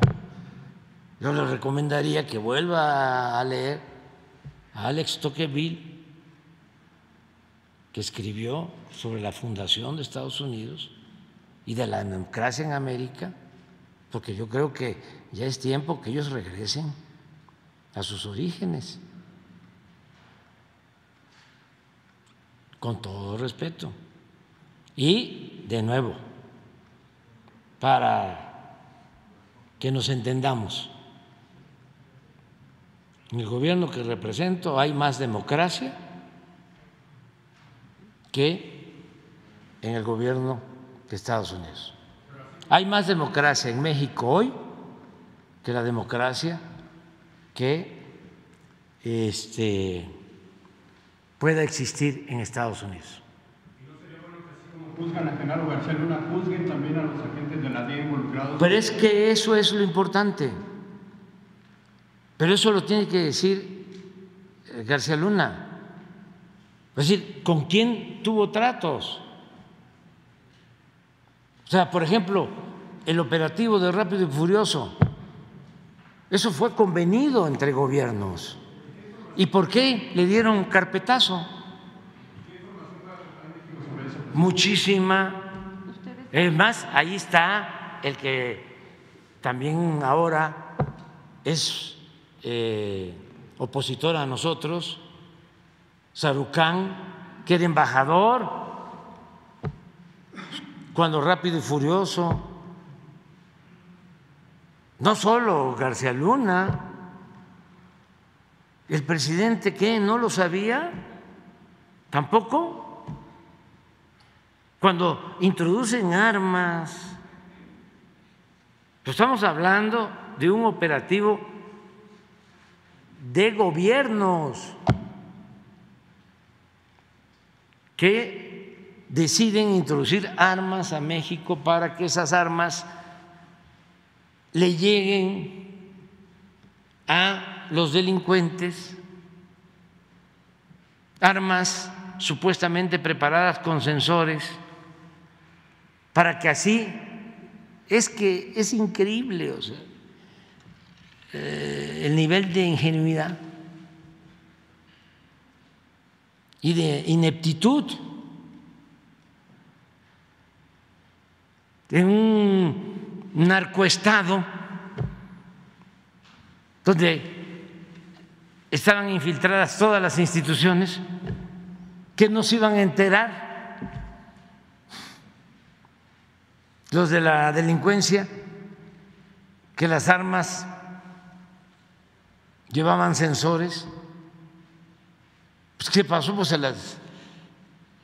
Yo le recomendaría que vuelva a leer a Alex Tocqueville, que escribió sobre la fundación de Estados Unidos y de la democracia en América, porque yo creo que ya es tiempo que ellos regresen a sus orígenes, con todo respeto. Y, de nuevo, para que nos entendamos, en el gobierno que represento hay más democracia que en el gobierno de Estados Unidos. Hay más democracia en México hoy que la democracia que este, pueda existir en Estados Unidos. Pero es que eso es lo importante. Pero eso lo tiene que decir eh, García Luna. Es decir, ¿con quién tuvo tratos? O sea, por ejemplo, el operativo de Rápido y Furioso, eso fue convenido entre gobiernos. ¿Y por qué le dieron carpetazo? Muchísima. Es más, ahí está el que también ahora es eh, opositor a nosotros, Sarucán, que era embajador cuando Rápido y Furioso. No solo García Luna, el presidente que no lo sabía, tampoco. Cuando introducen armas, estamos hablando de un operativo de gobiernos que deciden introducir armas a México para que esas armas le lleguen a los delincuentes, armas supuestamente preparadas con sensores, para que así, es que es increíble, o sea, eh, el nivel de ingenuidad y de ineptitud en un narcoestado donde estaban infiltradas todas las instituciones que no se iban a enterar los de la delincuencia que las armas llevaban sensores. Pues, ¿Qué pasó? Pues se las,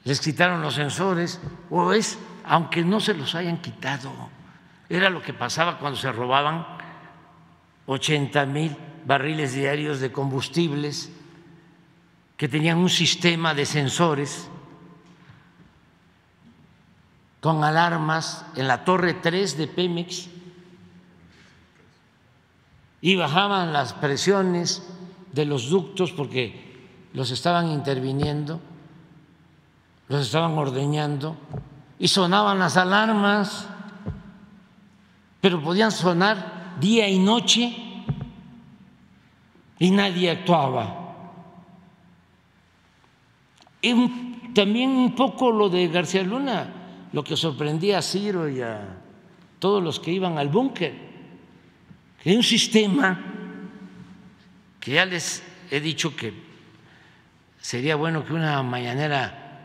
les quitaron los sensores, o es, aunque no se los hayan quitado, era lo que pasaba cuando se robaban 80 mil barriles diarios de combustibles que tenían un sistema de sensores con alarmas en la torre 3 de Pemex y bajaban las presiones de los ductos porque los estaban interviniendo, los estaban ordeñando y sonaban las alarmas, pero podían sonar día y noche y nadie actuaba. Y también un poco lo de García Luna, lo que sorprendía a Ciro y a todos los que iban al búnker, que hay un sistema que ya les he dicho que sería bueno que una mañanera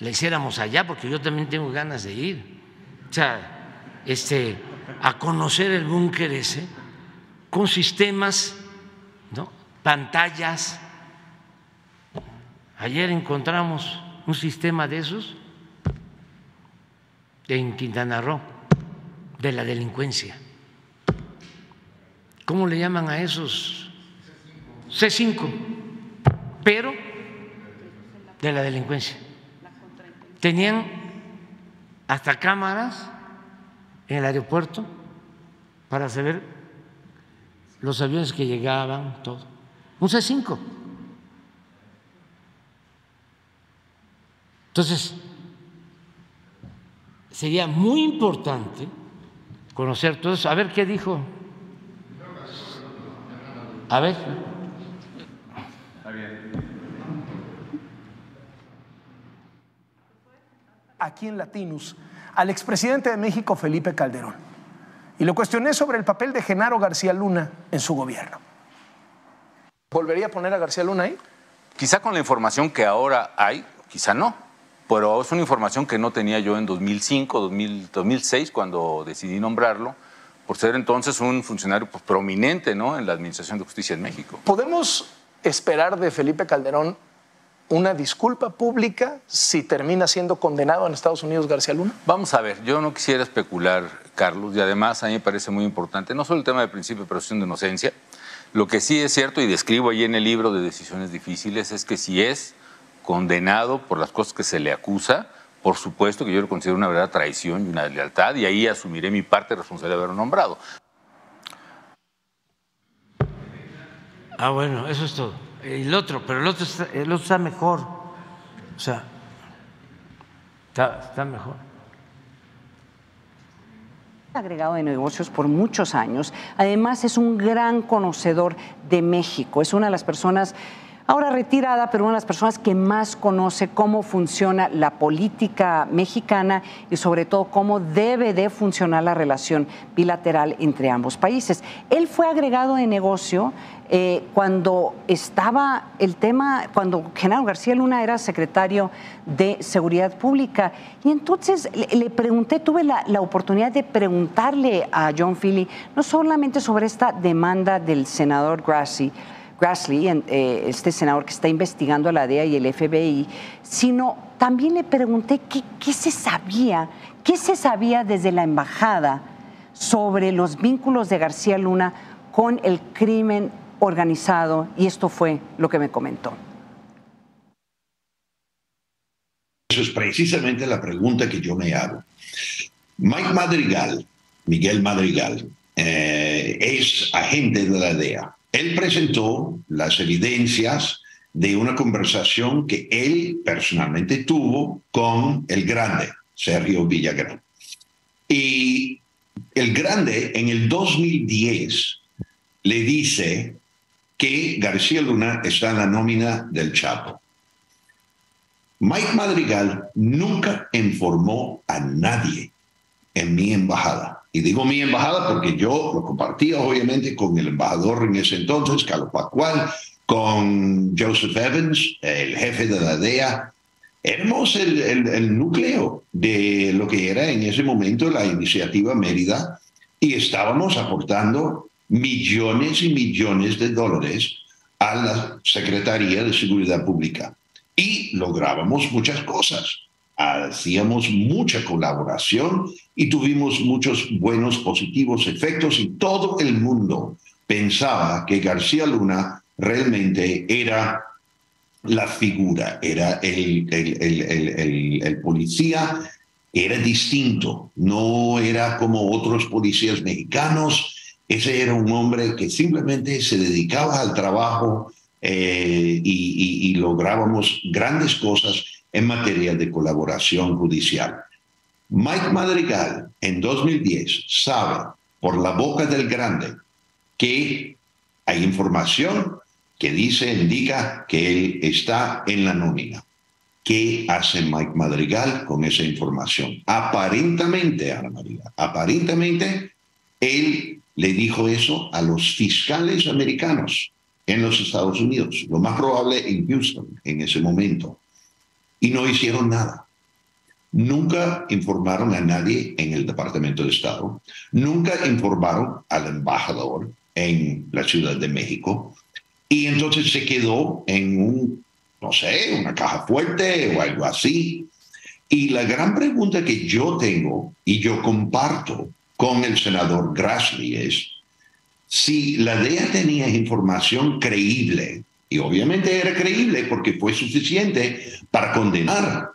la hiciéramos allá, porque yo también tengo ganas de ir. O sea, este, a conocer el búnker ese con sistemas, ¿no? pantallas. Ayer encontramos un sistema de esos en Quintana Roo, de la delincuencia. ¿Cómo le llaman a esos? C5, pero de la delincuencia. Tenían hasta cámaras en el aeropuerto para saber los aviones que llegaban, todo. Un C5. Entonces, sería muy importante conocer todo eso. A ver qué dijo. A ver. Aquí en Latinus, al expresidente de México, Felipe Calderón, y lo cuestioné sobre el papel de Genaro García Luna en su gobierno. ¿Volvería a poner a García Luna ahí? Quizá con la información que ahora hay, quizá no, pero es una información que no tenía yo en 2005, 2006, cuando decidí nombrarlo, por ser entonces un funcionario pues, prominente ¿no? en la Administración de Justicia en México. ¿Podemos esperar de Felipe Calderón una disculpa pública si termina siendo condenado en Estados Unidos García Luna? Vamos a ver, yo no quisiera especular, Carlos, y además a mí me parece muy importante, no solo el tema del principio de presunción de inocencia, lo que sí es cierto y describo ahí en el libro de Decisiones Difíciles es que si es condenado por las cosas que se le acusa, por supuesto que yo lo considero una verdadera traición y una lealtad, y ahí asumiré mi parte de responsabilidad de haberlo nombrado. Ah, bueno, eso es todo. El otro, pero el otro está, el otro está mejor. O sea, está, está mejor. agregado de negocios por muchos años. Además, es un gran conocedor de México. Es una de las personas ahora retirada, pero una de las personas que más conoce cómo funciona la política mexicana y sobre todo cómo debe de funcionar la relación bilateral entre ambos países. Él fue agregado de negocio eh, cuando estaba el tema, cuando Genaro García Luna era secretario de Seguridad Pública. Y entonces le, pregunté, tuve la, la, oportunidad de preguntarle a John Philly, no solamente sobre esta demanda del senador Grassley, Grassley, eh, este senador que está investigando a la DEA y el FBI, sino también le pregunté qué, se sabía, qué se sabía desde la embajada sobre los vínculos de García Luna con el crimen organizado y esto fue lo que me comentó. Esa es precisamente la pregunta que yo me hago. Mike Madrigal, Miguel Madrigal, eh, es agente de la DEA. Él presentó las evidencias de una conversación que él personalmente tuvo con el grande, Sergio Villagrán. Y el grande en el 2010 le dice que García Luna está en la nómina del Chapo. Mike Madrigal nunca informó a nadie en mi embajada. Y digo mi embajada porque yo lo compartía obviamente con el embajador en ese entonces, Carlos Pascual, con Joseph Evans, el jefe de la DEA. Éramos el, el núcleo de lo que era en ese momento la iniciativa Mérida y estábamos aportando millones y millones de dólares a la Secretaría de Seguridad Pública y lográbamos muchas cosas. Hacíamos mucha colaboración y tuvimos muchos buenos, positivos efectos y todo el mundo pensaba que García Luna realmente era la figura, era el, policía, era distinto, no era como otros policías mexicanos, ese era un hombre que simplemente se dedicaba al trabajo eh, y, lográbamos grandes cosas en materia de colaboración judicial. Mike Madrigal en 2010 sabe por la boca del grande que hay información que dice, indica que él está en la nómina. ¿Qué hace Mike Madrigal con esa información? Aparentemente, Ana María, aparentemente, él le dijo eso a los fiscales americanos en los Estados Unidos, lo más probable en Houston en ese momento, y no hicieron nada. Nunca informaron a nadie en el Departamento de Estado, nunca informaron al embajador en la Ciudad de México, y entonces se quedó en un, no sé, una caja fuerte o algo así. Y la gran pregunta que yo tengo y yo comparto con el senador Grassley es, si la DEA tenía información creíble, y obviamente era creíble porque fue suficiente para condenar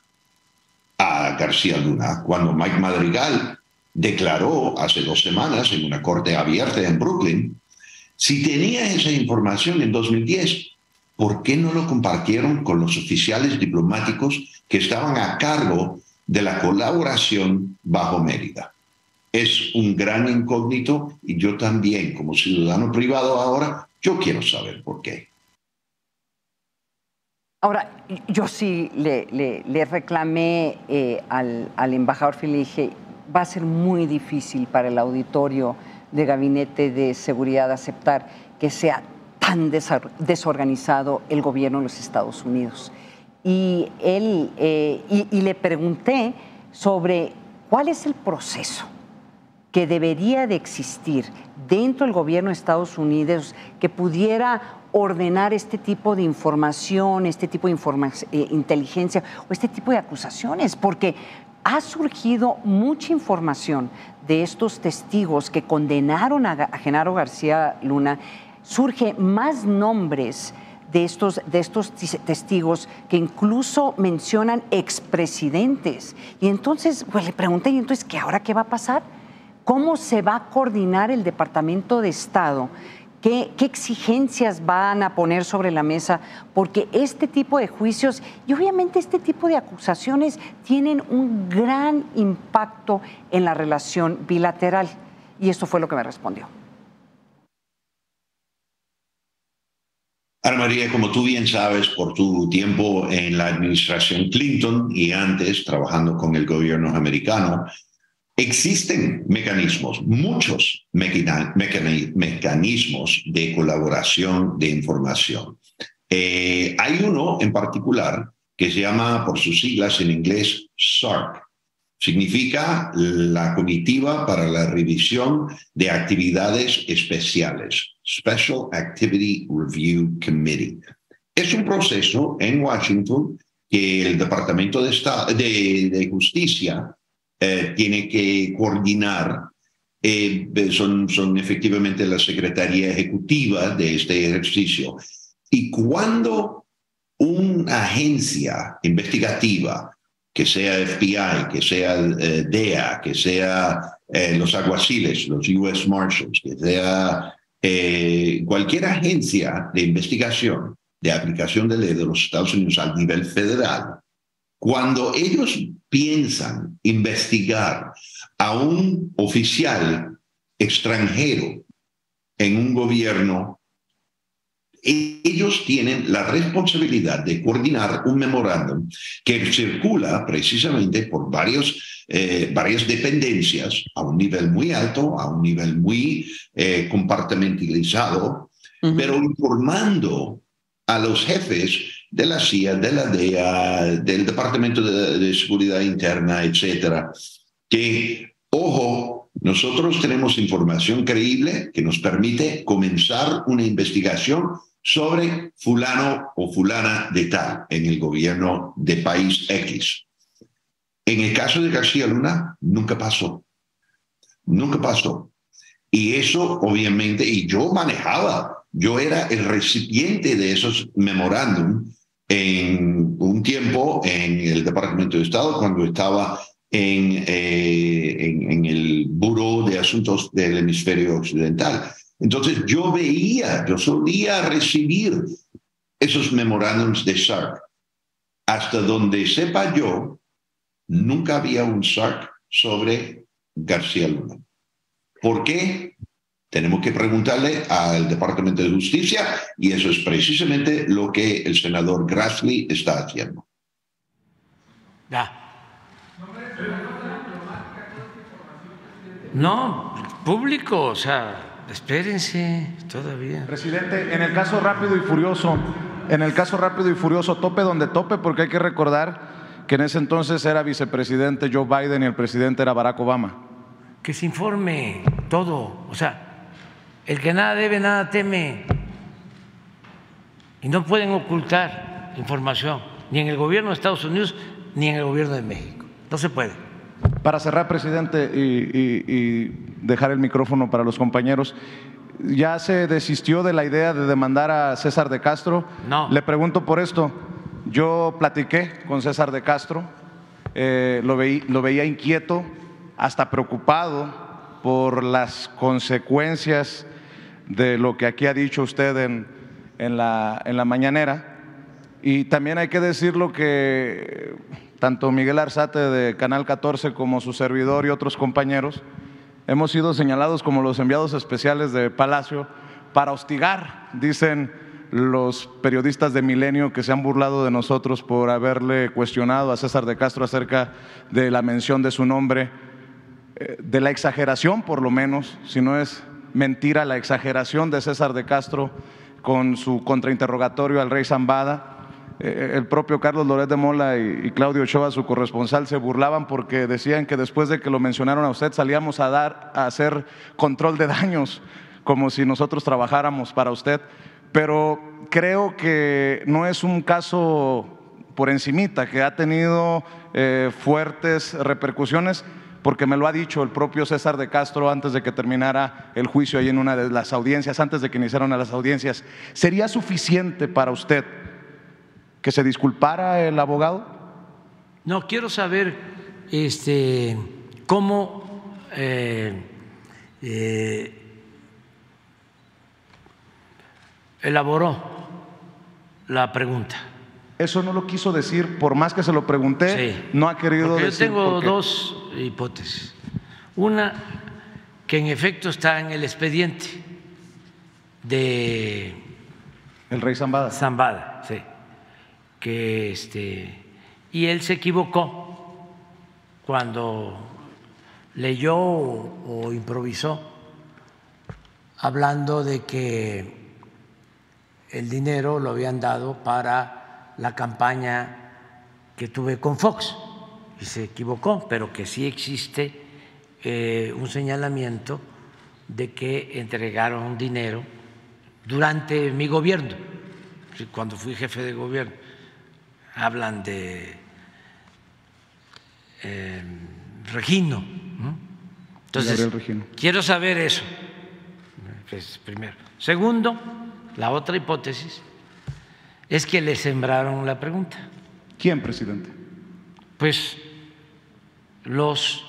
a García Luna, cuando Mike Madrigal declaró hace dos semanas en una corte abierta en Brooklyn, si tenía esa información en 2010, ¿por qué no lo compartieron con los oficiales diplomáticos que estaban a cargo de la colaboración bajo Mérida? es un gran incógnito y yo también, como ciudadano privado ahora, yo quiero saber por qué. Ahora, yo sí le, reclamé eh, al, embajador Phil, dije, va a ser muy difícil para el auditorio de Gabinete de Seguridad aceptar que sea tan desorganizado el gobierno de los Estados Unidos. Y, él, eh, y le pregunté sobre cuál es el proceso que debería de existir dentro del gobierno de Estados Unidos que pudiera ordenar este tipo de información, este tipo de eh, inteligencia o este tipo de acusaciones, porque ha surgido mucha información de estos testigos que condenaron a, Genaro García Luna, surge más nombres de estos, de estos testigos que incluso mencionan expresidentes. Y entonces, pues le pregunté, ¿y entonces qué ahora qué va a pasar? ¿Cómo se va a coordinar el Departamento de Estado? ¿Qué, exigencias van a poner sobre la mesa? Porque este tipo de juicios y obviamente este tipo de acusaciones tienen un gran impacto en la relación bilateral. Y esto fue lo que me respondió. Ana María, como tú bien sabes, por tu tiempo en la administración Clinton y antes trabajando con el gobierno americano, Existen mecanismos, muchos mecanismos de colaboración de información. Eh, hay uno en particular que se llama, por sus siglas en inglés, SARC. Significa la Comitiva para la Revisión de Actividades Especiales, Special Activity Review Committee. Es un proceso en Washington que el Departamento de, Estado, de Justicia eh, tiene que coordinar. Eh, son, son efectivamente la Secretaría Ejecutiva de este ejercicio. Y cuando una agencia investigativa que sea FBI, que sea eh, DEA, que sea eh, los aguaciles, los US Marshals, que sea eh, cualquier agencia de investigación de aplicación de ley de los Estados Unidos al nivel federal, cuando ellos piensan investigar a un oficial extranjero en un gobierno, ellos tienen la responsabilidad de coordinar un memorándum que circula precisamente por varios, eh, varias dependencias a un nivel muy alto, a un nivel muy eh, compartimentalizado, pero informando a los jefes de la CIA, de la DEA, del Departamento de, Seguridad Interna, etcétera, que, ojo, nosotros tenemos información creíble que nos permite comenzar una investigación sobre fulano o fulana de tal en el gobierno de país X. En el caso de García Luna, nunca pasó. Nunca pasó. Y eso, obviamente, y yo manejaba, yo era el recipiente de esos memorándum en un tiempo en el Departamento de Estado, cuando estaba en, eh, en, en el Buró de Asuntos del Hemisferio Occidental. Entonces yo veía, yo solía recibir esos memorándums de SARC. Hasta donde sepa yo, nunca había un SARC sobre García Luna. ¿Por qué? Tenemos que preguntarle al Departamento de Justicia y eso es precisamente lo que el senador Grassley está haciendo. Ya. No, público, o sea, Espérense todavía. Presidente, en el caso rápido y furioso, en el caso rápido y furioso, tope donde tope, porque hay que recordar que en ese entonces era vicepresidente Joe Biden y el presidente era Barack Obama. Que se informe todo, o sea, el que nada debe, nada teme. Y no pueden ocultar información, ni en el gobierno de Estados Unidos, ni en el gobierno de México. No se puede. Para cerrar, presidente, y, dejar el micrófono para los compañeros, ¿ya se desistió de la idea de demandar a César de Castro? No. Le pregunto por esto. Yo platiqué con César de Castro, eh, lo, lo veía inquieto, hasta preocupado por las consecuencias de lo que aquí ha dicho usted en, en, la, en la mañanera. Y también hay que decirlo que tanto Miguel Arzate de Canal 14 como su servidor y otros compañeros, hemos sido señalados como los enviados especiales de Palacio para hostigar, dicen los periodistas de Milenio que se han burlado de nosotros por haberle cuestionado a César de Castro acerca de la mención de su nombre, eh, de la exageración por lo menos, si no es mentira, la exageración de César de Castro con su contrainterrogatorio al rey Zambada eh, el propio Carlos Loret de Mola y, Claudio Ochoa, su corresponsal, se burlaban porque decían que después de que lo mencionaron a usted salíamos a dar a hacer control de daños, como si nosotros trabajáramos para usted. Pero creo que no es un caso por encimita, que ha tenido eh, fuertes repercusiones, porque me lo ha dicho el propio César de Castro antes de que terminara el juicio ahí en una de las audiencias, antes de que iniciaran las audiencias. ¿Sería suficiente para usted? que se disculpara el abogado? No, quiero saber este, cómo eh, eh, elaboró la pregunta. Eso no lo quiso decir, por más que se lo pregunté, no ha querido Porque decir. Yo tengo dos hipótesis. Una, que en efecto está en el expediente de. El rey Zambada. Zambada, sí que este y él se equivocó cuando leyó o improvisó hablando de que el dinero lo habían dado para la campaña que tuve con Fox y se equivocó, pero que sí existe eh, un señalamiento de que entregaron dinero durante mi gobierno, cuando fui jefe de gobierno hablan de eh, Regino. Entonces, quiero saber eso, pues, primero. Segundo, la otra hipótesis es que le sembraron la pregunta. ¿Quién, presidente? pues los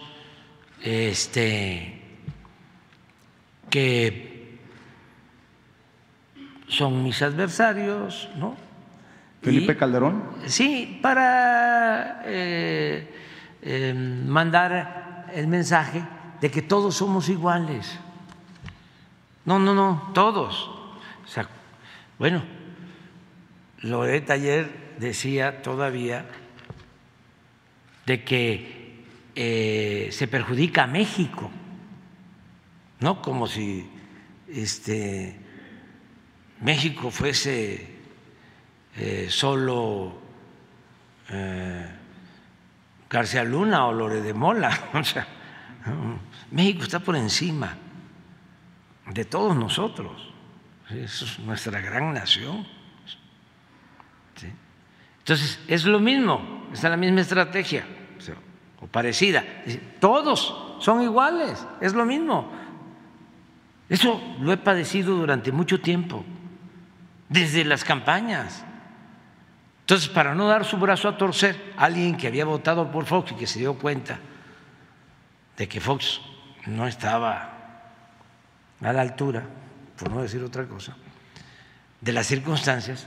este, que son mis adversarios, ¿no? Felipe Calderón. Sí, para eh, eh, mandar el mensaje de que todos somos iguales. No, no, no, todos. O sea, bueno, Loret ayer decía todavía de que eh, se perjudica a México, ¿no? Como si este, México fuese eh, solo eh, García Luna o Lore de Mola. O sea, México está por encima de todos nosotros. Es nuestra gran nación. Entonces, es lo mismo, es la misma estrategia, o parecida. Todos son iguales, es lo mismo. Eso lo he padecido durante mucho tiempo, desde las campañas. Entonces, para no dar su brazo a torcer, alguien que había votado por Fox y que se dio cuenta de que Fox no estaba a la altura, por no decir otra cosa, de las circunstancias,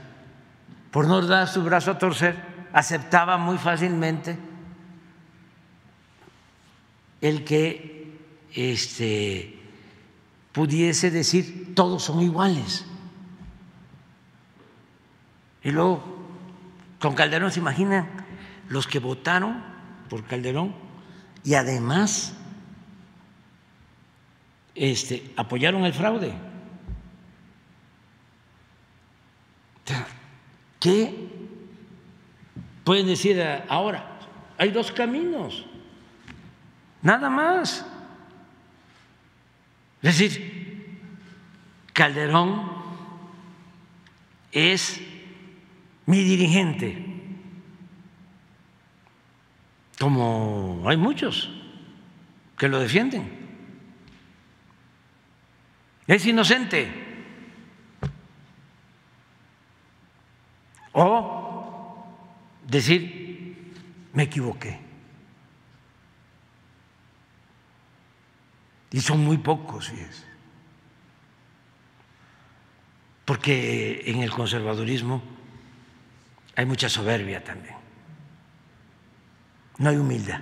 por no dar su brazo a torcer, aceptaba muy fácilmente el que este, pudiese decir todos son iguales. Y luego, con Calderón, ¿se imaginan los que votaron por Calderón y además este, apoyaron el fraude? ¿Qué pueden decir ahora? Hay dos caminos, nada más. Es decir, Calderón es mi dirigente, como hay muchos que lo defienden. Es inocente. O decir, me equivoqué. Y son muy pocos, es. Porque en el conservadurismo hay mucha soberbia también. No hay humildad.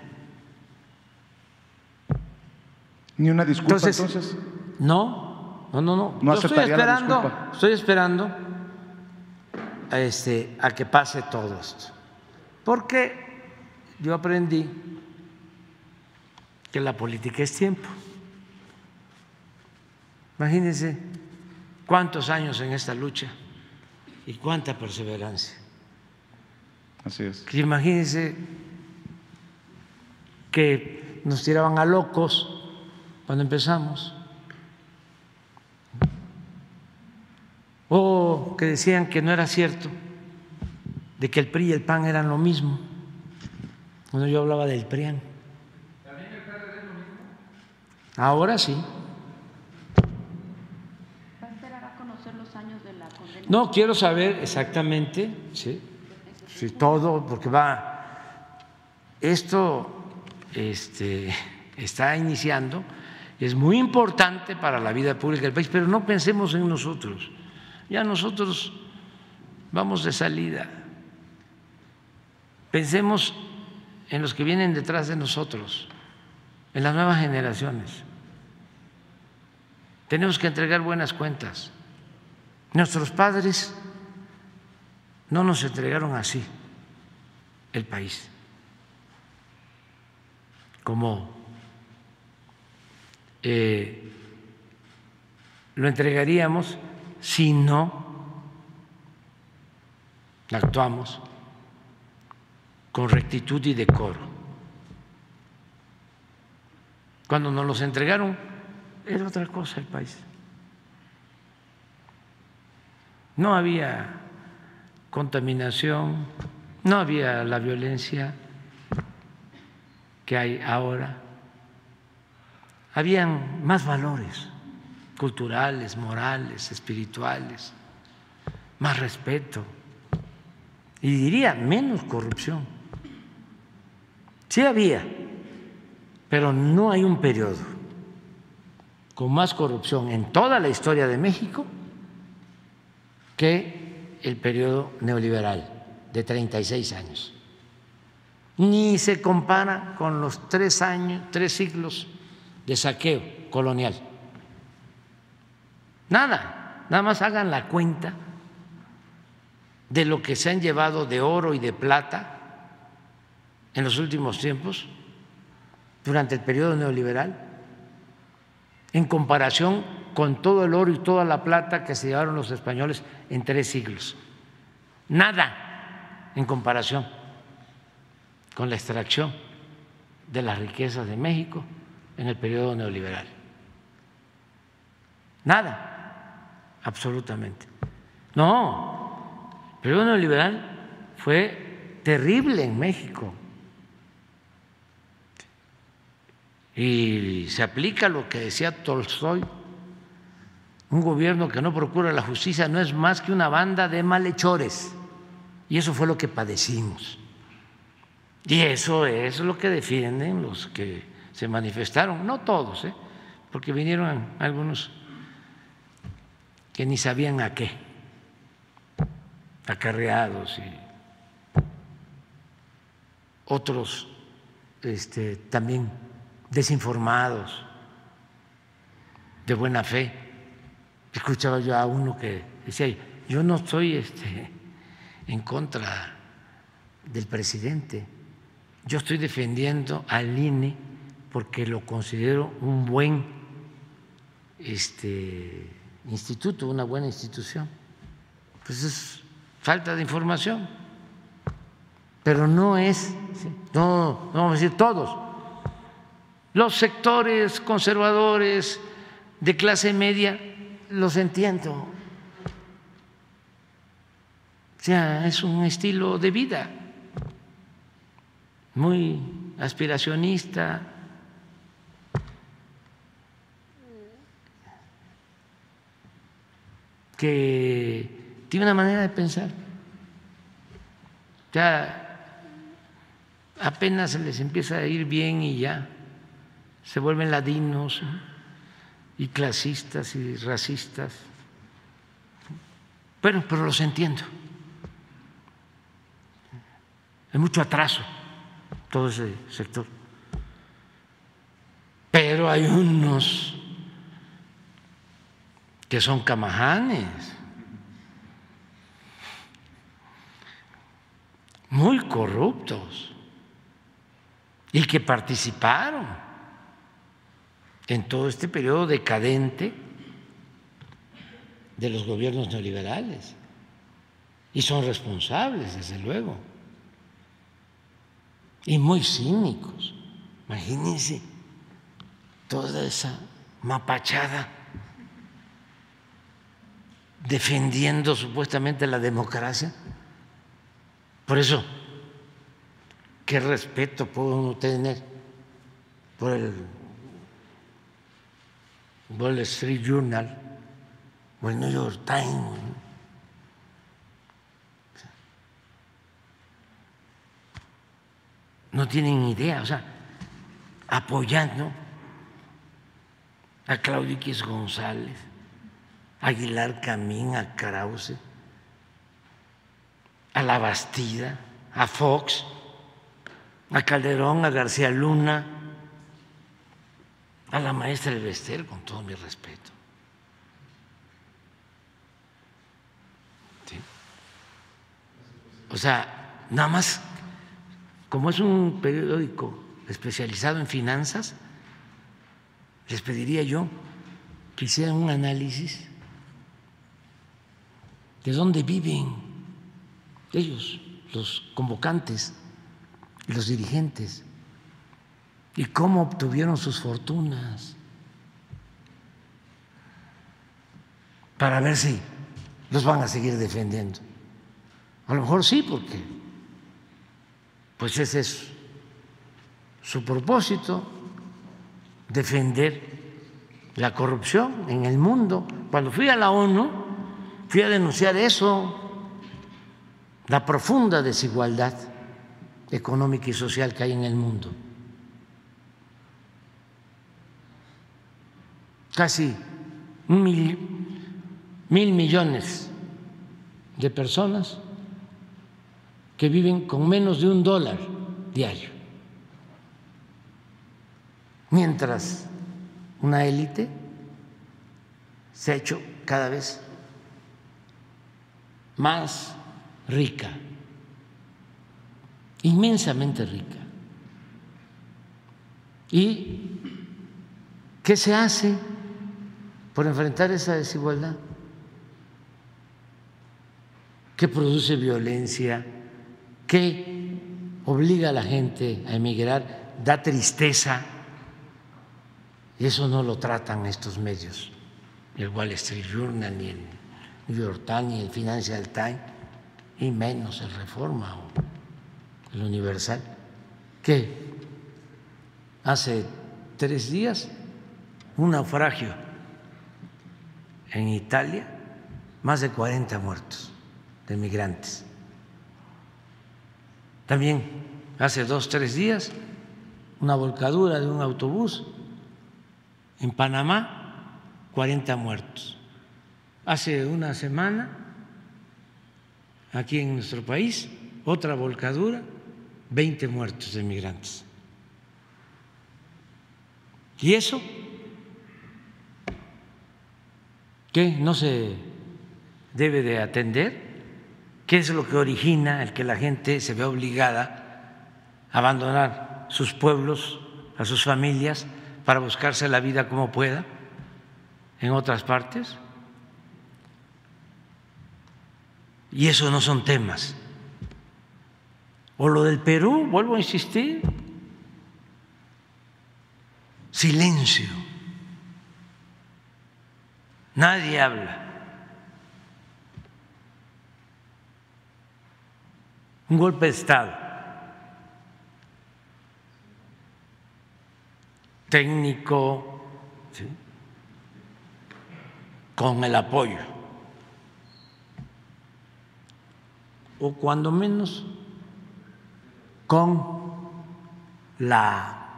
Ni una disculpa entonces. No, no, no, no. No Yo estoy esperando, estoy esperando a, este, a que pase todo esto. Porque yo aprendí que la política es tiempo. Imagínense cuántos años en esta lucha y cuánta perseverancia. Así es. Imagínense que nos tiraban a locos cuando empezamos. Que decían que no era cierto, de que el PRI y el PAN eran lo mismo. Cuando yo hablaba del PRIAN. Ahora sí. ¿Va a esperar a conocer los años de la condena? No, quiero saber exactamente, sí, sí todo, porque va, esto este, está iniciando, es muy importante para la vida pública del país, pero no pensemos en nosotros, ya nosotros vamos de salida, pensemos en los que vienen detrás de nosotros, en las nuevas generaciones. Tenemos que entregar buenas cuentas. Nuestros padres no nos entregaron así el país, como eh, lo entregaríamos si no actuamos con rectitud y decoro. Cuando nos los entregaron, era otra cosa el país. No había contaminación, no había la violencia que hay ahora. Habían más valores culturales, morales, espirituales, más respeto y diría menos corrupción. Sí había, pero no hay un periodo con más corrupción en toda la historia de México que el periodo neoliberal de 36 años. Ni se compara con los tres años, tres siglos de saqueo colonial. Nada, nada más hagan la cuenta de lo que se han llevado de oro y de plata en los últimos tiempos, durante el periodo neoliberal, en comparación con todo el oro y toda la plata que se llevaron los españoles en tres siglos. Nada en comparación con la extracción de las riquezas de México en el periodo neoliberal. Nada, absolutamente. No, el periodo neoliberal fue terrible en México. Y se aplica lo que decía Tolstoy, un gobierno que no procura la justicia no es más que una banda de malhechores. Y eso fue lo que padecimos. Y eso es lo que defienden los que se manifestaron, no todos, ¿eh? porque vinieron algunos que ni sabían a qué, acarreados y otros este, también desinformados, de buena fe. Escuchaba yo a uno que decía, yo no estoy este, en contra del presidente, yo estoy defendiendo al INE porque lo considero un buen este, instituto, una buena institución. Pues es falta de información. Pero no es, no, vamos a decir todos, los sectores conservadores de clase media los entiendo. O sea, es un estilo de vida muy aspiracionista. Que tiene una manera de pensar. Ya apenas se les empieza a ir bien y ya se vuelven ladinos y clasistas y racistas. Bueno, pero los entiendo. Hay mucho atraso todo ese sector. Pero hay unos que son camajanes, muy corruptos. Y que participaron en todo este periodo decadente de los gobiernos neoliberales. Y son responsables, desde luego, y muy cínicos. Imagínense toda esa mapachada defendiendo supuestamente la democracia. Por eso, ¿qué respeto puede uno tener por el Wall Street Journal o el New York Times. No tienen idea, o sea, apoyando a Claudio X González, Aguilar Camín, a Krause, a La Bastida, a Fox, a Calderón, a García Luna, a la maestra Elvester, con todo mi respeto. O sea, nada más, como es un periódico especializado en finanzas, les pediría yo que hicieran un análisis de dónde viven ellos, los convocantes, los dirigentes y cómo obtuvieron sus fortunas para ver si los van a seguir defendiendo. A lo mejor sí, porque pues ese es su propósito, defender la corrupción en el mundo. Cuando fui a la ONU, fui a denunciar eso, la profunda desigualdad económica y social que hay en el mundo. Casi mil, mil millones de personas que viven con menos de un dólar diario, mientras una élite se ha hecho cada vez más rica, inmensamente rica. ¿Y qué se hace por enfrentar esa desigualdad? ¿Qué produce violencia? ¿Qué obliga a la gente a emigrar? Da tristeza. Y eso no lo tratan estos medios, el Wall Street Journal, ni el New York Times, ni el Financial Times, y menos el Reforma o el Universal, que hace tres días un naufragio en Italia, más de 40 muertos de migrantes. También hace dos, tres días, una volcadura de un autobús en Panamá, 40 muertos. Hace una semana, aquí en nuestro país, otra volcadura, 20 muertos de migrantes. ¿Y eso? ¿Qué? ¿No se debe de atender? ¿Qué es lo que origina el que la gente se vea obligada a abandonar sus pueblos, a sus familias, para buscarse la vida como pueda en otras partes? Y eso no son temas. O lo del Perú, vuelvo a insistir, silencio. Nadie habla. un golpe de Estado. técnico, con el apoyo, o cuando menos con la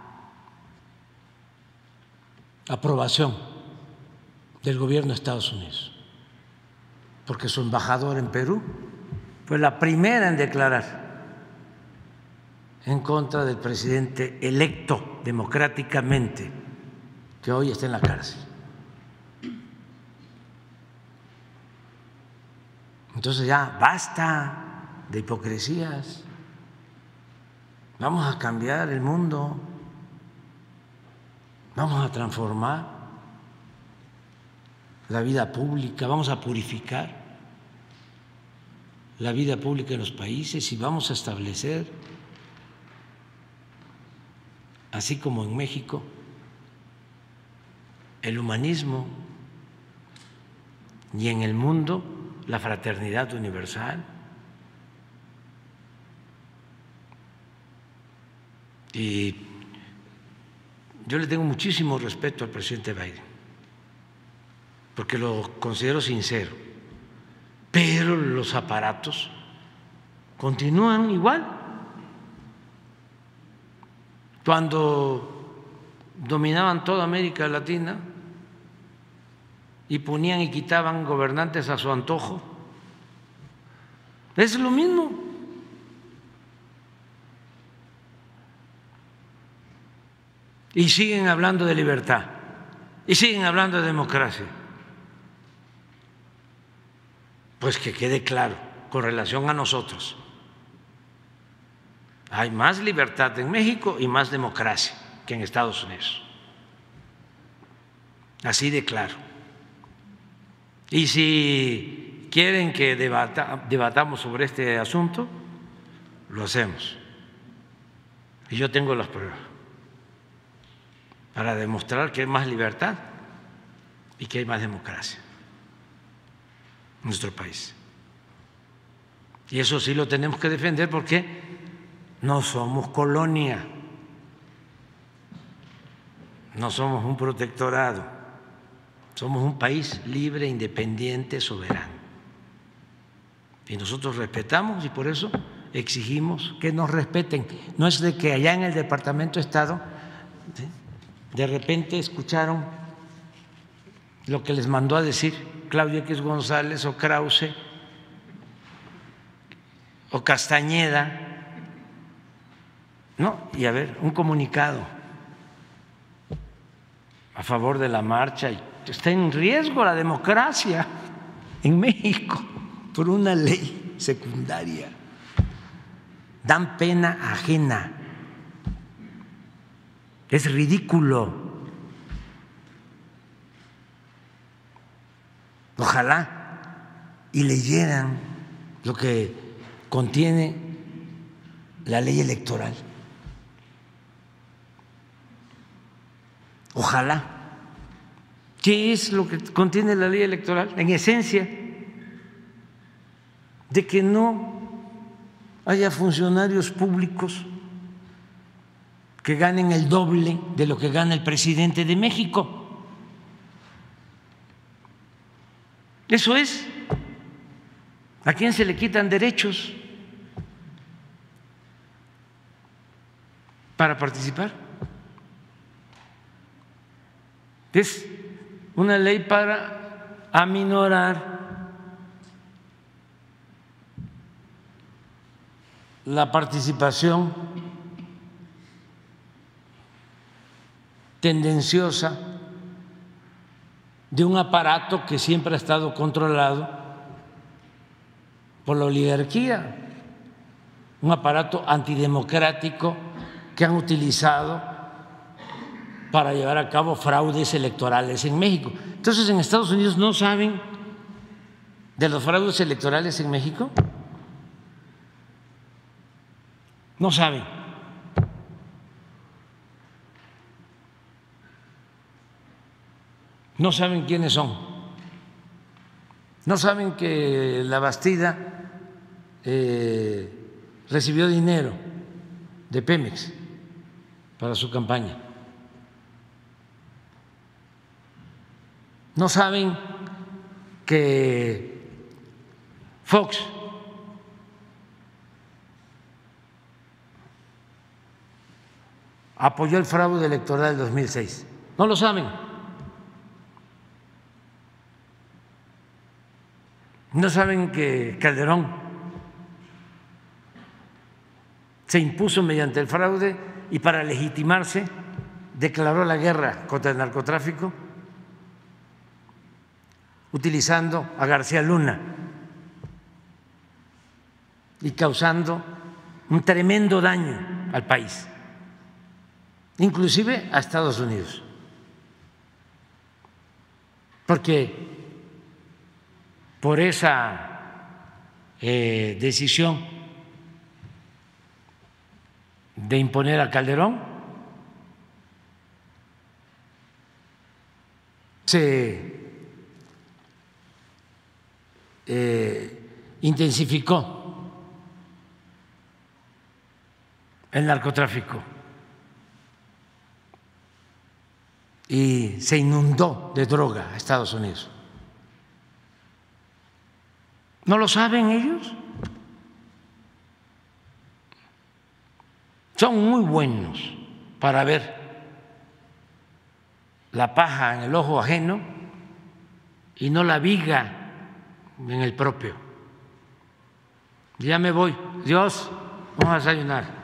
aprobación del gobierno de Estados Unidos, porque su embajador en Perú fue la primera en declarar en contra del presidente electo democráticamente, que hoy está en la cárcel. Entonces ya basta de hipocresías. Vamos a cambiar el mundo. Vamos a transformar la vida pública, vamos a purificar la vida pública en los países y vamos a establecer, así como en México, el humanismo y en el mundo la fraternidad universal. Y yo le tengo muchísimo respeto al presidente Biden, porque lo considero sincero pero los aparatos continúan igual. Cuando dominaban toda América Latina y ponían y quitaban gobernantes a su antojo, es lo mismo. Y siguen hablando de libertad, y siguen hablando de democracia. pues que quede claro con relación a nosotros. Hay más libertad en México y más democracia que en Estados Unidos. Así de claro. Y si quieren que debatamos sobre este asunto, lo hacemos. Y yo tengo las pruebas para demostrar que hay más libertad y que hay más democracia nuestro país. Y eso sí lo tenemos que defender porque no somos colonia, no somos un protectorado, somos un país libre, independiente, soberano. Y nosotros respetamos y por eso exigimos que nos respeten. No es de que allá en el Departamento de Estado de repente escucharon lo que les mandó a decir Claudia X González o Krause o Castañeda. No, y a ver, un comunicado a favor de la marcha. Está en riesgo la democracia en México por una ley secundaria. Dan pena ajena. Es ridículo. Ojalá y leyeran lo que contiene la ley electoral. Ojalá. ¿Qué es lo que contiene la ley electoral? En esencia, de que no haya funcionarios públicos que ganen el doble de lo que gana el presidente de México. Eso es. ¿A quién se le quitan derechos para participar? Es una ley para aminorar la participación tendenciosa de un aparato que siempre ha estado controlado por la oligarquía, un aparato antidemocrático que han utilizado para llevar a cabo fraudes electorales en México. Entonces, en Estados Unidos no saben de los fraudes electorales en México. No saben. No saben quiénes son. No saben que la Bastida eh, recibió dinero de Pemex para su campaña. No saben que Fox apoyó el fraude electoral del 2006. No lo saben. No saben que Calderón se impuso mediante el fraude y para legitimarse declaró la guerra contra el narcotráfico utilizando a García Luna y causando un tremendo daño al país, inclusive a Estados Unidos. Porque por esa eh, decisión de imponer a Calderón, se eh, intensificó el narcotráfico y se inundó de droga a Estados Unidos. ¿No lo saben ellos? Son muy buenos para ver la paja en el ojo ajeno y no la viga en el propio. Ya me voy. Dios, vamos a desayunar.